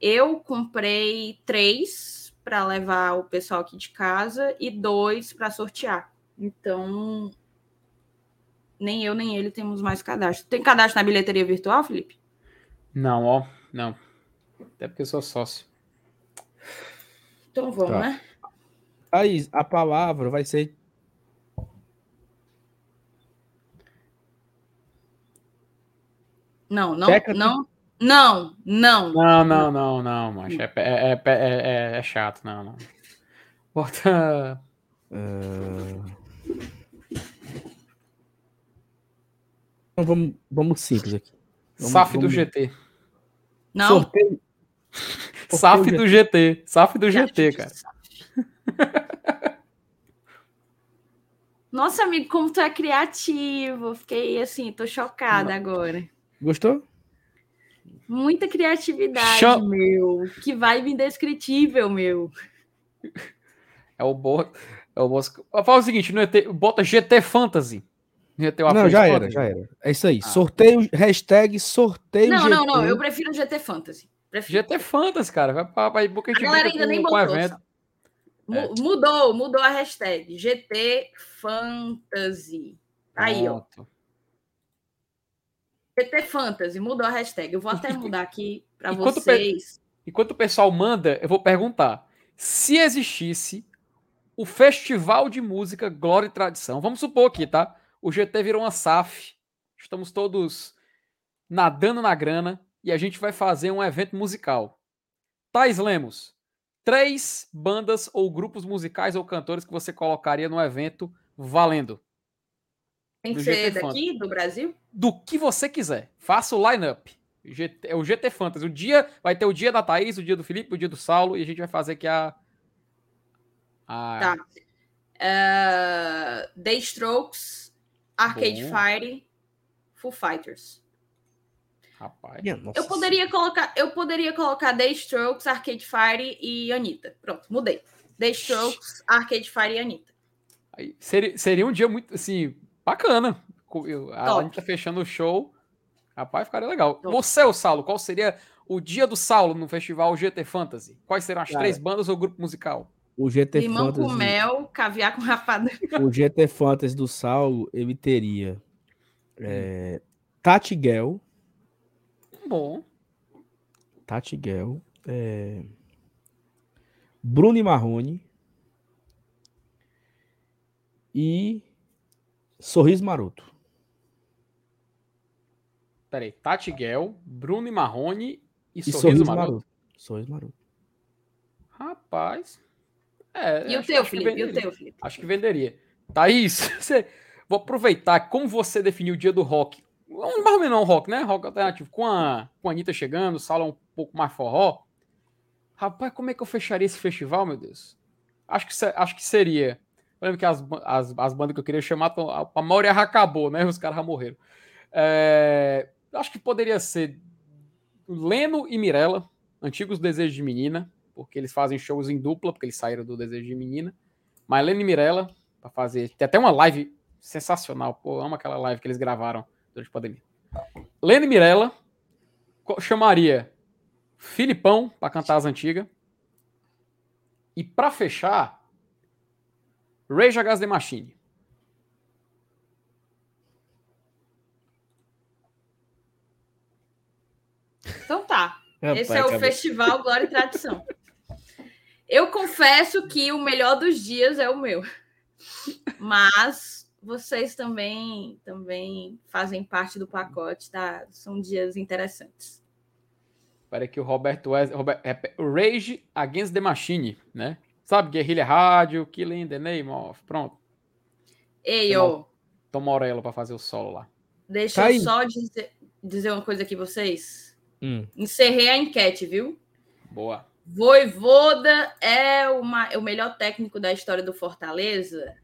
Eu comprei três para levar o pessoal aqui de casa e dois para sortear. Então, nem eu nem ele temos mais cadastro. Tem cadastro na bilheteria virtual, Felipe? Não, ó, não. Até porque eu sou sócio. Então vamos, tá. né? Aí, a palavra vai ser Não, não, Checa não, não, não. Não, não, não, não, macho. É, é, é, é, é chato, não, não. Bota. Uh... Então vamos, vamos simples aqui. Vamos, SAF vamos... do GT. Não. Sorteio. SAF do GT. SAF do GT, cara. Nossa, amigo, como tu é criativo. Fiquei assim, tô chocada Não. agora. Gostou? Muita criatividade, Show. meu. Que vibe indescritível, meu. É o bom. É o bom. Fala o seguinte, no ET, bota GT Fantasy. não, já era, já era. É isso aí. Ah. Sorteio, hashtag sorteio. Não, GT. não, não. Eu prefiro GT Fantasy. Prefiro. GT Fantasy, cara. Vai pra, pra, pra, a galera ainda nem botou. É. Mudou, mudou a hashtag. GT Fantasy. Aí, Pronto. ó. GT Fantasy, mudou a hashtag. Eu vou até mudar aqui para vocês. Enquanto o pessoal manda, eu vou perguntar. Se existisse o Festival de Música Glória e Tradição, vamos supor aqui, tá? O GT virou uma SAF. Estamos todos nadando na grana e a gente vai fazer um evento musical. Tais Lemos, três bandas ou grupos musicais ou cantores que você colocaria no evento valendo. Tem que ser GT daqui, Fantasy. do Brasil? Do que você quiser. Faça o line-up. É o GT Fantasy. O dia vai ter o dia da Thaís, o dia do Felipe, o dia do Saulo, e a gente vai fazer aqui a. a... Tá. Uh, The Strokes, Arcade Bom. Fire, Full Fighters. Rapaz. Eu poderia colocar, eu poderia colocar The Strokes, Arcade Fire e Anitta. Pronto, mudei. The Strokes, Arcade Fire e Anitta. Aí, seria, seria um dia muito assim bacana. A gente tá fechando o show. Rapaz, ficaria legal. Top. Você, o Saulo, qual seria o dia do Saulo no festival GT Fantasy? Quais serão as Cara, três bandas ou grupo musical? O GT Limão Fantasy. com mel, caviar com rapadura. O GT Fantasy do Saulo, ele teria é, Tati Gell. Bom. Tati Gell. É, Bruno Marrone. E Sorriso Maroto. Peraí, Tati Gell, Bruno Marrone e, e Sorriso, Sorriso Maroto. Maroto. Sorriso Maroto. Rapaz. É, e o teu, Felipe? E o teu, Felipe? Acho que venderia. Thaís, você... vou aproveitar como você definiu o dia do rock. Mais ou menos não rock, né? Rock alternativo. Com a, com a Anitta chegando, sala um pouco mais forró. Rapaz, como é que eu fecharia esse festival, meu Deus? Acho que, acho que seria eu lembro que as, as, as bandas que eu queria chamar, a, a maioria já acabou, né? Os caras já morreram. É, acho que poderia ser Leno e Mirella, antigos Desejos de Menina, porque eles fazem shows em dupla, porque eles saíram do Desejo de Menina. Mas Leno e Mirella, para fazer. Tem até uma live sensacional, pô, amo aquela live que eles gravaram durante a pandemia. Leno e Mirella, chamaria Filipão para cantar as antigas. E para fechar, Rage Against the Machine. Então tá. Rapaz, Esse é o Festival Glória e Tradição. Eu confesso que o melhor dos dias é o meu. Mas vocês também também fazem parte do pacote, tá? São dias interessantes. Para que o Roberto. Robert... É, Rage Against the Machine, né? Sabe, Guerrilha Rádio, Killing the Name of. Pronto. Ei, ô. Tom Morello para fazer o solo lá. Deixa tá eu só dizer, dizer, uma coisa aqui vocês. Hum. Encerrei a enquete, viu? Boa. Voivoda é uma, é o melhor técnico da história do Fortaleza?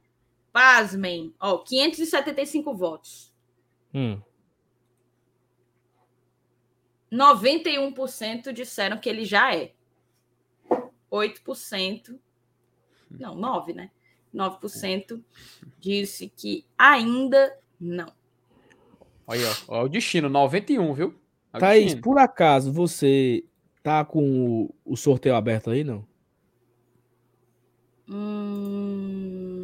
Pasmem. Ó, 575 votos. Hum. 91% disseram que ele já é. 8% não, 9, né? 9% disse que ainda não. Olha, ó, o destino, 91, viu? É Thaís, destino. por acaso você tá com o, o sorteio aberto aí, não? Hum...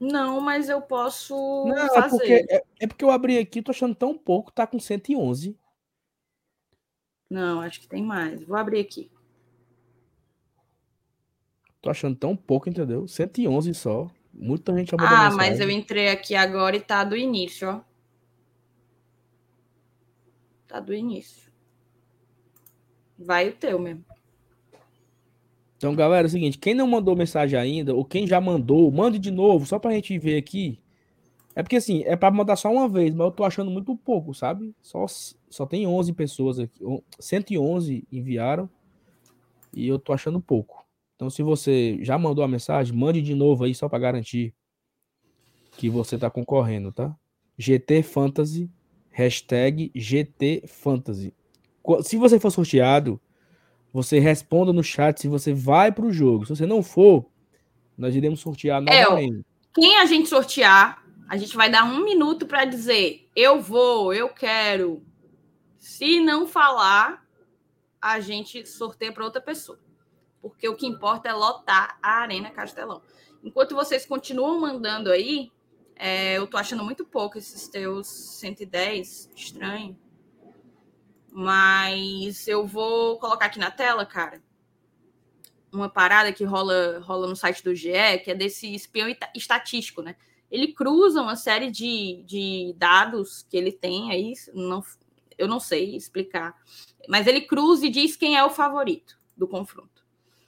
Não, mas eu posso não, é fazer. É porque, é, é, porque eu abri aqui, tô achando tão pouco, tá com 111. Não, acho que tem mais. Vou abrir aqui. Tô achando tão pouco, entendeu? 111 só. Muita gente mandou Ah, mensagem. mas eu entrei aqui agora e tá do início, ó. Tá do início. Vai o teu mesmo. Então, galera, é o seguinte, quem não mandou mensagem ainda, ou quem já mandou, mande de novo, só pra gente ver aqui. É porque, assim, é pra mandar só uma vez, mas eu tô achando muito pouco, sabe? Só, só tem 11 pessoas aqui, 111 enviaram, e eu tô achando pouco. Então, se você já mandou a mensagem, mande de novo aí só para garantir que você está concorrendo, tá? GT Fantasy, hashtag GT Fantasy. Se você for sorteado, você responda no chat se você vai para o jogo. Se você não for, nós iremos sortear novamente. É, quem a gente sortear, A gente vai dar um minuto para dizer eu vou, eu quero. Se não falar, a gente sorteia para outra pessoa. Porque o que importa é lotar a Arena Castelão. Enquanto vocês continuam mandando aí, é, eu tô achando muito pouco esses teus 110, estranho. Mas eu vou colocar aqui na tela, cara, uma parada que rola, rola no site do GE, que é desse espião estatístico, né? Ele cruza uma série de, de dados que ele tem aí, não, eu não sei explicar, mas ele cruza e diz quem é o favorito do confronto.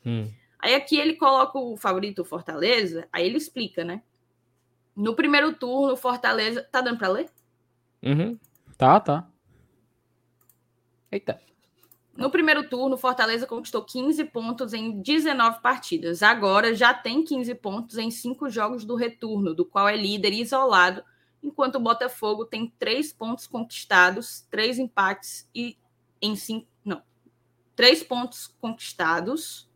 Hum. Aí aqui ele coloca o favorito Fortaleza, aí ele explica, né? No primeiro turno, Fortaleza. Tá dando para ler? Uhum. Tá, tá. Eita. No primeiro turno, Fortaleza conquistou 15 pontos em 19 partidas. Agora já tem 15 pontos em cinco jogos do retorno, do qual é líder isolado, enquanto o Botafogo tem três pontos conquistados, três empates e em cinco. Não. Três pontos conquistados,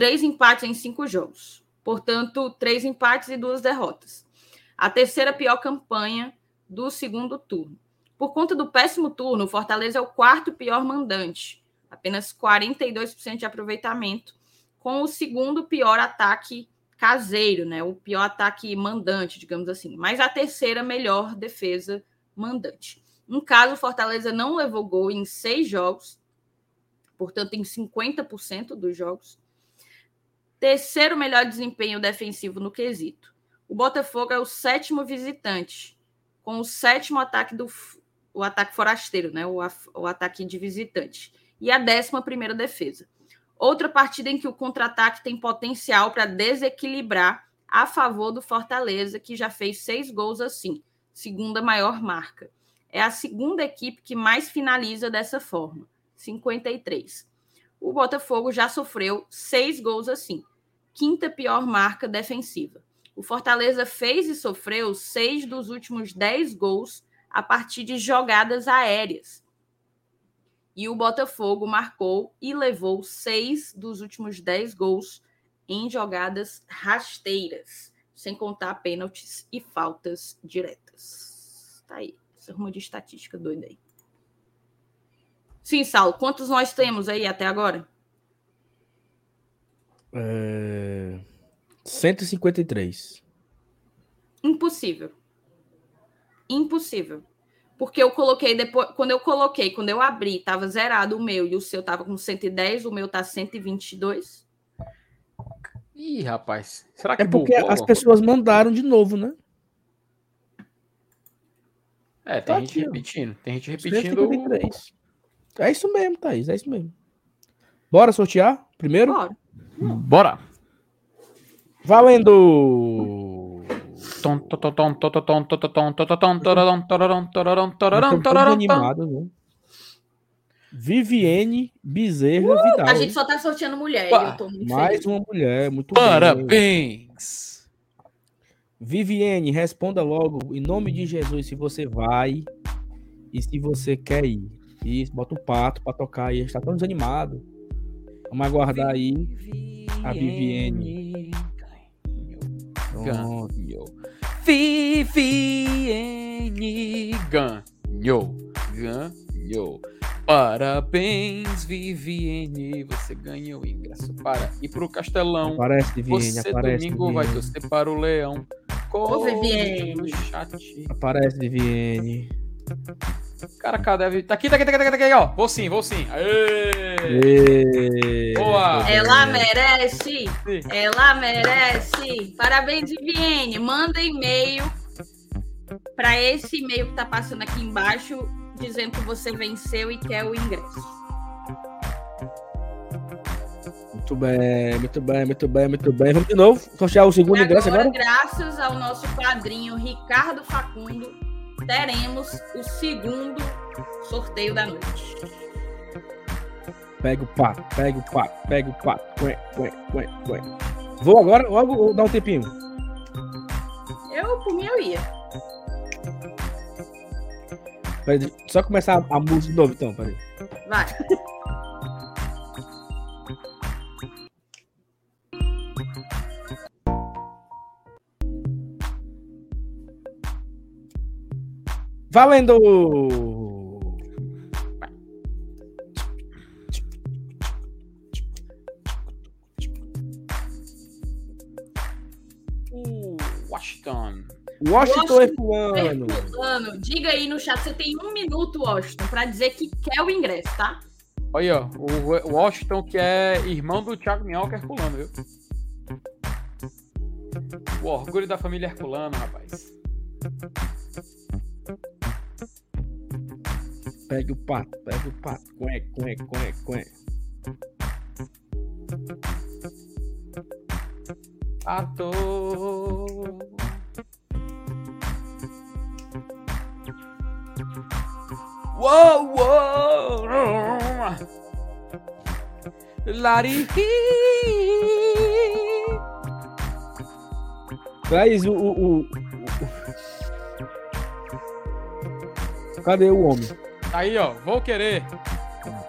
três empates em cinco jogos. Portanto, três empates e duas derrotas. A terceira pior campanha do segundo turno. Por conta do péssimo turno, o Fortaleza é o quarto pior mandante, apenas 42% de aproveitamento, com o segundo pior ataque caseiro, né? O pior ataque mandante, digamos assim, mas a terceira melhor defesa mandante. No caso, o Fortaleza não levou gol em seis jogos, portanto, em 50% dos jogos. Terceiro melhor desempenho defensivo no quesito. O Botafogo é o sétimo visitante, com o sétimo ataque do, o ataque forasteiro, né? o, o ataque de visitante. E a décima primeira defesa. Outra partida em que o contra-ataque tem potencial para desequilibrar a favor do Fortaleza, que já fez seis gols assim, segunda maior marca. É a segunda equipe que mais finaliza dessa forma, 53. O Botafogo já sofreu seis gols assim, quinta pior marca defensiva. O Fortaleza fez e sofreu seis dos últimos dez gols a partir de jogadas aéreas. E o Botafogo marcou e levou seis dos últimos dez gols em jogadas rasteiras, sem contar pênaltis e faltas diretas. Tá aí, essa ruma de estatística doida aí. Sim, Saulo, quantos nós temos aí até agora? É... 153. Impossível impossível. Porque eu coloquei depois, quando eu coloquei, quando eu abri, estava zerado o meu e o seu estava com 110, o meu tá 122. Ih, rapaz. Será que é porque as pessoas mandaram de novo, né? É, tem tá gente aqui, repetindo. Tem gente repetindo. 153. É isso mesmo, Thaís, é isso mesmo. Bora sortear primeiro? Bora. Bora. Valendo! Viviane Bezerra uh, Vidal. A gente só tá sorteando mulher. Mais feliz. uma mulher, muito Parabéns! Bem. Viviane, responda logo em nome de Jesus se você vai e se você quer ir. Isso, bota o pato para tocar aí. A gente tá tão desanimado. Vamos aguardar aí a Viviane. Pronto. Viviane ganhou, ganhou. Parabéns, Viviane, você ganhou ingresso para ir pro Castelão. Aparece, Viviane, você aparece. domingo Viviane. vai torcer para o Leão. Ô, Viviane. Aparece, Viviane. Cara, cadê? Tá aqui, tá aqui, tá aqui, tá aqui, ó. Vou sim, vou sim. Aê! Boa! Ela merece! Ela merece! Parabéns, Viviane. Manda e-mail para esse e-mail que tá passando aqui embaixo, dizendo que você venceu e quer o ingresso. Muito bem, muito bem, muito bem, muito bem. Vamos de novo sortear o segundo ingresso agora? Graças ao nosso padrinho Ricardo Facundo teremos o segundo sorteio da noite. Pega o pato, pega o pato, pega o pato. Ué, ué, ué, ué. Vou agora logo ou dá um tempinho? Eu, por mim, eu ia. Peraí, só começar a, a música de novo, então, peraí. Vai. Valendo! Washington. Washington Herculano. Herculano. Diga aí no chat, você tem um minuto, Washington, para dizer que quer o ingresso, tá? Olha, ó, o Washington, que é irmão do Thiago Minhoca Herculano, viu? O orgulho da família Herculano, rapaz. Pega o pato, pega o pato. Cué, cué, cué, cué. Pato. Uou, uou. Lari. Traz o, o, o, o. Cadê o homem? Aí, ó, vou querer.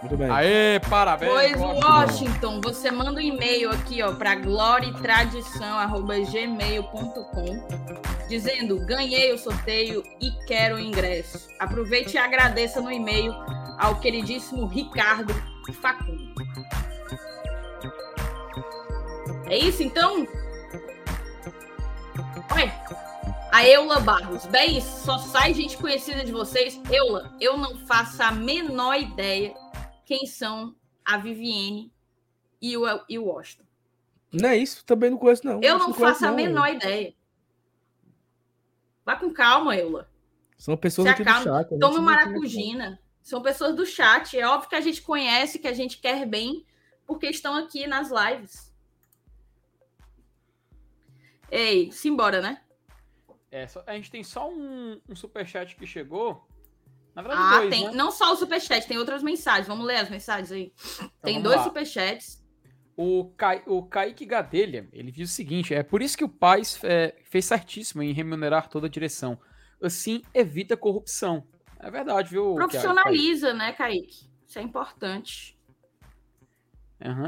Muito bem. Aê, parabéns. Pois, Washington, você manda um e-mail aqui, ó, para gloriatradição@gmail.com dizendo: "Ganhei o sorteio e quero o ingresso". Aproveite e agradeça no e-mail ao queridíssimo Ricardo Facundo. É isso então? Oi. A Eula Barros. Bem, só sai gente conhecida de vocês. Eula, eu não faço a menor ideia quem são a Vivienne e o, e o Washington. Não é isso? Também não conheço, não. Eu não faço a menor ideia. Vá com calma, Eula. São pessoas Se aqui do acalma. chat. a gente Tome não maracujina. São pessoas do chat. É óbvio que a gente conhece, que a gente quer bem, porque estão aqui nas lives. Ei, simbora, né? É, só- a gente tem só um, um superchat que chegou. Na verdade, Ah, dois, tem. né? Não só o superchat, tem outras mensagens. Vamos ler as mensagens aí. tem vamos dois lá. superchats. O, Ca... o Kaique Gadelha, ele diz o seguinte: é por isso que o Paz é, fez certíssimo em remunerar toda a direção. Assim, evita corrupção. É verdade, viu? Kaique? Profissionaliza, né, Kaique? Isso é importante.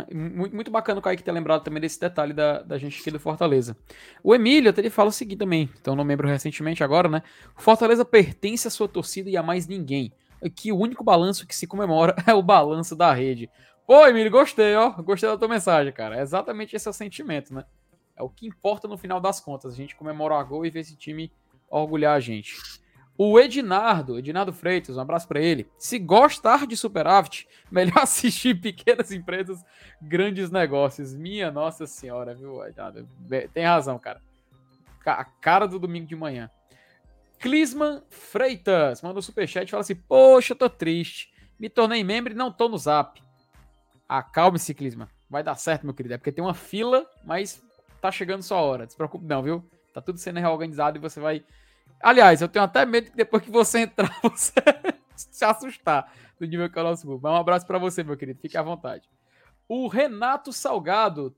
E Muito, bacana o Kaique ter lembrado também desse detalhe da, da gente aqui do Fortaleza. O Emílio, até ele fala o seguinte também, então não membro recentemente agora, né? Fortaleza pertence à sua torcida e a mais ninguém. Aqui o único balanço que se comemora é o balanço da rede. Pô, Emílio, gostei, ó. Gostei da tua mensagem, cara. É exatamente esse é o sentimento, né? É o que importa no final das contas. A gente comemora a gol e ver esse time orgulhar a gente. O Ednardo, Ednardo Freitas, um abraço pra ele. Se gostar de superávit, melhor assistir pequenas empresas, grandes negócios. Minha nossa senhora, viu, Ednardo? Be- Tem razão, cara. Ca- A cara do domingo de manhã. Clisman Freitas manda um superchat e fala assim: Poxa, tô triste. Me tornei membro e não tô no zap. Acalme-se, Clisman. Vai dar certo, meu querido. É porque tem uma fila, mas tá chegando sua hora. Não se preocupe, não, viu? Tá tudo sendo reorganizado e você vai. Aliás, eu tenho até medo que depois que você entrar, você se assustar do nível que é o nosso grupo. Mas um abraço pra você, meu querido. Fique à vontade. O Renato Salgado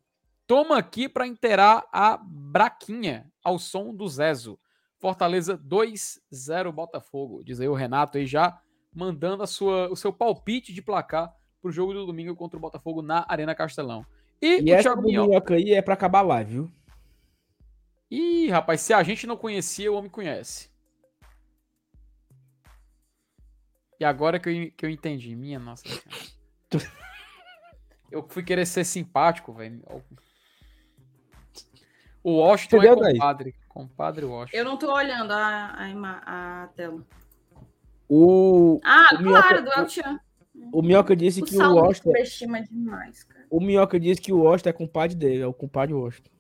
toma aqui pra inteirar a Braquinha ao som do Zezo. Fortaleza 2-0 Botafogo. Diz aí o Renato aí já mandando a sua, o seu palpite de placar pro jogo do domingo contra o Botafogo na Arena Castelão. E, E o essa Thiago Minhoca. Aí é pra acabar live, viu? Ih, rapaz, se a gente não conhecia, o homem conhece. E agora que eu, que eu entendi. Minha nossa. Eu fui querer ser simpático, velho. O Washington é Entendeu, Thaís? compadre. Compadre Washington. Eu não tô olhando a, a, a tela. O, Ah, O claro, do El-Chan. o Minhoca disse O que o Washington. demais, cara. O Minhoca disse que o Washington é compadre dele, é o compadre Washington.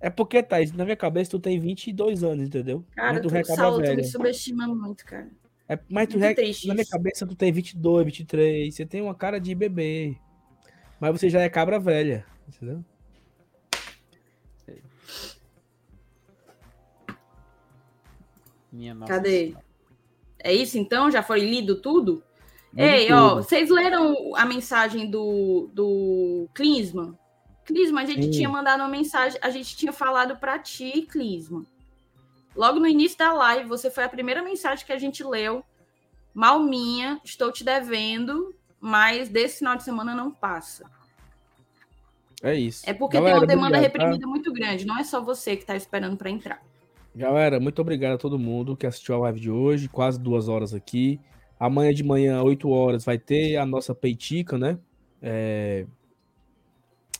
É porque, Thaís, na minha cabeça tu tem 22 anos, entendeu? Cara, tu tu, recaba Saulo, tu velha. me subestima muito, cara. É, mas tu re- triste na minha isso. cabeça tu tem 22, 23, você tem uma cara de bebê. Mas você já é cabra velha, entendeu? Minha nossa Cadê? É isso então? Já foi lido tudo? Lido Ei, ó, tudo. vocês leram a mensagem do, do Klinsmann? Klinsmann, a gente Sim. tinha mandado uma mensagem, a gente tinha falado pra ti, Klinsmann. Logo no início da live, você foi a primeira mensagem que a gente leu. Malminha, estou te devendo, mas desse final de semana não passa. É isso. É porque Galera, tem uma demanda obrigado, tá? reprimida muito grande, não é só você que está esperando para entrar. Galera, muito obrigado a todo mundo que assistiu a live de hoje, quase duas horas aqui. Amanhã de manhã, 8 horas, vai ter a nossa peitica, né? É...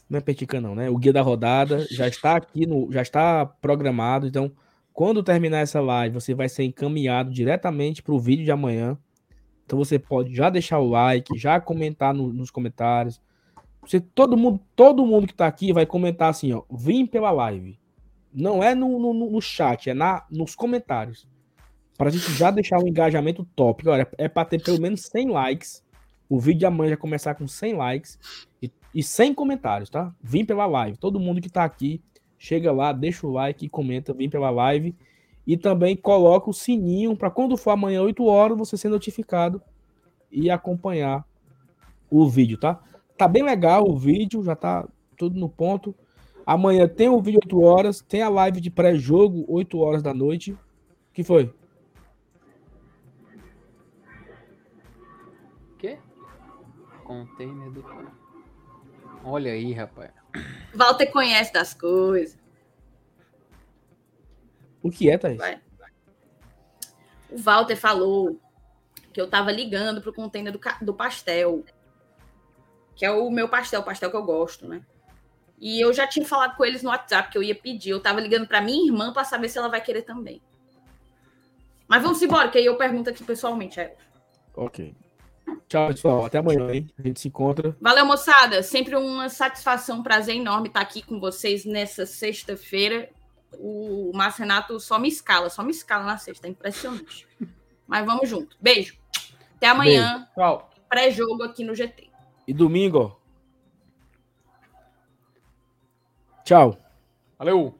Não é peitica, não, né? O guia da rodada já está aqui, no... já está programado. Então, quando terminar essa live, você vai ser encaminhado diretamente para o vídeo de amanhã. Então, você pode já deixar o like, já comentar no... nos comentários. Você, todo mundo, todo mundo que está aqui vai comentar assim, ó, vim pela live. Não é no, no, no chat, é na, nos comentários. Para a gente já deixar o engajamento top. Olha, é para ter pelo menos 100 likes. O vídeo de amanhã já começar com 100 likes e, e 100 comentários, tá? Vim pela live. Todo mundo que tá aqui, chega lá, deixa o like comenta, vim pela live. E também coloca o sininho para quando for amanhã 8 horas você ser notificado e acompanhar o vídeo, tá? Tá bem legal o vídeo, já tá tudo no ponto. Amanhã tem o vídeo 8 horas, tem a live de pré-jogo 8 horas da noite. que foi? Container do. Olha aí, rapaz. Walter conhece das coisas. O que é, Thaís? Vai. O Walter falou que eu tava ligando pro container do, do pastel. Que é o meu pastel, o pastel que eu gosto, né? E eu já tinha falado com eles no WhatsApp que eu ia pedir. Eu tava ligando para minha irmã para saber se ela vai querer também. Mas vamos embora, que aí eu pergunto aqui pessoalmente a ela. Ok. Tchau, pessoal. Até amanhã, hein? A gente se encontra. Valeu, moçada. Sempre uma satisfação, um prazer enorme estar aqui com vocês nessa sexta-feira. O Márcio Renato só me escala, só me escala na sexta. É impressionante. Mas vamos junto. Beijo. Até amanhã. Beijo. Tchau. Pré-jogo aqui no GT. E domingo. Tchau. Valeu.